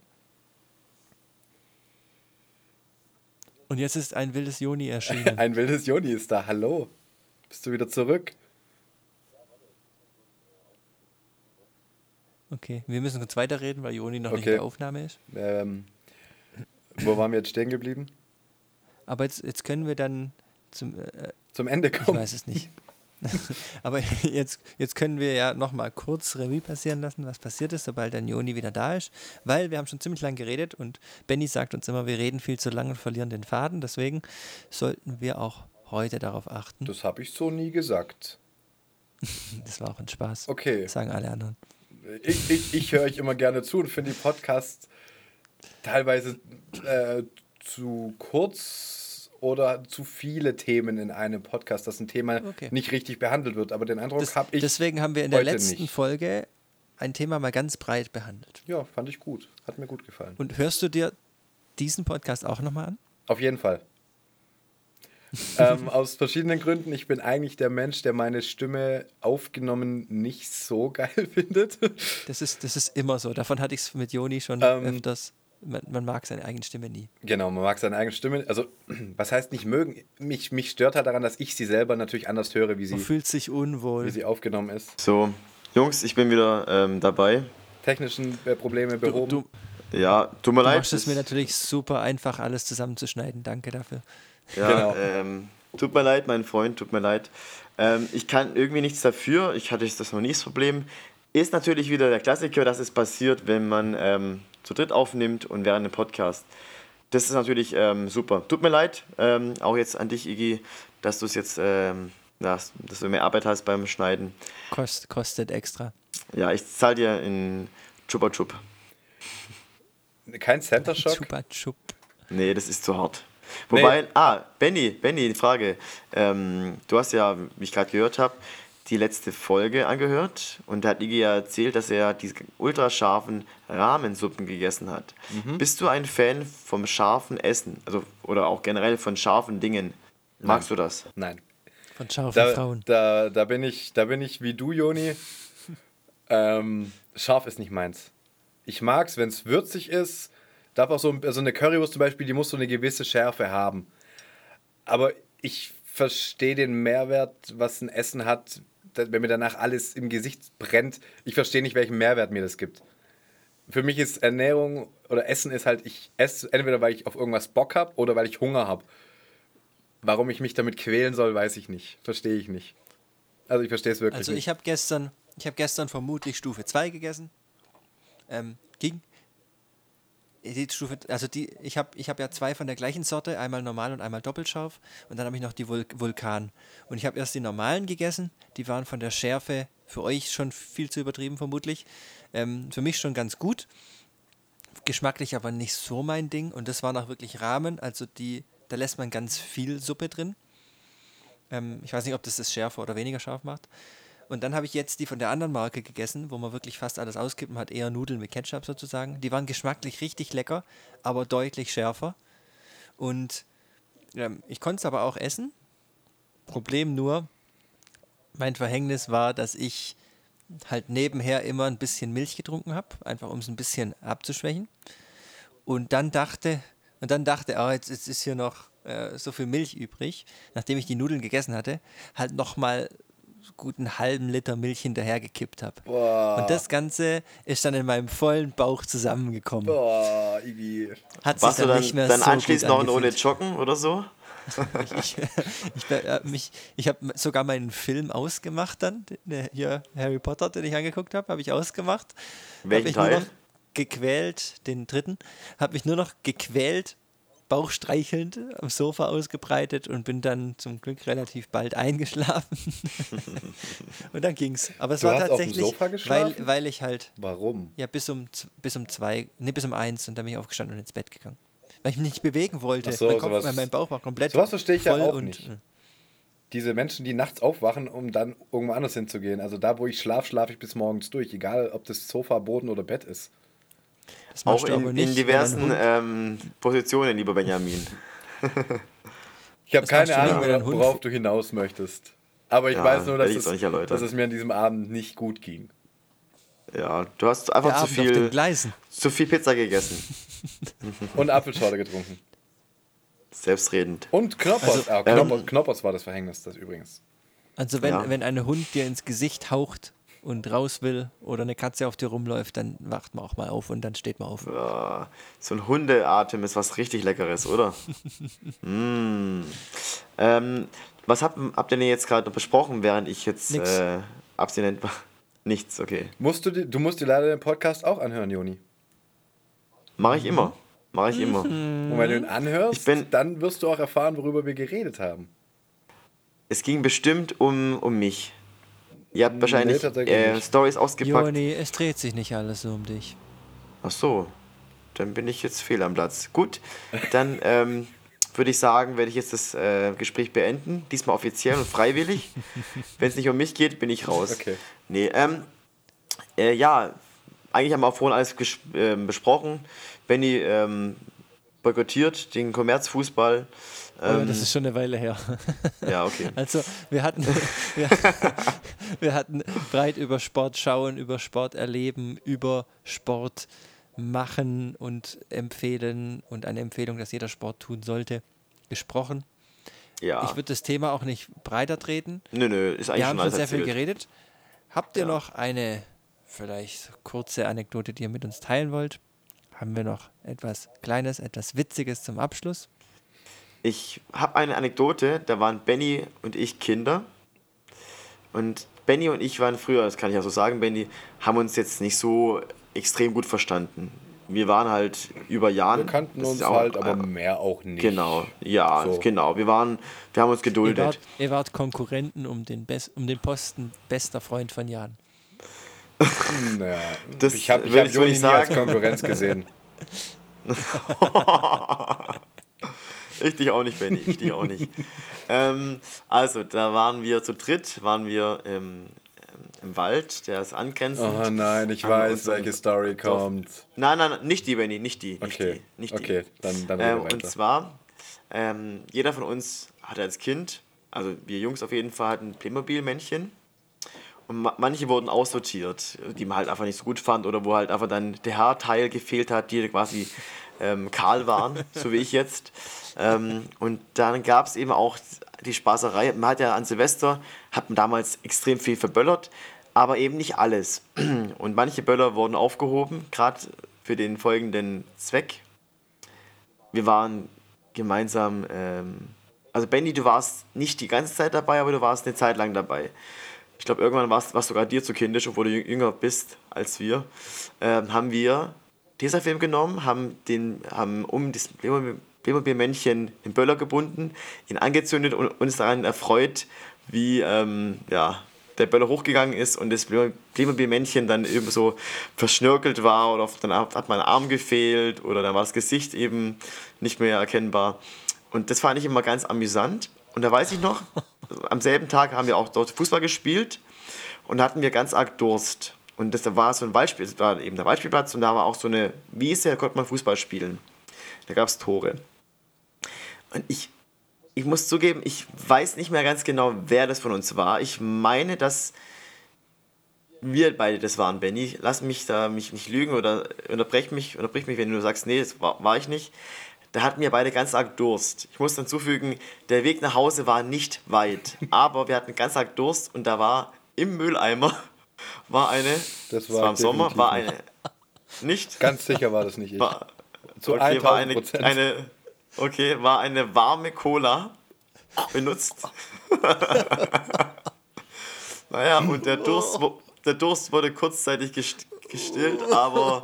Und jetzt ist ein wildes Joni erschienen. [LAUGHS] ein wildes Joni ist da, hallo. Bist du wieder zurück? Okay, wir müssen kurz weiterreden, weil Joni noch okay. nicht in der Aufnahme ist. Ähm, wo waren wir jetzt stehen geblieben? Aber jetzt, jetzt können wir dann zum, äh, zum Ende kommen. Ich weiß es nicht. [LAUGHS] Aber jetzt, jetzt können wir ja nochmal kurz Revue passieren lassen, was passiert ist, sobald dann Joni wieder da ist. Weil wir haben schon ziemlich lange geredet und Benny sagt uns immer, wir reden viel zu lange und verlieren den Faden. Deswegen sollten wir auch heute darauf achten. Das habe ich so nie gesagt. [LAUGHS] das war auch ein Spaß. Okay. Das sagen alle anderen ich, ich, ich höre euch immer gerne zu und finde die Podcasts teilweise äh, zu kurz oder zu viele Themen in einem Podcast, dass ein Thema okay. nicht richtig behandelt wird. Aber den Eindruck habe ich. Deswegen haben wir in der letzten nicht. Folge ein Thema mal ganz breit behandelt. Ja, fand ich gut. Hat mir gut gefallen. Und hörst du dir diesen Podcast auch nochmal an? Auf jeden Fall ähm, aus verschiedenen Gründen. Ich bin eigentlich der Mensch, der meine Stimme aufgenommen nicht so [LAUGHS] geil findet. Das ist, das ist immer so. Davon hatte ich es mit Joni schon ähm, öfters. Man, man, mag seine eigene Stimme nie. Genau, man mag seine eigene Stimme. Also, [CLEARS THROAT] was heißt nicht mögen? Mich, mich stört halt daran, dass ich sie selber natürlich anders höre, wie sie. Man fühlt sich unwohl. Wie sie aufgenommen ist. So, Jungs, ich bin wieder ähm, dabei. Technischen äh, Probleme behoben. Du, du, ja, tut mir du leid. Du machst es mir natürlich super einfach, alles zusammenzuschneiden. Danke dafür. Ja, genau. ähm, Tut mir leid, mein Freund, tut mir leid. Ähm, ich kann irgendwie nichts dafür. Ich hatte das noch nie das Problem. Ist natürlich wieder der Klassiker, dass es passiert, wenn man ähm, zu dritt aufnimmt und während dem Podcast. Das ist natürlich ähm, super. Tut mir leid, ähm, auch jetzt an dich, Iggy, dass du es jetzt, ähm, dass, dass du mehr Arbeit hast beim Schneiden. Kost, kostet extra. Ja, ich zahle dir in Chupa Chup. Kein Center Shock? Chupa Chup. Nee, das ist zu hart. Wobei, nee. ah, Benny, Benny, die Frage. Ähm, du hast ja, wie ich gerade gehört habe, die letzte Folge angehört und da hat Iggy ja erzählt, dass er diese ultrascharfen Rahmensuppen gegessen hat. Mhm. Bist du ein Fan vom scharfen Essen? Also, oder auch generell von scharfen Dingen? Magst Nein. du das? Nein. Von scharfen da, Frauen. Da, da, bin ich, da bin ich wie du, Joni. [LAUGHS] ähm, scharf ist nicht meins. Ich mag es, wenn es würzig ist. Darf auch so also eine Currywurst zum Beispiel, die muss so eine gewisse Schärfe haben. Aber ich verstehe den Mehrwert, was ein Essen hat, wenn mir danach alles im Gesicht brennt, ich verstehe nicht, welchen Mehrwert mir das gibt. Für mich ist Ernährung oder Essen ist halt, ich esse entweder, weil ich auf irgendwas Bock habe oder weil ich Hunger habe. Warum ich mich damit quälen soll, weiß ich nicht. Verstehe ich nicht. Also ich verstehe es wirklich also nicht. Ich habe gestern, ich habe gestern vermutlich Stufe 2 gegessen. Ähm, ging. Die Stufe, also die, ich habe ich hab ja zwei von der gleichen Sorte, einmal normal und einmal doppelscharf. Und dann habe ich noch die Vul Vulkan. Und ich habe erst die normalen gegessen, die waren von der Schärfe für euch schon viel zu übertrieben, vermutlich. Ähm, für mich schon ganz gut. Geschmacklich aber nicht so mein Ding. Und das waren auch wirklich Rahmen. Also die, da lässt man ganz viel Suppe drin. Ähm, ich weiß nicht, ob das das schärfer oder weniger scharf macht. Und dann habe ich jetzt die von der anderen Marke gegessen, wo man wirklich fast alles auskippen hat, eher Nudeln mit Ketchup sozusagen. Die waren geschmacklich richtig lecker, aber deutlich schärfer. Und ähm, ich konnte es aber auch essen. Problem nur, mein Verhängnis war, dass ich halt nebenher immer ein bisschen Milch getrunken habe, einfach um es ein bisschen abzuschwächen. Und dann dachte, und dann dachte, oh, jetzt, jetzt ist hier noch äh, so viel Milch übrig, nachdem ich die Nudeln gegessen hatte, halt nochmal guten halben Liter Milch hinterhergekippt habe. Und das Ganze ist dann in meinem vollen Bauch zusammengekommen. Boah, Ibi. Hat Warst sich dann, du dann nicht mehr dann so anschließend noch ohne Joggen oder so? [LAUGHS] ich ich, äh, mich, ich habe sogar meinen Film ausgemacht dann, hier Harry Potter, den ich angeguckt habe, habe ich ausgemacht. Welchen hab Teil? gequält, den dritten, habe mich nur noch gequält bauchstreichelnd am Sofa ausgebreitet und bin dann zum Glück relativ bald eingeschlafen. [LAUGHS] und dann ging's. Aber es du war tatsächlich, auf dem Sofa geschlafen? weil, weil ich halt. Warum? Ja, bis um, bis um zwei, nee, bis um eins und dann bin ich aufgestanden und ins Bett gegangen. Weil ich mich nicht bewegen wollte. so, mein, Kopf, sowas, mein Bauch war komplett. Sowas verstehe ich ja auch und, nicht. Diese Menschen, die nachts aufwachen, um dann irgendwo anders hinzugehen. Also da, wo ich schlafe, schlafe ich bis morgens durch. Egal, ob das Sofa, Boden oder Bett ist. Auch in, in diversen ähm, Positionen, lieber Benjamin. [LAUGHS] ich habe keine Ahnung, worauf du hinaus möchtest. Aber ich Ja, weiß nur, dass es, nicht dass es mir an diesem Abend nicht gut ging. Ja, du hast einfach Der zu Abend viel, zu viel Pizza gegessen. [LAUGHS] Und Apfelschorle getrunken. Selbstredend. Und Knoppers. Also, ah, Knoppers, Knoppers war das Verhängnis, das übrigens. Also wenn, Ja. wenn ein Hund dir ins Gesicht haucht und raus will oder eine Katze auf dir rumläuft, dann wacht man auch mal auf und dann steht man auf. Ja, so ein Hundeatem ist was richtig Leckeres, oder? [LAUGHS] mm. ähm, was habt, habt ihr denn jetzt gerade besprochen, während ich jetzt äh, abstinent war? [LAUGHS] Nichts, okay. Musst du, du musst dir leider den Podcast auch anhören, Joni. Mache ich immer. Mache ich immer. Und wenn du ihn anhörst, Ich bin- dann wirst du auch erfahren, worüber wir geredet haben. Es ging bestimmt um, um mich. Ihr habt wahrscheinlich tatsächlich äh. Stories ausgepackt. Joni, es dreht sich nicht alles so um dich. Ach so, dann bin ich jetzt fehl am Platz. Gut, dann ähm, würde ich sagen, werde ich jetzt das äh, Gespräch beenden. Diesmal offiziell und freiwillig. [LAUGHS] Wenn es nicht um mich geht, bin ich raus. Okay. Nee, ähm, äh, ja, eigentlich haben wir auch vorhin alles ähm, besprochen. Benny ähm, boykottiert den Kommerzfußball. Oh Ähm, das ist schon eine Weile her. ja, okay. [LAUGHS] Also wir hatten, [LAUGHS] wir, wir hatten breit über Sport schauen, über Sport erleben, über Sport machen und empfehlen und eine Empfehlung, dass jeder Sport tun sollte, gesprochen. Ja. Ich würde das Thema auch nicht breiter treten. Nö, nö, ist eigentlich Wir haben schon sehr viel geredet. Habt ihr Ja. noch eine vielleicht kurze Anekdote, die ihr mit uns teilen wollt? Haben wir noch etwas Kleines, etwas Witziges zum Abschluss? Ich habe eine Anekdote, da waren Benny und ich Kinder. Und Benny und ich waren früher, das kann ich ja so sagen, Benny, haben uns jetzt nicht so extrem gut verstanden. Wir waren halt über Jahren. Wir kannten uns auch- halt, aber mehr auch nicht. Genau, ja, So. genau. Wir waren, wir haben uns Ihr geduldet. wart, ihr wart Konkurrenten um den, Bes um den Posten bester Freund von Jan. [LAUGHS] Naja, Das ich habe ich hab Joni nicht nie als. Konkurrenz gesehen. [LAUGHS] [LAUGHS] Ich dich auch nicht, Benny, ich dich auch nicht. [LAUGHS] ähm, also, da waren wir zu dritt, waren wir im, im Wald, der ist angrenzend. Oh nein, ich weiß, welche Story Dorf. kommt. Nein, nein, nein, nicht die, Benny, nicht die. Nicht Okay, die, nicht okay, die. dann, dann Ähm, und zwar, ähm, jeder von uns hatte als Kind, also wir Jungs auf jeden Fall, hatten Playmobil-Männchen. Und ma manche wurden aussortiert, die man halt einfach nicht so gut fand oder wo halt einfach dann der Haarteil gefehlt hat, die quasi ähm, kahl waren, so wie ich jetzt. Ähm, und dann gab es eben auch die Spaßerei. Man hat ja an Silvester, hat man damals extrem viel verböllert, aber eben nicht alles. [CLEARS THROAT] Und manche Böller wurden aufgehoben, gerade für den folgenden Zweck. Wir waren gemeinsam, ähm, also Benny, du warst nicht die ganze Zeit dabei, aber du warst eine Zeit lang dabei. Ich glaube, irgendwann warst warst sogar dir zu kindisch, obwohl du jü- jünger bist als wir. Ähm, haben wir Tesafilm genommen, haben, den, haben um das Playmobil-Männchen den Böller gebunden, ihn angezündet und uns daran erfreut, wie ähm, ja, der Böller hochgegangen ist und das Playmobil-Männchen dann eben so verschnörkelt war oder dann hat mein Arm gefehlt oder dann war das Gesicht eben nicht mehr erkennbar. Und das fand ich immer ganz amüsant. Und da weiß ich noch, am selben Tag haben wir auch dort Fußball gespielt und hatten wir ganz arg Durst. Und das war so ein Waldspiel, das war eben der Waldspielplatz und da war auch so eine Wiese, da konnte man Fußball spielen. Da gab es Tore. Und ich, ich muss zugeben, ich weiß nicht mehr ganz genau, wer das von uns war. Ich meine, dass wir beide das waren, Benny. Lass mich da mich nicht lügen oder unterbrech mich, unterbrich mich, wenn du sagst, nee, das war, war ich nicht. Da hatten wir beide ganz arg Durst. Ich muss dann zufügen, der Weg nach Hause war nicht weit, [LAUGHS] aber wir hatten ganz arg Durst und da war im Mülleimer war eine, Das war war im Sommer, war eine, nicht? Ganz sicher war das nicht ich. War, Zu okay, war eine, 1000%. eine, [LAUGHS] okay, war eine warme Cola benutzt. [LAUGHS] naja, und der Durst, der Durst wurde kurzzeitig gest- gestillt, aber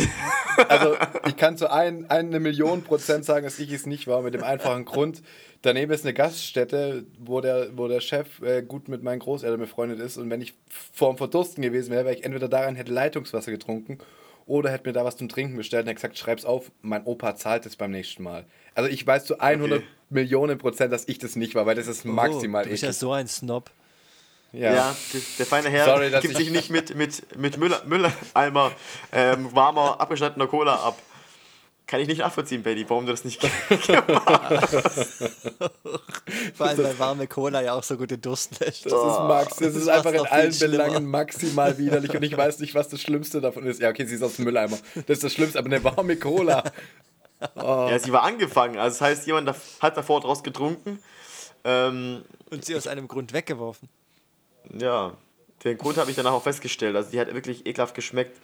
[LAUGHS] Also ich kann zu ein, eine Million Prozent sagen, dass ich es nicht war, mit dem einfachen Grund, daneben ist eine Gaststätte, wo der, wo der Chef äh, gut mit meinen Großeltern befreundet ist und wenn ich vorm Verdursten gewesen wäre, wäre ich entweder daran hätte Leitungswasser getrunken oder hätte mir da was zum Trinken bestellt und hätte gesagt, schreib's auf, mein Opa zahlt es beim nächsten Mal. Also ich weiß zu 100 Okay. Millionen Prozent, dass ich das nicht war, weil das ist maximal oh, du bist ja eklig. so ein Snob. ja, Ja. der, der feine Herr Sorry, gibt ich- sich nicht mit, mit, mit Müll, Mülleimer ähm, warmer, abgeschnittener Cola ab. Kann ich nicht nachvollziehen, Betty, warum du das nicht [LAUGHS] Vor allem, weil warme Cola ja auch so gute Durst lässt. Das ist Max, das Das ist einfach in allen schlimmer. Belangen maximal widerlich und ich weiß nicht, was das Schlimmste davon ist. Ja, okay, sie ist aus dem Mülleimer. Das ist das Schlimmste, aber eine warme Cola. Ja, sie war angefangen. Also das heißt, jemand da- hat davor draus getrunken. Ähm, Und sie aus einem Grund weggeworfen. ja, den Grund habe ich danach auch festgestellt. Also die hat wirklich ekelhaft geschmeckt.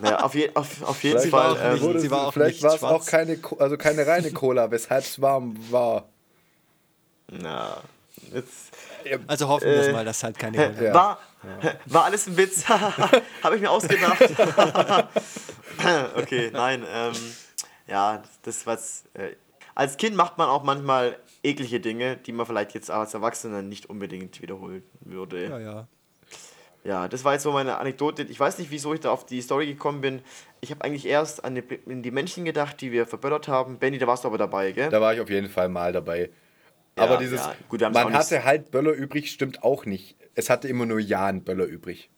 Naja, auf, je, auf, auf jeden Fall. Ähm, Wurde- sie war auch vielleicht war es auch keine, also keine reine Cola, weshalb es warm war. na, jetzt, Also hoffen wir Äh, es mal, dass halt keine Cola Ja. war, war alles ein Witz. [LAUGHS] habe ich mir ausgedacht. [LAUGHS] okay, nein. Ähm, ja, das was. Äh, als Kind macht man auch manchmal eklige Dinge, die man vielleicht jetzt als Erwachsener nicht unbedingt wiederholen würde. Ja, ja. Ja, das war jetzt so meine Anekdote. Ich weiß nicht, wieso ich da auf die Story gekommen bin. Ich habe eigentlich erst an die, an die Männchen gedacht, die wir verböllert haben. Benny, da warst du aber dabei, gell? Da war ich auf jeden Fall mal dabei. Ja, aber dieses, ja. Gut, man hatte halt Böller übrig, stimmt auch nicht. Es hatte immer nur Jan Böller übrig.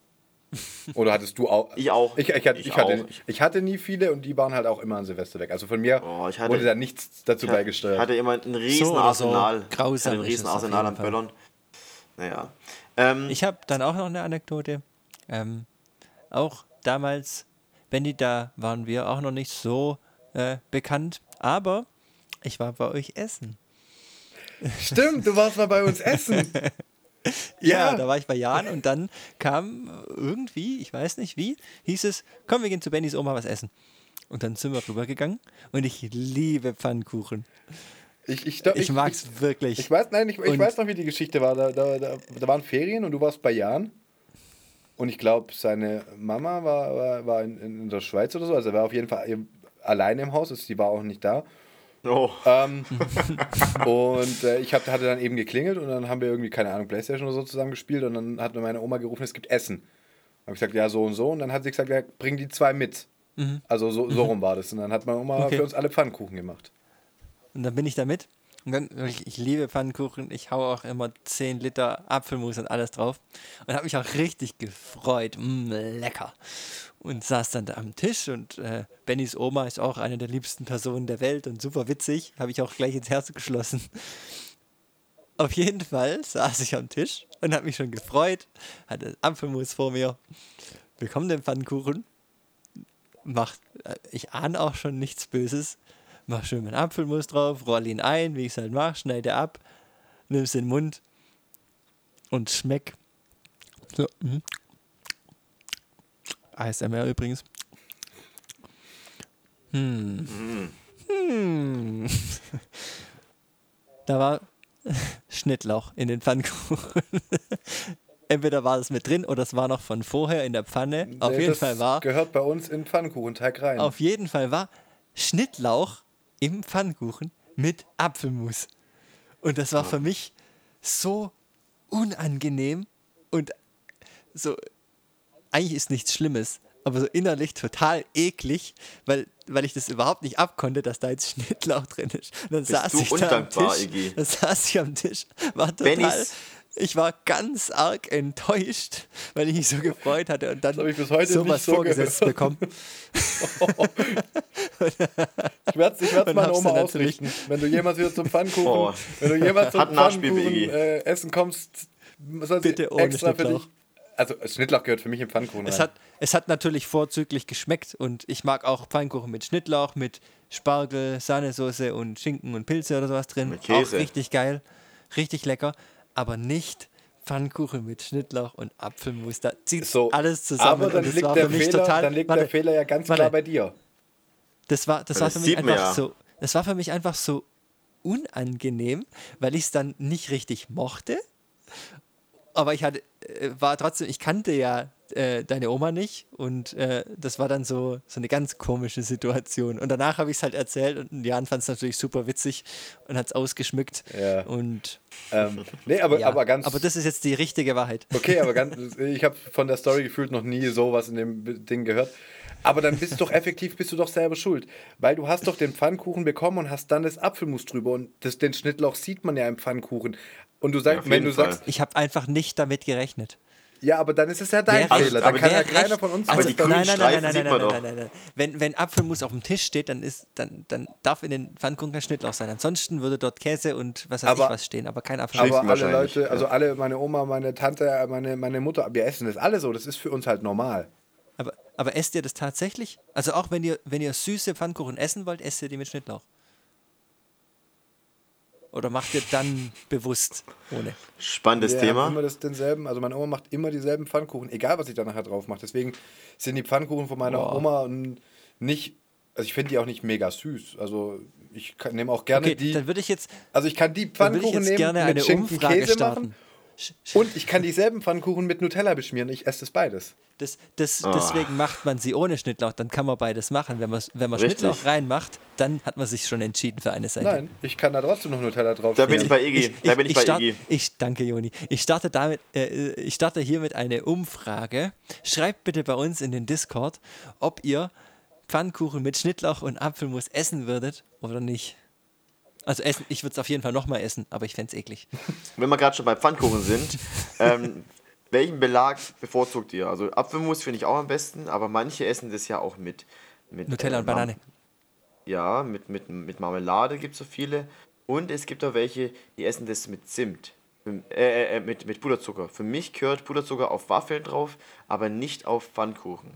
Oder hattest du auch? Ich auch. Ich, ich, hatte, ich, Ich hatte, auch. ich hatte nie viele und die waren halt auch immer an Silvester weg. Also von mir Oh, ich hatte- wurde da nichts dazu Ich beigesteuert. hatte immer ein riesen So so. Ich hatte ein ist riesen es auf Arsenal jeden an. Böllern. Naja. Ähm, Ich habe dann auch noch eine Anekdote. Ähm, auch damals, Benny, da waren wir auch noch nicht so äh, bekannt, aber ich war bei euch essen. Stimmt, du warst mal bei uns essen. [LAUGHS] [LAUGHS] Ja, da war ich bei Jan und dann kam irgendwie, ich weiß nicht wie, hieß es, komm, wir gehen zu Bennys Oma was essen. Und dann sind wir rübergegangen und ich liebe Pfannkuchen. Ich, ich, ich, ich mag es wirklich. Ich weiß, nein, ich, ich weiß noch, wie die Geschichte war. Da, da, da, da waren Ferien und du warst bei Jan. Und ich glaube, seine Mama war, war, war in, in, der Schweiz oder so. Also er war auf jeden Fall alleine im Haus. Also die war auch nicht da. Oh. Ähm, und äh, ich hab, hatte dann eben geklingelt und dann haben wir irgendwie, keine Ahnung, Playstation oder so zusammen gespielt und dann hat mir meine Oma gerufen, es gibt Essen. Habe ich gesagt, ja, so und so. Und dann hat sie gesagt, ja, bring die zwei mit. Mhm. Also so, so mhm. rum war das. Und dann hat meine Oma okay. für uns alle Pfannkuchen gemacht. Und dann bin ich da mit. Und dann, ich, ich liebe Pfannkuchen. Ich haue auch immer 10 Liter Apfelmus und alles drauf. Und habe mich auch richtig gefreut. Mm, lecker. Und saß dann da am Tisch. Und äh, Bennys Oma ist auch eine der liebsten Personen der Welt und super witzig. Habe ich auch gleich ins Herz geschlossen. Auf jeden Fall saß ich am Tisch und habe mich schon gefreut. Hatte Apfelmus vor mir. Bekomme den Pfannkuchen. Macht, äh, ich ahne auch schon nichts Böses mach schön meinen Apfelmus drauf, roll ihn ein, wie ich es halt mache, schneide ab, nimm es in den Mund und schmeck. So, mh. ASMR übrigens. Hm. Hm. [LAUGHS] da war [LAUGHS] Schnittlauch in den Pfannkuchen. [LAUGHS] Entweder war das mit drin oder es war noch von vorher in der Pfanne. Nee, auf jeden Fall war. Gehört bei uns in Pfannkuchenteig rein. Auf jeden Fall war Schnittlauch im Pfannkuchen mit Apfelmus. Und das war für mich so unangenehm und so, eigentlich ist nichts Schlimmes, aber so innerlich total eklig, weil, weil ich das überhaupt nicht abkonnte, dass da jetzt Schnittlauch drin ist. Und dann Bist saß ich da am Tisch, dann saß ich am Tisch, war total, Bennys, ich war ganz arg enttäuscht, weil ich mich so gefreut hatte und dann sowas so vorgesetzt bekommen. [LAUGHS] ich werde es ich meiner Oma ausrichten. Wenn du jemals wieder zum Pfannkuchen, oh. wenn du jemals zum Pfannkuchen äh, essen kommst, soll Bitte ohne extra für dich. Also Schnittlauch gehört für mich im Pfannkuchen es Hat, es hat natürlich vorzüglich geschmeckt und ich mag auch Pfannkuchen mit Schnittlauch, mit Spargel, Sahnesoße und Schinken und Pilze oder sowas drin. Mit Käse. Auch richtig geil, richtig lecker aber nicht Pfannkuchen mit Schnittlauch und Apfelmus. Da zieht so, alles zusammen. Aber dann liegt, der Fehler, total, dann liegt warte, der Fehler ja ganz warte, klar bei dir. Das war, das war für mich einfach ja. so. Das war für mich einfach so unangenehm, weil ich es dann nicht richtig mochte. Aber ich hatte, äh, war trotzdem, ich kannte ja äh, deine Oma nicht und äh, das war dann so, so eine ganz komische Situation. Und danach habe ich es halt erzählt und Jan fand es natürlich super witzig und hat es ausgeschmückt. Ja. Und ähm, nee, aber, ja, aber ganz. Aber das ist jetzt die richtige Wahrheit. Okay, aber ganz, [LAUGHS] ich habe von der Story gefühlt noch nie sowas in dem Ding gehört. Aber dann bist du doch effektiv, bist du doch selber schuld. Weil du hast doch den Pfannkuchen bekommen und hast dann das Apfelmus drüber. Und das, den Schnittlauch sieht man ja im Pfannkuchen. Und du sagst, ja, wenn du Fall. sagst. Ich habe einfach nicht damit gerechnet. Ja, aber dann ist es ja dein Fehler. Da kann ja keiner von uns aber die grünen Streifen nein, nein, nein, nein, nein, nein, Wenn, wenn Apfelmus auf dem Tisch steht, dann, ist, dann, dann darf in den Pfannkuchen kein Schnittlauch sein. Ansonsten würde dort Käse und was weiß aber, ich was stehen, aber kein Apfelmus. Aber alle Leute, also alle, meine Oma, meine Tante, meine, meine Mutter, wir essen das alle so. Das ist für uns halt normal. Aber, aber esst ihr das tatsächlich? Also auch wenn ihr, wenn ihr süße Pfannkuchen essen wollt, esst ihr die mit Schnittlauch? Oder macht ihr dann bewusst ohne? Spannendes Wir Thema. immer das denselben, also meine Oma macht immer dieselben Pfannkuchen, egal was ich da nachher drauf mache. Deswegen sind die Pfannkuchen von meiner wow. Oma nicht, also ich finde die auch nicht mega süß. Also ich nehme auch gerne okay, die. Dann würde ich jetzt. Also ich kann die Pfannkuchen nehmen gerne mit Schinken, Käse starten. machen und ich kann dieselben Pfannkuchen mit Nutella beschmieren. Ich esse das beides. Das, das, oh. Deswegen macht man sie ohne Schnittlauch. Dann kann man beides machen. Wenn man, wenn man Schnittlauch reinmacht, dann hat man sich schon entschieden für eine Seite. Nein, ich kann da trotzdem noch Nutella drauf. Da bin ich bei Iggy. Ich, da bin ich, ich, bei start, Iggy. Ich danke Joni. Ich starte damit. Äh, ich starte hiermit eine Umfrage. Schreibt bitte bei uns in den Discord, ob ihr Pfannkuchen mit Schnittlauch und Apfelmus essen würdet oder nicht. Also essen, ich würde es auf jeden Fall nochmal essen, aber ich fände es eklig. [LAUGHS] Wenn wir gerade schon bei Pfannkuchen sind, ähm, welchen Belag bevorzugt ihr? Also Apfelmus finde ich auch am besten, aber manche essen das ja auch mit. mit Nutella äh, und Banane. Ja, mit, mit, mit Marmelade gibt es so viele. Und es gibt auch welche, die essen das mit Zimt. Äh, äh, äh, mit, mit Puderzucker. Für mich gehört Puderzucker auf Waffeln drauf, aber nicht auf Pfannkuchen.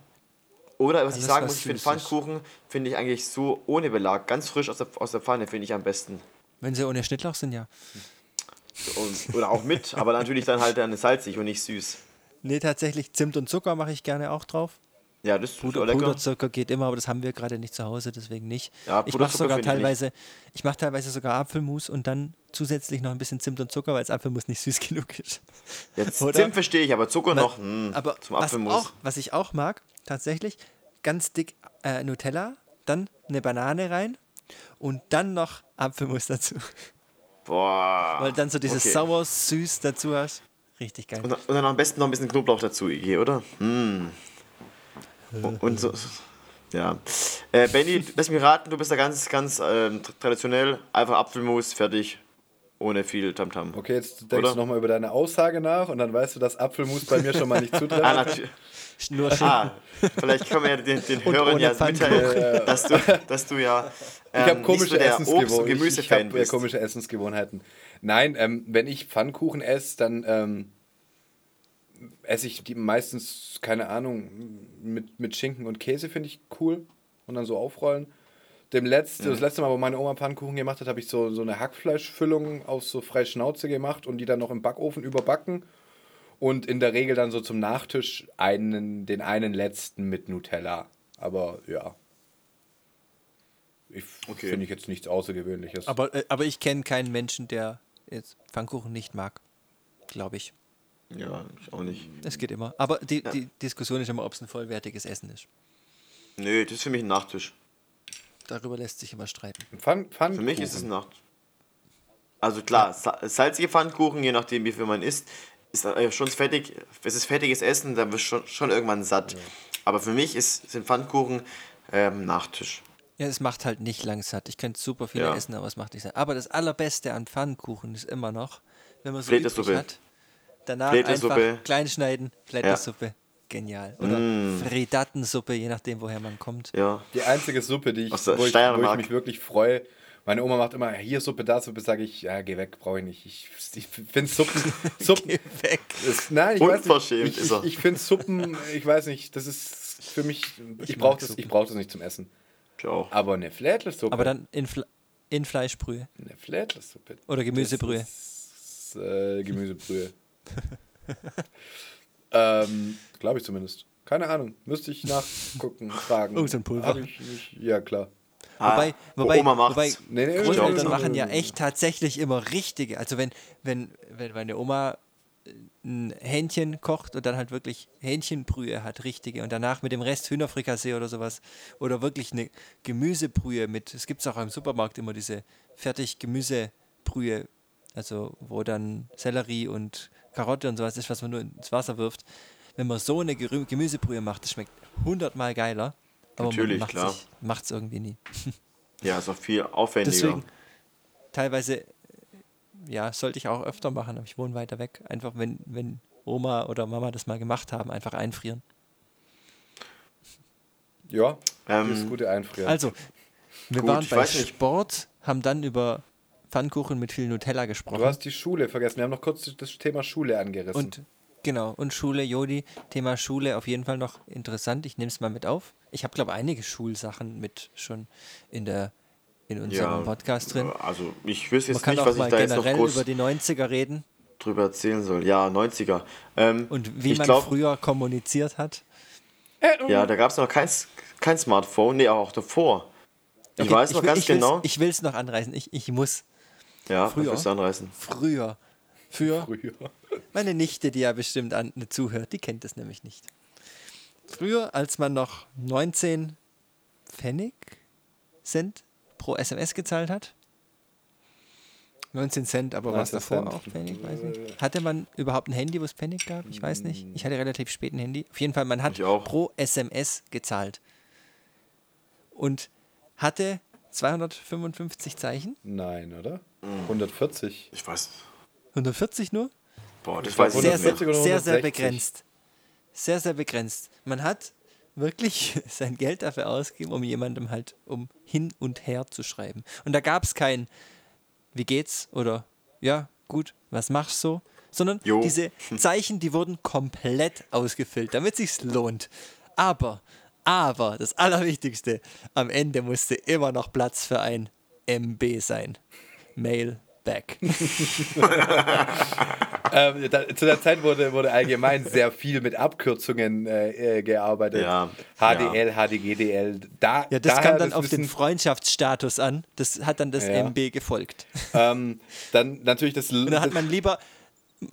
Oder was ja, ich sagen muss, ich finde Pfannkuchen finde ich eigentlich so ohne Belag, ganz frisch aus der, aus der Pfanne, finde ich am besten. Wenn sie ohne Schnittlauch sind, ja. Und, oder auch mit, aber natürlich dann halt dann salzig und nicht süß. Nee, tatsächlich Zimt und Zucker mache ich gerne auch drauf. Ja, das ist Puder. Puderzucker geht immer, aber das haben wir gerade nicht zu Hause, deswegen nicht. Ja, ich mache sogar finde ich teilweise, ich mache teilweise sogar Apfelmus und dann zusätzlich noch ein bisschen Zimt und Zucker, weil das Apfelmus nicht süß [LAUGHS] genug ist. Jetzt Oder? Zimt verstehe ich, aber Zucker noch. Hm, Aber zum was, Apfelmus. auch, was ich auch mag, tatsächlich, ganz dick äh, Nutella, dann eine Banane rein und dann noch Apfelmus [LAUGHS] dazu. Boah. Weil dann so dieses okay. sauer süß dazu hast. Richtig geil. Und, dann- und dann am besten noch ein bisschen Knoblauch dazu, Iggy, oder? Mm. Und so. Ja. Äh, Benny, lass mich raten, du bist da ganz, ganz ähm, tra- traditionell. Einfach Apfelmus, fertig. Ohne viel Tamtam. Okay, jetzt denkst Oder? du nochmal über deine Aussage nach und dann weißt du, dass Apfelmus bei mir schon mal nicht zutrifft. [LAUGHS] Ah, natürlich. Nur schön. Ah, vielleicht können wir ja den, den [LAUGHS] Und Hörern ohne ja Pfannkuchen. mitteilen, dass du, dass du ja Ich ähm, habe nicht komische so der Obst-. Ich, ich Gemüsefan habe äh, bist. komische Essensgewohnheiten. Nein, ähm, wenn ich Pfannkuchen esse, dann ähm, esse ich die meistens, keine Ahnung, mit, mit Schinken und Käse finde ich cool. Und dann so aufrollen. Dem letzte, Mhm. Das letzte Mal, wo meine Oma Pfannkuchen gemacht hat, habe ich so, so eine Hackfleischfüllung aus so frei Schnauze gemacht und die dann noch im Backofen überbacken. Und in der Regel dann so zum Nachtisch einen, den einen letzten mit Nutella. Aber ja. Ich Okay. finde ich jetzt nichts Außergewöhnliches. Aber, äh, aber ich kenne keinen Menschen, der jetzt Pfannkuchen nicht mag. Glaube ich. Ja, ich auch nicht. Das geht immer. Aber die, die Diskussion ist immer, ob es ein vollwertiges Essen ist. Nö, das ist für mich ein Nachtisch. Darüber lässt sich immer streiten. Pfann, Für mich ist es ein Nachtisch. Also klar, sa salzige Pfannkuchen, je nachdem wie viel man isst, ist äh, schon fertig. Es ist fertiges Essen, dann wirst du schon, schon irgendwann satt. Aber für mich ist, sind Pfannkuchen ähm, Nachtisch. Ja, es macht halt nicht lang satt. Ich könnte super viele Ja. essen, aber es macht nicht satt. Aber das Allerbeste an Pfannkuchen ist immer noch, wenn man so übrig hat, danach einfach klein schneiden, Flättersuppe. Genial. Oder Mm. Fridattensuppe, je nachdem, woher man kommt. Ja. Die einzige Suppe, die ich, wo, ich, wo ich mich wirklich freue. Meine Oma macht immer hier Suppe, da Suppe, sage ich, ja, geh weg, brauche ich nicht. Ich, ich finde Suppen, [LAUGHS] Suppen, Geh weg. ist, nein, ich weiß nicht, Unverschämt ich, ist er. ich, ich finde Suppen, ich weiß nicht, das ist für mich, ich, mag brauche das, ich brauch das nicht zum Essen. Ich auch. Aber eine Flädlersuppe, Aber dann in, Fle in Fleischbrühe eine Flädlersuppe. oder Gemüsebrühe. Das ist, äh, Gemüsebrühe. [LAUGHS] ähm, Glaube ich zumindest. Keine Ahnung, müsste ich nachgucken, [LAUGHS] fragen. Irgend so ein Pulver. Hab ich nicht, ja, klar. Wobei, Ah, wobei, Oma macht's. wobei Nee, nee, Großeltern machen ja echt tatsächlich immer richtige. Also wenn, wenn, wenn meine Oma äh, ein Hähnchen kocht und dann halt wirklich Hähnchenbrühe hat, richtige, und danach mit dem Rest Hühnerfrikassee oder sowas, oder wirklich eine Gemüsebrühe mit, es gibt auch im Supermarkt immer diese fertig Gemüsebrühe, also wo dann Sellerie und Karotte und sowas ist, was man nur ins Wasser wirft. Wenn man so eine Gemüsebrühe macht, das schmeckt hundertmal geiler, aber Natürlich, man klar. macht es irgendwie nie. [LAUGHS] Ja, ist auch viel aufwendiger. Deswegen, teilweise, äh, ja, sollte ich auch öfter machen, aber ich wohne weiter weg. Einfach, wenn, wenn Oma oder Mama das mal gemacht haben, einfach einfrieren. Ja, Ähm, das ist gute Einfrieren. Also, wir Gut, waren bei weiß nicht. Sport, haben dann über Pfannkuchen mit viel Nutella du gesprochen. hast die Schule vergessen. Wir haben noch kurz das Thema Schule angerissen. Und genau, und Schule, Jodi, Thema Schule auf jeden Fall noch interessant. Ich nehme es mal mit auf. Ich habe, glaube einige Schulsachen mit schon in der in unserem Podcast drin. Also ich wüsste Man jetzt kann nicht, was ich da jetzt noch generell groß über die 90er reden drüber erzählen soll. Ja, 90er. Ähm, und wie ich man glaub, früher kommuniziert hat. Ja, da gab es noch kein, kein Smartphone. Nee, auch davor. Ich Okay, weiß noch will- ganz ich genau. Ich will es noch anreißen. Ich, ich muss ja, früher. früher. anreißen. früher für Früher. meine Nichte, die ja bestimmt an, zuhört, die kennt das nämlich nicht. Früher, als man noch 19 Pfennig Cent pro SMS gezahlt hat. 19 Cent, aber was 19 davor Cent. auch Pfennig, weiß nicht. Hatte man überhaupt ein Handy, wo es Pfennig gab? Ich weiß nicht. Ich hatte relativ spät ein Handy. Auf jeden Fall, man hat pro SMS gezahlt. Und hatte 255 Zeichen. Nein, oder? Mhm. 140. Ich weiß. 140 nur? Boah, das Ich weiß ich sehr, nicht mehr. 140 oder sehr, sehr 160. begrenzt. Sehr, sehr begrenzt. Man hat wirklich [LAUGHS] sein Geld dafür ausgegeben, um jemandem halt um hin und her zu schreiben. Und da gab es kein Wie geht's oder ja, gut, was machst du? Sondern Jo. diese [LAUGHS] Zeichen, die wurden komplett ausgefüllt, damit sich's lohnt. Aber, aber, das Allerwichtigste, am Ende musste immer noch Platz für ein MB sein. Mail, back. [LAUGHS] ähm, da, zu der Zeit wurde, wurde allgemein sehr viel mit Abkürzungen äh, äh gearbeitet. Ja, HDL, ja. HDGDL. Da, ja, das kam dann auf den Freundschaftsstatus an. Das hat dann das ja. MB gefolgt. Ähm, dann natürlich das. Und dann hat man lieber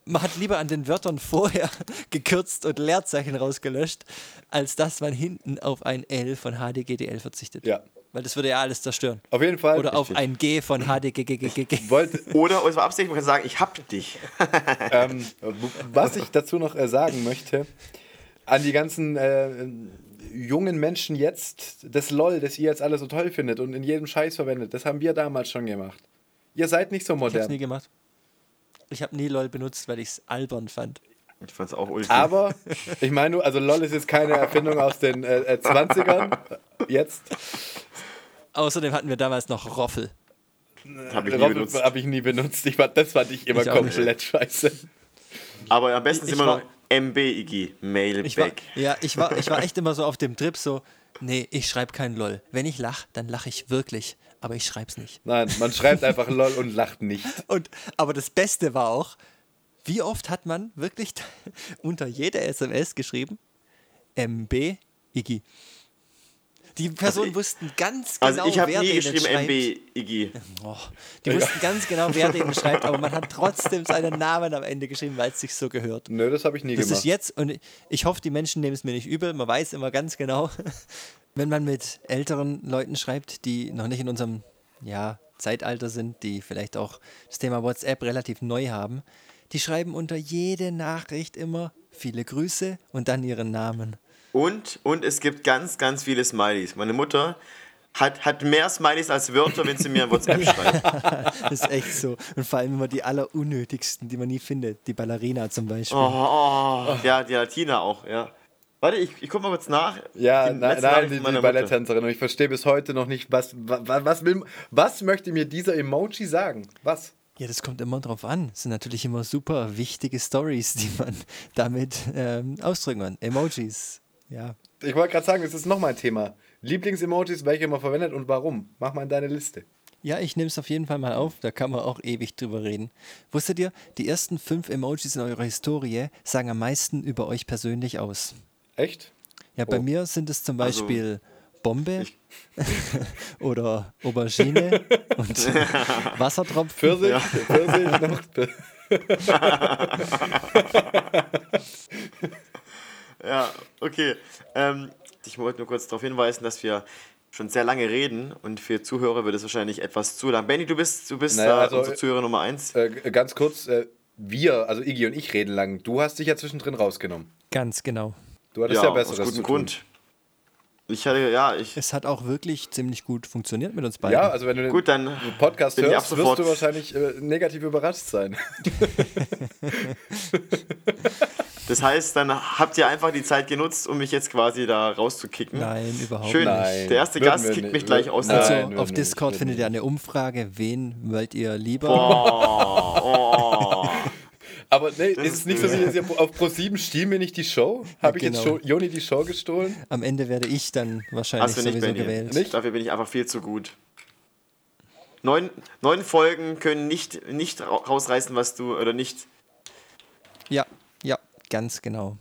man hat lieber an den Wörtern vorher [LAUGHS] gekürzt und Leerzeichen rausgelöscht, als dass man hinten auf ein L von HDGDL verzichtet. Ja. Weil das würde ja alles zerstören. Auf jeden Fall. Oder auf ein G von HDGGGG. Oder es war absichtlich, man kann sagen, ich hab dich. [LAUGHS] ähm, was ich dazu noch äh, sagen möchte, an die ganzen äh, jungen Menschen jetzt, das LOL, das ihr jetzt alle so toll findet und in jedem Scheiß verwendet, das haben wir damals schon gemacht. Ihr seid nicht so modern. Ich hab's nie gemacht. Ich habe nie LOL benutzt, weil ich es albern fand. Ich fand's auch ultra. Aber, [LAUGHS] ich meine nur, also LOL ist jetzt keine Erfindung aus den äh, 20ern. Äh, jetzt. Außerdem hatten wir damals noch Roffel. Habe ich, nie benutzt. Hab ich nie benutzt. Ich fand, das fand ich immer ich komplett scheiße. Aber am besten ist immer noch MB, Iggy. Mail ich. War, ja, ich war, ich war echt immer so auf dem Trip so, nee, ich schreibe kein LOL. Wenn ich lache, dann lache ich wirklich. Aber ich schreibe es nicht. Nein, man schreibt einfach LOL und lacht nicht. [LAUGHS] Und, aber das Beste war auch, wie oft hat man wirklich [LAUGHS] unter jeder SMS geschrieben, MB, Iggy. Die Personen also wussten ganz also genau, also ich habe nie geschrieben schreibt. MB Iggy. Oh, die ja. wussten ganz genau, wer den [LAUGHS] schreibt, aber man hat trotzdem seinen Namen am Ende geschrieben, weil es sich so gehört. Nö, das habe ich nie das gemacht. Das ist jetzt, und ich hoffe, die Menschen nehmen es mir nicht übel, man weiß immer ganz genau, wenn man mit älteren Leuten schreibt, die noch nicht in unserem ja, Zeitalter sind, die vielleicht auch das Thema WhatsApp relativ neu haben, die schreiben unter jede Nachricht immer viele Grüße und dann ihren Namen. Und, und es gibt ganz, ganz viele Smileys. Meine Mutter hat, hat mehr Smileys als Wörter, wenn sie mir WhatsApp [LAUGHS] schreibt. das ist echt so. Und vor allem immer die allerunnötigsten, die man nie findet. Die Ballerina zum Beispiel. Oh, oh. Ja, die Latina auch, ja. Warte, ich, ich guck mal kurz nach. Ja, die nein, nein die, die Balletttänzerin. Und ich verstehe bis heute noch nicht, was, was, was, will, was möchte mir dieser Emoji sagen? Was? Ja, das kommt immer drauf an. Das sind natürlich immer super wichtige Stories, die man [LAUGHS] damit ähm, ausdrücken kann. Emojis, ja. Ich wollte gerade sagen, es ist nochmal ein Thema. Lieblings-Emojis, welche man verwendet und warum? Mach mal in deine Liste. Ja, ich nehme es auf jeden Fall mal auf, da kann man auch ewig drüber reden. Wusstet ihr, die ersten fünf Emojis in eurer Historie sagen am meisten über euch persönlich aus. Echt? Ja, bei oh. mir sind es zum also Beispiel also, Bombe [LAUGHS] oder Aubergine [LAUGHS] und Wassertropfen. Pfirsich, ja. Pfirsich noch. [LAUGHS] ja, okay. Ähm, ich wollte nur kurz darauf hinweisen, dass wir schon sehr lange reden und für Zuhörer wird es wahrscheinlich etwas zu lang. Benny, du bist, du bist naja, also, unsere Zuhörer Nummer eins. Äh, ganz kurz, äh, wir, also Iggy und ich reden lang. Du hast dich ja zwischendrin rausgenommen. Ganz genau. Du hattest ja, ja besseres aus gutem Grund. Ich hatte, ja, ich. Es hat auch wirklich ziemlich gut funktioniert mit uns beiden. Ja, also wenn du gut, den Podcast hörst, wirst du wahrscheinlich äh, negativ überrascht sein. [LAUGHS] das heißt, dann habt ihr einfach die Zeit genutzt, um mich jetzt quasi da rauszukicken. Nein, überhaupt Schön. nicht. Schön. Der erste Gast kickt mich gleich aus. Also Nein, auf Discord findet ihr eine Umfrage, wen wollt ihr lieber? Boah, [LAUGHS] oh. Aber nee, ist es nicht so, wie jetzt auf Pro7 stiehl mir nicht die Show? Habe ich genau. jetzt Joni die Show gestohlen? Am Ende werde ich dann wahrscheinlich Hast du nicht, sowieso gewählt. Nicht? Dafür bin ich einfach viel zu gut. Neun, neun Folgen können nicht, nicht rausreißen, was du, oder nicht. Ja, ja, ganz genau.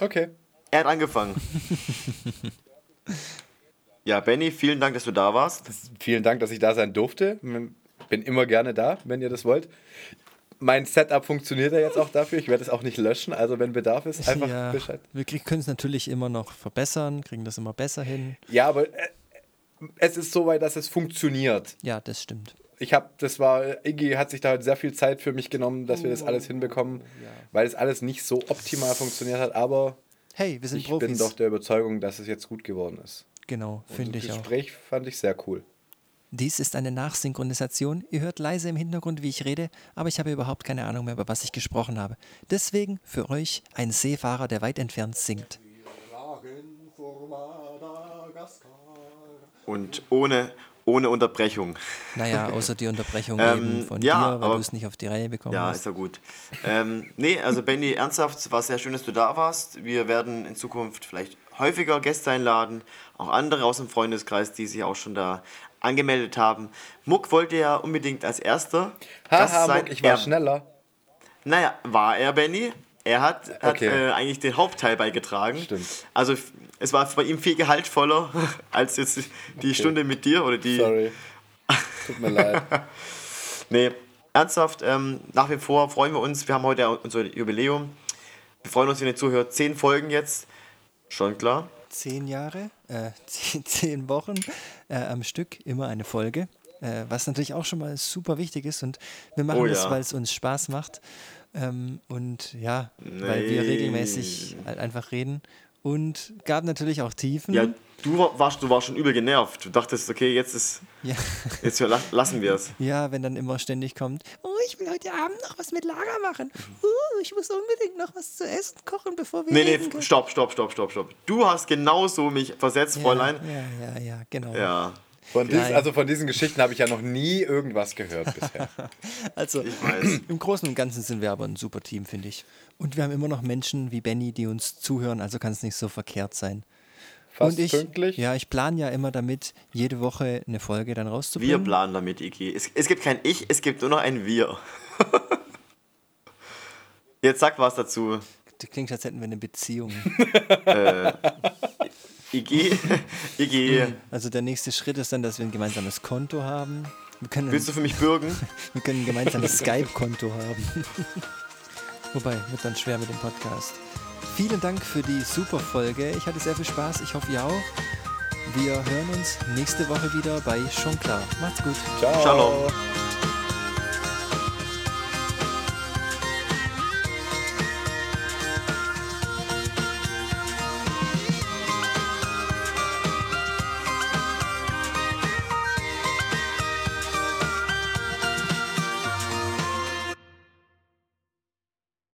Okay. Er hat angefangen. [LAUGHS] ja, Benny, vielen Dank, dass du da warst. Das, vielen Dank, dass ich da sein durfte. Bin immer gerne da, wenn ihr das wollt mein Setup funktioniert ja jetzt auch dafür. Ich werde es auch nicht löschen. Also wenn Bedarf ist, einfach ja, Bescheid. Wir können es natürlich immer noch verbessern, kriegen das immer besser hin. Ja, aber äh, es ist so weit, dass es funktioniert. Ja, das stimmt. Ich habe, das war, Iggy hat sich da halt sehr viel Zeit für mich genommen, dass wir das alles hinbekommen, ja. weil es alles nicht so optimal funktioniert hat. Aber hey, wir sind ich Profis. bin doch der Überzeugung, dass es jetzt gut geworden ist. Genau, finde ich auch. Das Gespräch fand ich sehr cool. Dies ist eine Nachsynchronisation. Ihr hört leise im Hintergrund, wie ich rede, aber ich habe überhaupt keine Ahnung mehr, über was ich gesprochen habe. Deswegen für euch ein Seefahrer, der weit entfernt singt. Und ohne, ohne Unterbrechung. Naja, [LAUGHS] außer die Unterbrechung ähm, eben von ja, dir, weil du es nicht auf die Reihe bekommen ja, hast. Ja, ist ja gut. ähm, nee, also Benny, ernsthaft, es war sehr schön, dass du da warst. Wir werden in Zukunft vielleicht häufiger Gäste einladen, auch andere aus dem Freundeskreis, die sich auch schon da angemeldet haben. Muck wollte ja unbedingt als erster. Haha, sein. Muck, ich war Er- schneller. Naja, war er, Benny. Er hat, hat Okay. äh, eigentlich den Hauptteil beigetragen. Stimmt. Also es war bei ihm viel gehaltvoller [LAUGHS] als jetzt die Stunde mit dir oder die. Sorry. [LAUGHS] Tut mir leid. Nee, ernsthaft, ähm, nach wie vor freuen wir uns. Wir haben heute unser Jubiläum. Wir freuen uns, wenn ihr zuhört. Zehn Folgen jetzt. Schon klar. Zehn Jahre, äh, [LAUGHS] zehn, zehn Wochen äh, am Stück, immer eine Folge. Äh, was natürlich auch schon mal super wichtig ist. Und wir machen Oh das, ja. weil es uns Spaß macht. Ähm, und ja, weil wir Nee. regelmäßig halt einfach reden. Und gab natürlich auch Tiefen. Ja, du war- warst, du warst schon übel genervt. Du dachtest, okay, jetzt ist. Ja. [LAUGHS] Jetzt la- lassen wir es. Ja, wenn dann immer ständig kommt, oh, ich will heute Abend noch was mit Lager machen. Uh, ich muss unbedingt noch was zu essen kochen, bevor wir Nee, nee, können. stopp, stopp, stopp, stopp, stopp. Du hast genauso mich versetzt, Fräulein. Ja, ja, ja, genau. Ja, Von diesen, Nein. also von diesen Geschichten habe ich ja noch nie irgendwas gehört bisher. [LAUGHS] Also ich weiß. im Großen und Ganzen sind wir aber ein super Team, finde ich. Und wir haben immer noch Menschen wie Benny, die uns zuhören, also kann es nicht so verkehrt sein. Fast und ich, pünktlich. Ja, ich plane ja immer damit, jede Woche eine Folge dann rauszubringen. Wir planen damit, Iki. Es, es gibt kein Ich, es gibt nur noch ein Wir. [LAUGHS] Jetzt sag was dazu. Das klingt, als hätten wir eine Beziehung. Iggy, [LAUGHS] Iggy, Also der nächste Schritt ist dann, dass wir ein gemeinsames Konto haben. Wir können, willst du für mich bürgen? [LAUGHS] wir können ein gemeinsames Skype-Konto haben. [LAUGHS] Wobei, wird dann schwer mit dem Podcast. Vielen Dank für die super Folge. Ich hatte sehr viel Spaß. Ich hoffe, ihr auch. Wir hören uns nächste Woche wieder bei Schon klar. Macht's gut. Ciao. Shalom.